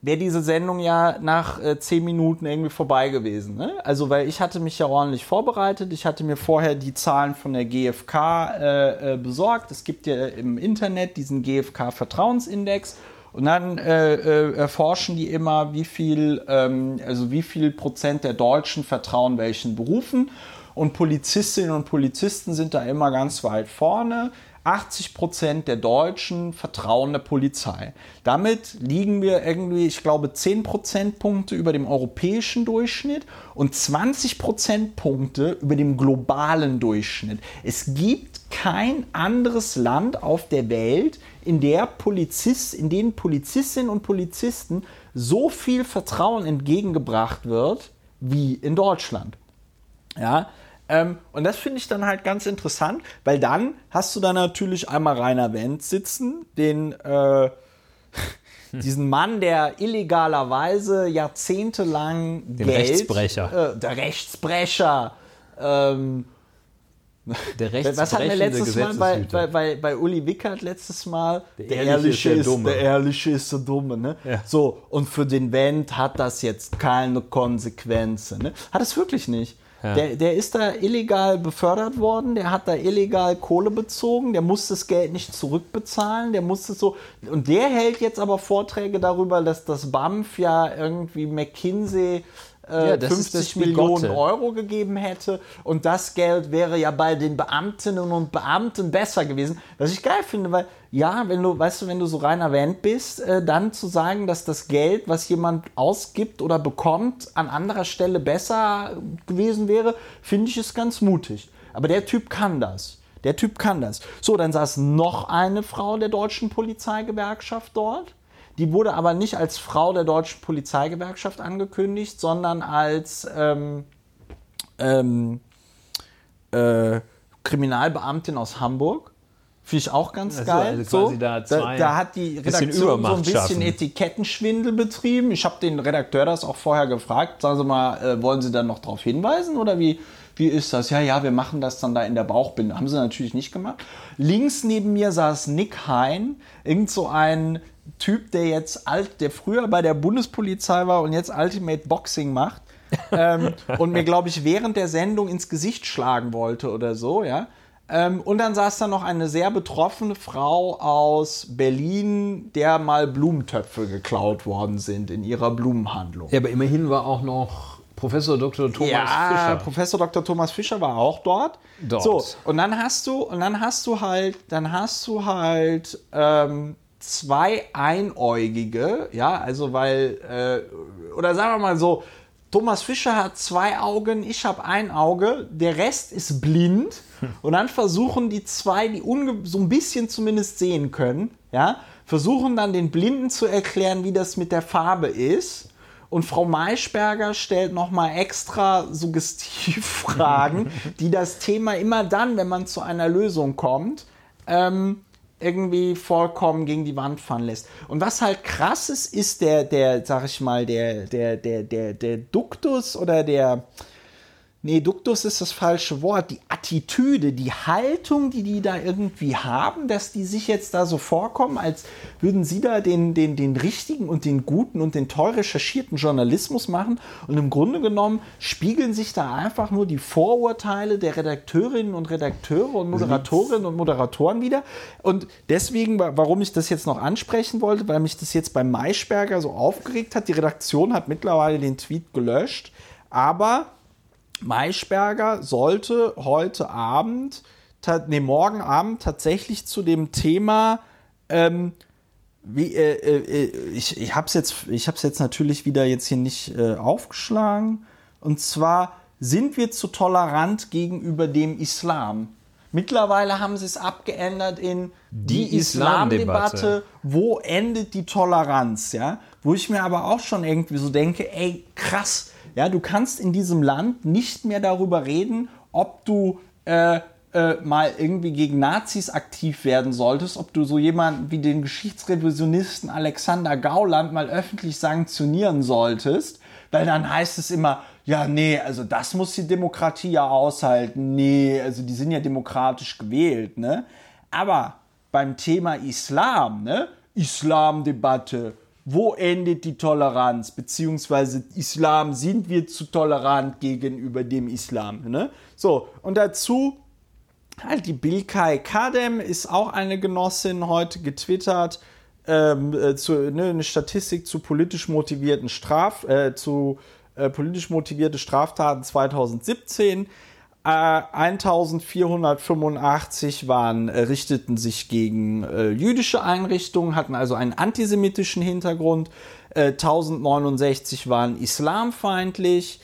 wäre diese Sendung ja nach äh, zehn Minuten irgendwie vorbei gewesen. Ne? Also, weil ich hatte mich ja ordentlich vorbereitet. Ich hatte mir vorher die Zahlen von der GfK äh, äh, besorgt. Es gibt ja im Internet diesen GfK-Vertrauensindex. Und dann äh, äh, erforschen die immer, wie viel, ähm, also wie viel Prozent der Deutschen vertrauen welchen Berufen. Und Polizistinnen und Polizisten sind da immer ganz weit vorne. 80 Prozent der Deutschen vertrauen der Polizei. Damit liegen wir irgendwie, ich glaube, 10 Prozentpunkte über dem europäischen Durchschnitt und 20 Prozentpunkte über dem globalen Durchschnitt. Es gibt kein anderes Land auf der Welt, in der Polizist, in denen Polizistinnen und Polizisten so viel Vertrauen entgegengebracht wird wie in Deutschland. Ja, ähm, und das finde ich dann halt ganz interessant, weil dann hast du da natürlich einmal Rainer Wendt sitzen, den äh, diesen Mann, der illegalerweise jahrzehntelang den Geld, Rechtsbrecher, äh, der Rechtsbrecher, ähm, der Was hatten wir letztes Mal bei, bei, bei, bei Uli Wickert letztes Mal? Der, der Ehrliche, ist, der, Dumme. der Ehrliche ist der Dumme. Ne? Ja. So, und für den Wendt hat das jetzt keine Konsequenzen. Ne? Hat es wirklich nicht. Ja. Der, der ist da illegal befördert worden, der hat da illegal Kohle bezogen, der muss das Geld nicht zurückbezahlen, der musste so. Und der hält jetzt aber Vorträge darüber, dass das BAMF ja irgendwie McKinsey äh, ja, 50 Millionen Euro gegeben hätte und das Geld wäre ja bei den Beamtinnen und Beamten besser gewesen. Was ich geil finde, weil ja, wenn du, weißt du, wenn du so rein erwähnt bist, äh, dann zu sagen, dass das Geld, was jemand ausgibt oder bekommt, an anderer Stelle besser gewesen wäre, finde ich es ganz mutig. Aber der Typ kann das. Der Typ kann das. So, dann saß noch eine Frau der deutschen Polizeigewerkschaft dort. Die wurde aber nicht als Frau der deutschen Polizeigewerkschaft angekündigt, sondern als ähm, ähm, äh, Kriminalbeamtin aus Hamburg. Finde ich auch ganz also, geil. Also so, da, da, da, hat die Redaktion so ein bisschen schaffen. Etikettenschwindel betrieben. Ich habe den Redakteur das auch vorher gefragt. Sagen Sie mal, äh, wollen Sie dann noch darauf hinweisen oder wie, wie ist das? Ja, ja, wir machen das dann da in der Bauchbinde. Haben sie natürlich nicht gemacht. Links neben mir saß Nick Hein, irgend so ein Typ, der jetzt alt, der früher bei der Bundespolizei war und jetzt Ultimate Boxing macht. ähm, und mir, glaube ich, während der Sendung ins Gesicht schlagen wollte oder so, ja. Ähm, und dann saß da noch eine sehr betroffene Frau aus Berlin, der mal Blumentöpfe geklaut worden sind in ihrer Blumenhandlung. Ja, aber immerhin war auch noch Professor Dr. Thomas ja, Fischer. Professor Dr. Thomas Fischer war auch dort. Dort. So, und dann hast du, und dann hast du halt, dann hast du halt ähm, zwei Einäugige, ja, also weil, äh, oder sagen wir mal so, Thomas Fischer hat zwei Augen, ich habe ein Auge, der Rest ist blind. Und dann versuchen die zwei, die so ein bisschen zumindest sehen können, ja, versuchen dann den Blinden zu erklären, wie das mit der Farbe ist. Und Frau Maischberger stellt nochmal extra Suggestivfragen, die das Thema immer dann, wenn man zu einer Lösung kommt, ähm, irgendwie vollkommen gegen die Wand fahren lässt. Und was halt krass ist, ist der, der, sag ich mal, der, der, der, der, der Duktus oder der, nee, Duktus ist das falsche Wort, die Attitüde, die Haltung, die die da irgendwie haben, dass die sich jetzt da so vorkommen, als würden sie da den, den, den richtigen und den guten und den toll recherchierten Journalismus machen. Und im Grunde genommen spiegeln sich da einfach nur die Vorurteile der Redakteurinnen und Redakteure und Moderatorinnen und Moderatoren wieder. Und deswegen, warum ich das jetzt noch ansprechen wollte, weil mich das jetzt beim Maischberger so aufgeregt hat, die Redaktion hat mittlerweile den Tweet gelöscht, aber Maischberger sollte heute Abend, nee, morgen Abend tatsächlich zu dem Thema, ähm, wie, äh, äh, ich, ich habe es jetzt, jetzt natürlich wieder jetzt hier nicht äh, aufgeschlagen. Und zwar sind wir zu tolerant gegenüber dem Islam. Mittlerweile haben sie es abgeändert in die, die Islamdebatte, Islam wo endet die Toleranz, ja? Wo ich mir aber auch schon irgendwie so denke, ey, krass, ja, du kannst in diesem Land nicht mehr darüber reden, ob du äh, äh, mal irgendwie gegen Nazis aktiv werden solltest, ob du so jemanden wie den Geschichtsrevisionisten Alexander Gauland mal öffentlich sanktionieren solltest, weil dann heißt es immer, ja, nee, also das muss die Demokratie ja aushalten. Nee, also die sind ja demokratisch gewählt, ne? Aber beim Thema Islam, ne? Islamdebatte, wo endet die Toleranz? Beziehungsweise Islam, sind wir zu tolerant gegenüber dem Islam? Ne? So, und dazu halt die Bilkay Kadem ist auch eine Genossin heute getwittert. ähm, äh, zu, ne, eine Statistik zu politisch motivierten Straf, äh, zu äh, politisch motivierte Straftaten 2017. Äh, 1485 waren, äh, richteten sich gegen äh, jüdische Einrichtungen, hatten also einen antisemitischen Hintergrund. 1069 waren islamfeindlich.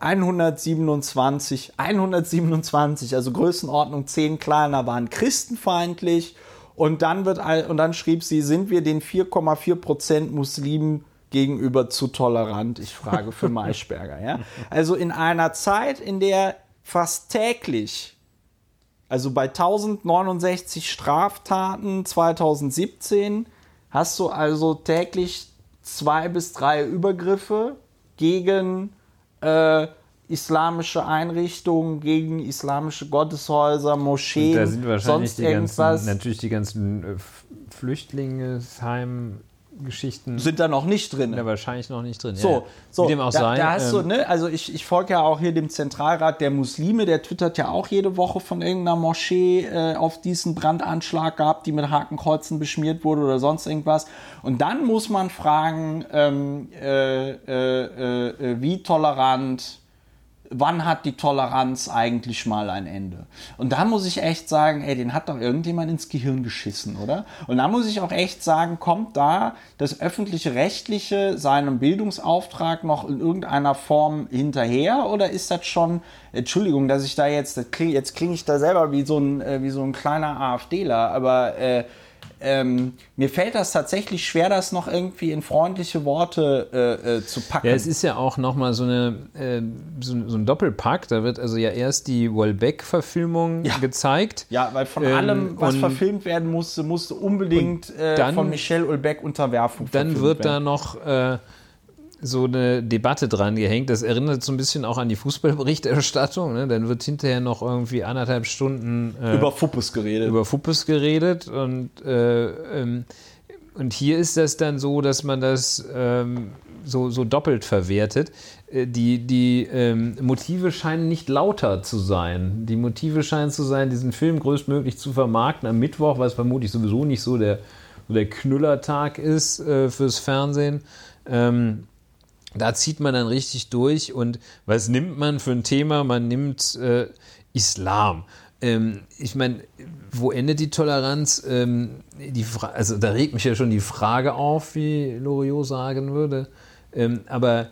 127, 127, also Größenordnung 10 kleiner, waren christenfeindlich. Und dann, wird, und dann schrieb sie, sind wir den 4,4 Prozent Muslimen gegenüber zu tolerant? Ich frage für Maischberger. ja? Also in einer Zeit, in der fast täglich, also bei 1069 Straftaten 2017, hast du also täglich zwei bis drei Übergriffe gegen äh, islamische Einrichtungen, gegen islamische Gotteshäuser, Moscheen, da sind wahrscheinlich sonst die irgendwas. ganzen, natürlich die ganzen äh, Flüchtlingsheim Geschichten sind da noch nicht drin. Ja, wahrscheinlich noch nicht drin. So, ja. so Wie dem auch da, sei. da hast du, ähm, ne, also ich, ich folge ja auch hier dem Zentralrat der Muslime, der twittert ja auch jede Woche von irgendeiner Moschee äh, auf diesen Brandanschlag gehabt, die mit Hakenkreuzen beschmiert wurde oder sonst irgendwas. Und dann muss man fragen, ähm, äh, äh, äh, wie tolerant wann hat die Toleranz eigentlich mal ein Ende? Und da muss ich echt sagen, ey, den hat doch irgendjemand ins Gehirn geschissen, oder? Und da muss ich auch echt sagen, kommt da das öffentliche Rechtliche seinem Bildungsauftrag noch in irgendeiner Form hinterher oder ist das schon, Entschuldigung, dass ich da jetzt, jetzt klinge ich da selber wie so ein, äh, wie so ein kleiner AfDler, aber äh, ähm, mir fällt das tatsächlich schwer, das noch irgendwie in freundliche Worte äh, äh, zu packen. Ja, es ist ja auch nochmal so, eine, äh, so, so, ein Doppelpack. Da wird also ja erst die Wallbeck-Verfilmung ja. gezeigt. Ja, weil von ähm, allem, was verfilmt werden musste, musste unbedingt äh, dann, von Michel Ulbeck Unterwerfung Dann wird werden. da noch äh, so eine Debatte dran gehängt. Das erinnert so ein bisschen auch an die Fußballberichterstattung. Ne? Dann wird hinterher noch irgendwie anderthalb Stunden äh, über Fuppes geredet. Über Fuppes geredet und äh, ähm, und hier ist das dann so, dass man das ähm, so, so doppelt verwertet. Äh, die, die ähm, Motive scheinen nicht lauter zu sein. Die Motive scheinen zu sein, diesen Film größtmöglich zu vermarkten am Mittwoch, was vermutlich sowieso nicht so der, so der Knüllertag ist äh, fürs Fernsehen. Ähm, da zieht man dann richtig durch und was nimmt man für ein Thema? Man nimmt äh, Islam. Ähm, ich meine, wo endet die Toleranz? Ähm, die also da regt mich ja schon die Frage auf, wie Loriot sagen würde. Ähm, aber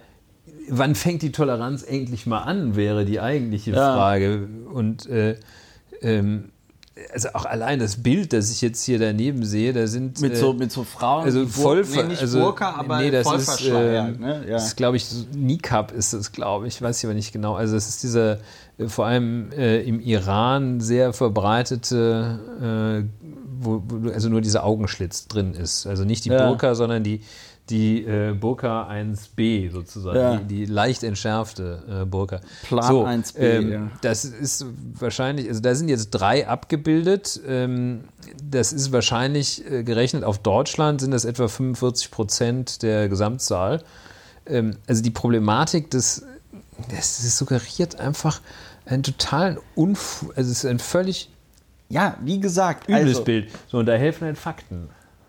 wann fängt die Toleranz endlich mal an, wäre die eigentliche ja. Frage. Und äh, ähm, also auch allein das Bild, das ich jetzt hier daneben sehe, da sind mit so mit so Frauen, also voll nee, nicht also, Burka, aber nee, das ist, äh, ne? ja. ist glaube ich Nikab ist das, glaube ich, weiß ich aber nicht genau. Also es ist dieser äh, vor allem äh, im Iran sehr verbreitete, äh, wo, wo, also nur dieser Augenschlitz drin ist. Also nicht die ja. Burka, sondern die die äh, Burka 1b sozusagen, ja. die, die, leicht entschärfte äh, Burka. Plan so, 1b, ähm, ja. Das ist wahrscheinlich, also da sind jetzt drei abgebildet. Ähm, das ist wahrscheinlich äh, gerechnet auf Deutschland sind das etwa 45 Prozent der Gesamtzahl. Ähm, also die Problematik des, das, das suggeriert einfach einen totalen Unfug, also es ist ein völlig ja, wie gesagt, übles also, Bild. So, und da helfen halt Fakten.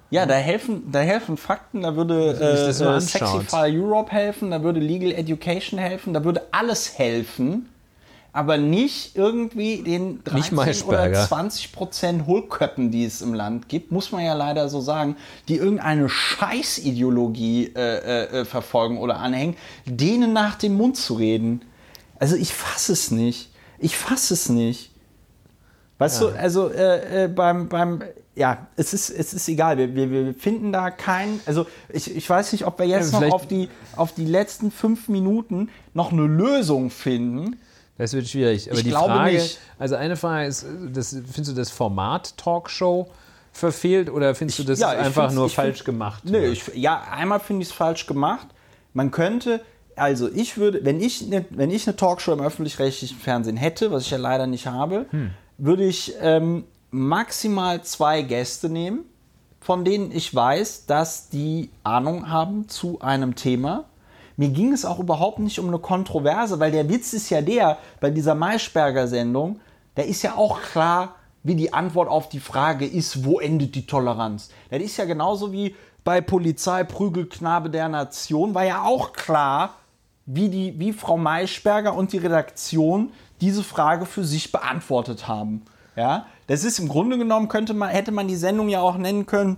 Ja, da helfen, da helfen Fakten, da würde äh, äh, Sexify Europe helfen, da würde Legal Education helfen, da würde alles helfen, aber nicht irgendwie den 13 oder 20 Prozent Hohlköppen, die es im Land gibt, muss man ja leider so sagen, die irgendeine Scheißideologie äh, äh, verfolgen oder anhängen, denen nach dem Mund zu reden. Also ich fasse es nicht. Ich fasse es nicht. Weißt ja. du, also äh, äh, beim, beim ja, es ist, es ist egal. Wir, wir, wir finden da kein. Also, ich, ich weiß nicht, ob wir jetzt ja, noch auf die, auf die letzten fünf Minuten noch eine Lösung finden. Das wird schwierig. Aber ich die glaube Frage, nicht. also eine Frage ist, das, findest du das Format Talkshow verfehlt oder findest du das ja, einfach nur falsch gemacht? Nö, ich, ja, einmal finde ich es falsch gemacht. Man könnte, also ich würde, wenn ich, ne, wenn ich eine Talkshow im öffentlich-rechtlichen Fernsehen hätte, was ich ja leider nicht habe, hm. würde ich ähm, maximal zwei Gäste nehmen, von denen ich weiß, dass die Ahnung haben zu einem Thema. Mir ging es auch überhaupt nicht um eine Kontroverse, weil der Witz ist ja der, bei dieser Maischberger-Sendung, da ist ja auch klar, wie die Antwort auf die Frage ist, wo endet die Toleranz. Das ist ja genauso wie bei Polizei Prügelknabe der Nation, war ja auch klar, wie, die, wie Frau Maischberger und die Redaktion diese Frage für sich beantwortet haben. Ja, das ist im Grunde genommen, könnte man, hätte man die Sendung ja auch nennen können,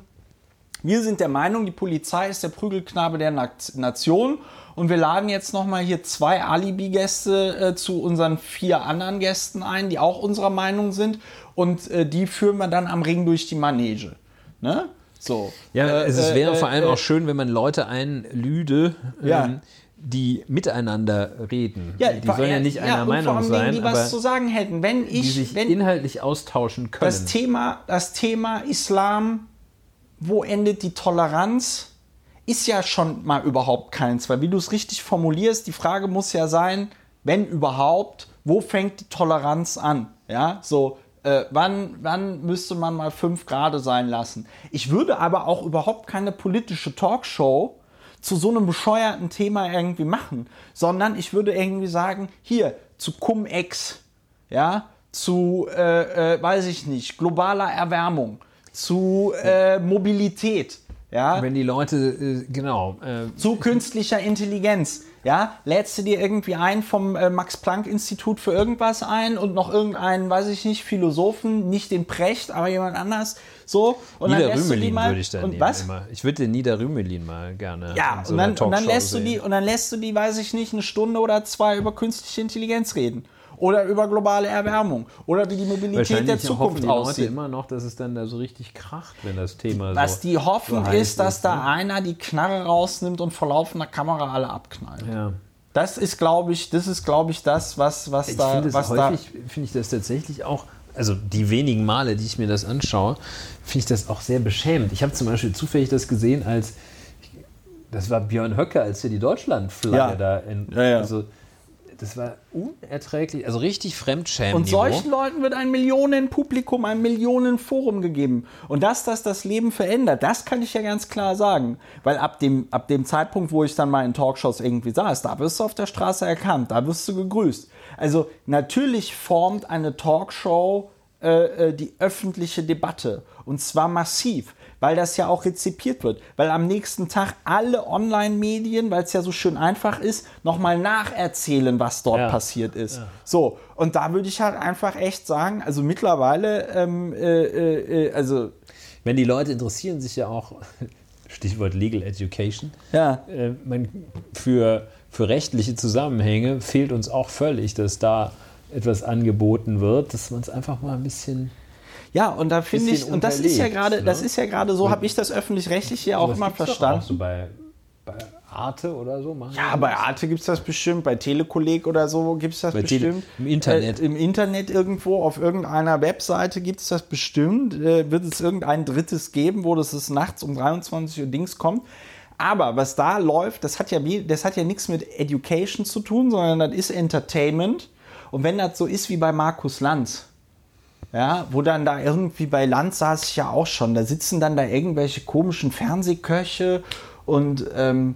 wir sind der Meinung, die Polizei ist der Prügelknabe der Nation und wir laden jetzt nochmal hier zwei Alibi-Gäste äh, zu unseren vier anderen Gästen ein, die auch unserer Meinung sind und äh, die führen wir dann am Ring durch die Manege. Ne? So. Ja, Äh, es äh, wäre äh, vor allem äh, auch schön, wenn man Leute einlüde, Ja. ähm, die miteinander reden. Ja, die sollen ja nicht ja, einer und Meinung vor allem sein, die aber was zu sagen hätten. Wenn die ich, sich wenn, inhaltlich austauschen können. das Thema, das Thema Islam, wo endet die Toleranz, ist ja schon mal überhaupt keins. Weil wie du es richtig formulierst, die Frage muss ja sein, wenn überhaupt, wo fängt die Toleranz an? Ja, so, äh, wann, wann müsste man mal fünf Grade sein lassen? Ich würde aber auch überhaupt keine politische Talkshow zu so einem bescheuerten Thema irgendwie machen, sondern ich würde irgendwie sagen, hier, zu Cum-Ex, ja, zu, äh, äh, weiß ich nicht, globaler Erwärmung, zu äh, Mobilität, ja, wenn die Leute, äh, genau, äh, zu künstlicher Intelligenz. Ja, lädst du dir irgendwie ein vom äh, Max-Planck-Institut für irgendwas ein und noch irgendeinen, weiß ich nicht, Philosophen, nicht den Precht, aber jemand anders, so. Und Nieder lässt du die mal- würde ich da und nehmen was? immer. Ich würde den Nieder Rümelin mal gerne Ja, so und, dann, und dann lässt du die sehen. und dann lässt du die, weiß ich nicht, eine Stunde oder zwei über künstliche Intelligenz reden oder über globale Erwärmung oder wie die Mobilität der Zukunft die Leute aussieht. immer noch, dass es dann da so richtig kracht, wenn das Thema Was so die hoffen, so ist, dass da ne? einer die Knarre rausnimmt und vor laufender Kamera alle abknallt. Ja. Das ist, glaube ich, das ist, glaube ich, das, was, was Ich da, finde was häufig, finde ich das tatsächlich auch, also die wenigen Male, die ich mir das anschaue, finde ich das auch sehr beschämend. Ich habe zum Beispiel zufällig das gesehen, als das war Björn Höcke, als er die Deutschlandflagge Ja. da in, Ja, ja. also das war unerträglich, also richtig Fremdschämen. Und solchen Leuten wird ein Millionenpublikum, ein Millionenforum gegeben. Und dass das das Leben verändert, das kann ich ja ganz klar sagen. Weil ab dem, ab dem Zeitpunkt, wo ich dann mal in Talkshows irgendwie saß, da wirst du auf der Straße erkannt, da wirst du gegrüßt. Also natürlich formt eine Talkshow äh, äh, die öffentliche Debatte. Und zwar massiv, weil das ja auch rezipiert wird. Weil am nächsten Tag alle Online-Medien, weil es ja so schön einfach ist, nochmal nacherzählen, was dort Ja. passiert ist. So, und da würde ich halt einfach echt sagen, also mittlerweile, ähm, äh, äh, äh, also Wenn die Leute interessieren sich ja auch, Stichwort Legal Education, ja, man, für, für rechtliche Zusammenhänge fehlt uns auch völlig, dass da etwas angeboten wird, dass man es einfach mal ein bisschen. ja, und da finde ich, und das ist ja gerade, ne? das ist ja gerade so, habe ich das öffentlich-rechtliche auch Sowas immer verstanden. Auch so bei, bei Arte oder so machen Ja, bei. Arte gibt es das bestimmt, bei Telekolleg oder so gibt es das Bei Tele- bestimmt. im Internet. Äh, Im Internet irgendwo, auf irgendeiner Webseite gibt es das bestimmt. Äh, wird es irgendein drittes geben, wo das ist nachts um 23 Uhr Dings kommt. Aber was da läuft, das hat ja, das hat ja nichts mit Education zu tun, sondern das ist Entertainment. Und wenn das so ist wie bei Markus Lanz, ja, wo dann da irgendwie bei Land saß ich ja auch schon, da sitzen dann da irgendwelche komischen Fernsehköche und ähm,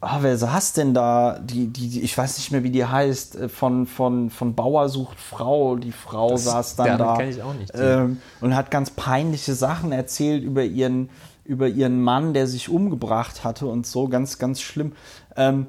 ah, wer saß denn da? Die, die, die, ich weiß nicht mehr, wie die heißt, äh, von, von, von Bauer sucht Frau. Die Frau saß dann da kann ich auch nicht ähm, und hat ganz peinliche Sachen erzählt über ihren, über ihren Mann, der sich umgebracht hatte und so, ganz, ganz schlimm. Ähm,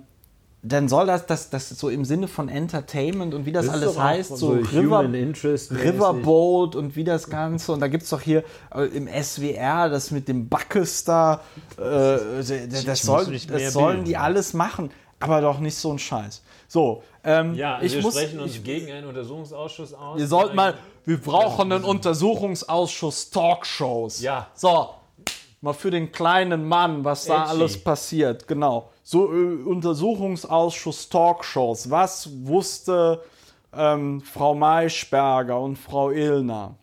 dann soll das, das, das so im Sinne von Entertainment und wie das, Das alles heißt, so, River. Riverboat und wie das Ganze. Und da gibt es doch hier äh, im SWR das mit dem Backes da. Äh, das, muss soll, das sollen die alles machen, aber doch nicht so ein Scheiß. So, ähm, Ja, ich wir muss, sprechen uns ich, gegen einen Untersuchungsausschuss aus. wir sollten mal, wir brauchen einen Untersuchungsausschuss Talkshows. Ja. So, mal für den kleinen Mann, was da Edgy. alles passiert. Genau. So, äh, Untersuchungsausschuss Talkshows. Was wusste ähm, Frau Maischberger und Frau Illner?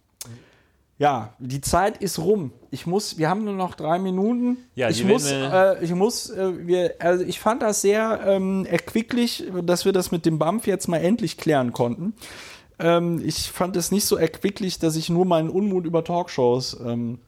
Ja, die Zeit ist rum. Ich muss, wir haben nur noch drei Minuten. Ja, ich muss, äh, ich muss, äh, wir, also ich fand das sehr ähm, erquicklich, dass wir das mit dem BAMF jetzt mal endlich klären konnten. Ähm, ich fand es nicht so erquicklich, dass ich nur meinen Unmut über Talkshows ähm,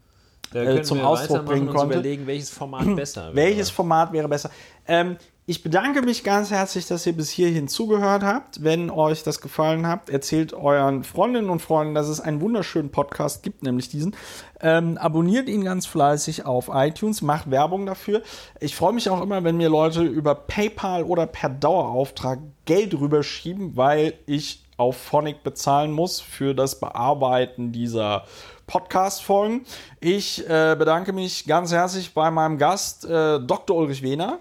äh, können zum Ausdruck bringen und konnte. überlegen, welches Format besser wäre. welches Format wäre besser. Ähm, Ich bedanke mich ganz herzlich, dass ihr bis hierhin zugehört habt. Wenn euch das gefallen hat, erzählt euren Freundinnen und Freunden, dass es einen wunderschönen Podcast gibt, nämlich diesen. Ähm, abonniert ihn ganz fleißig auf iTunes, macht Werbung dafür. Ich freue mich auch immer, wenn mir Leute über PayPal oder per Dauerauftrag Geld rüberschieben, weil ich auf Phonic bezahlen muss für das Bearbeiten dieser Podcast-Folgen. Ich äh, bedanke mich ganz herzlich bei meinem Gast, äh, Dr. Ulrich Wehner.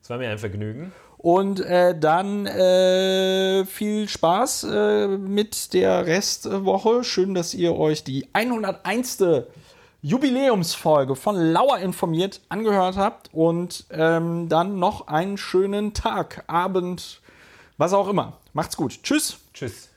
Es war mir ein Vergnügen. Und äh, dann äh, viel Spaß äh, mit der Restwoche. Schön, dass ihr euch die 101. Jubiläumsfolge von Lauer informiert angehört habt. Und ähm, dann noch einen schönen Tag, Abend, was auch immer. Macht's gut. Tschüss. Tschüss.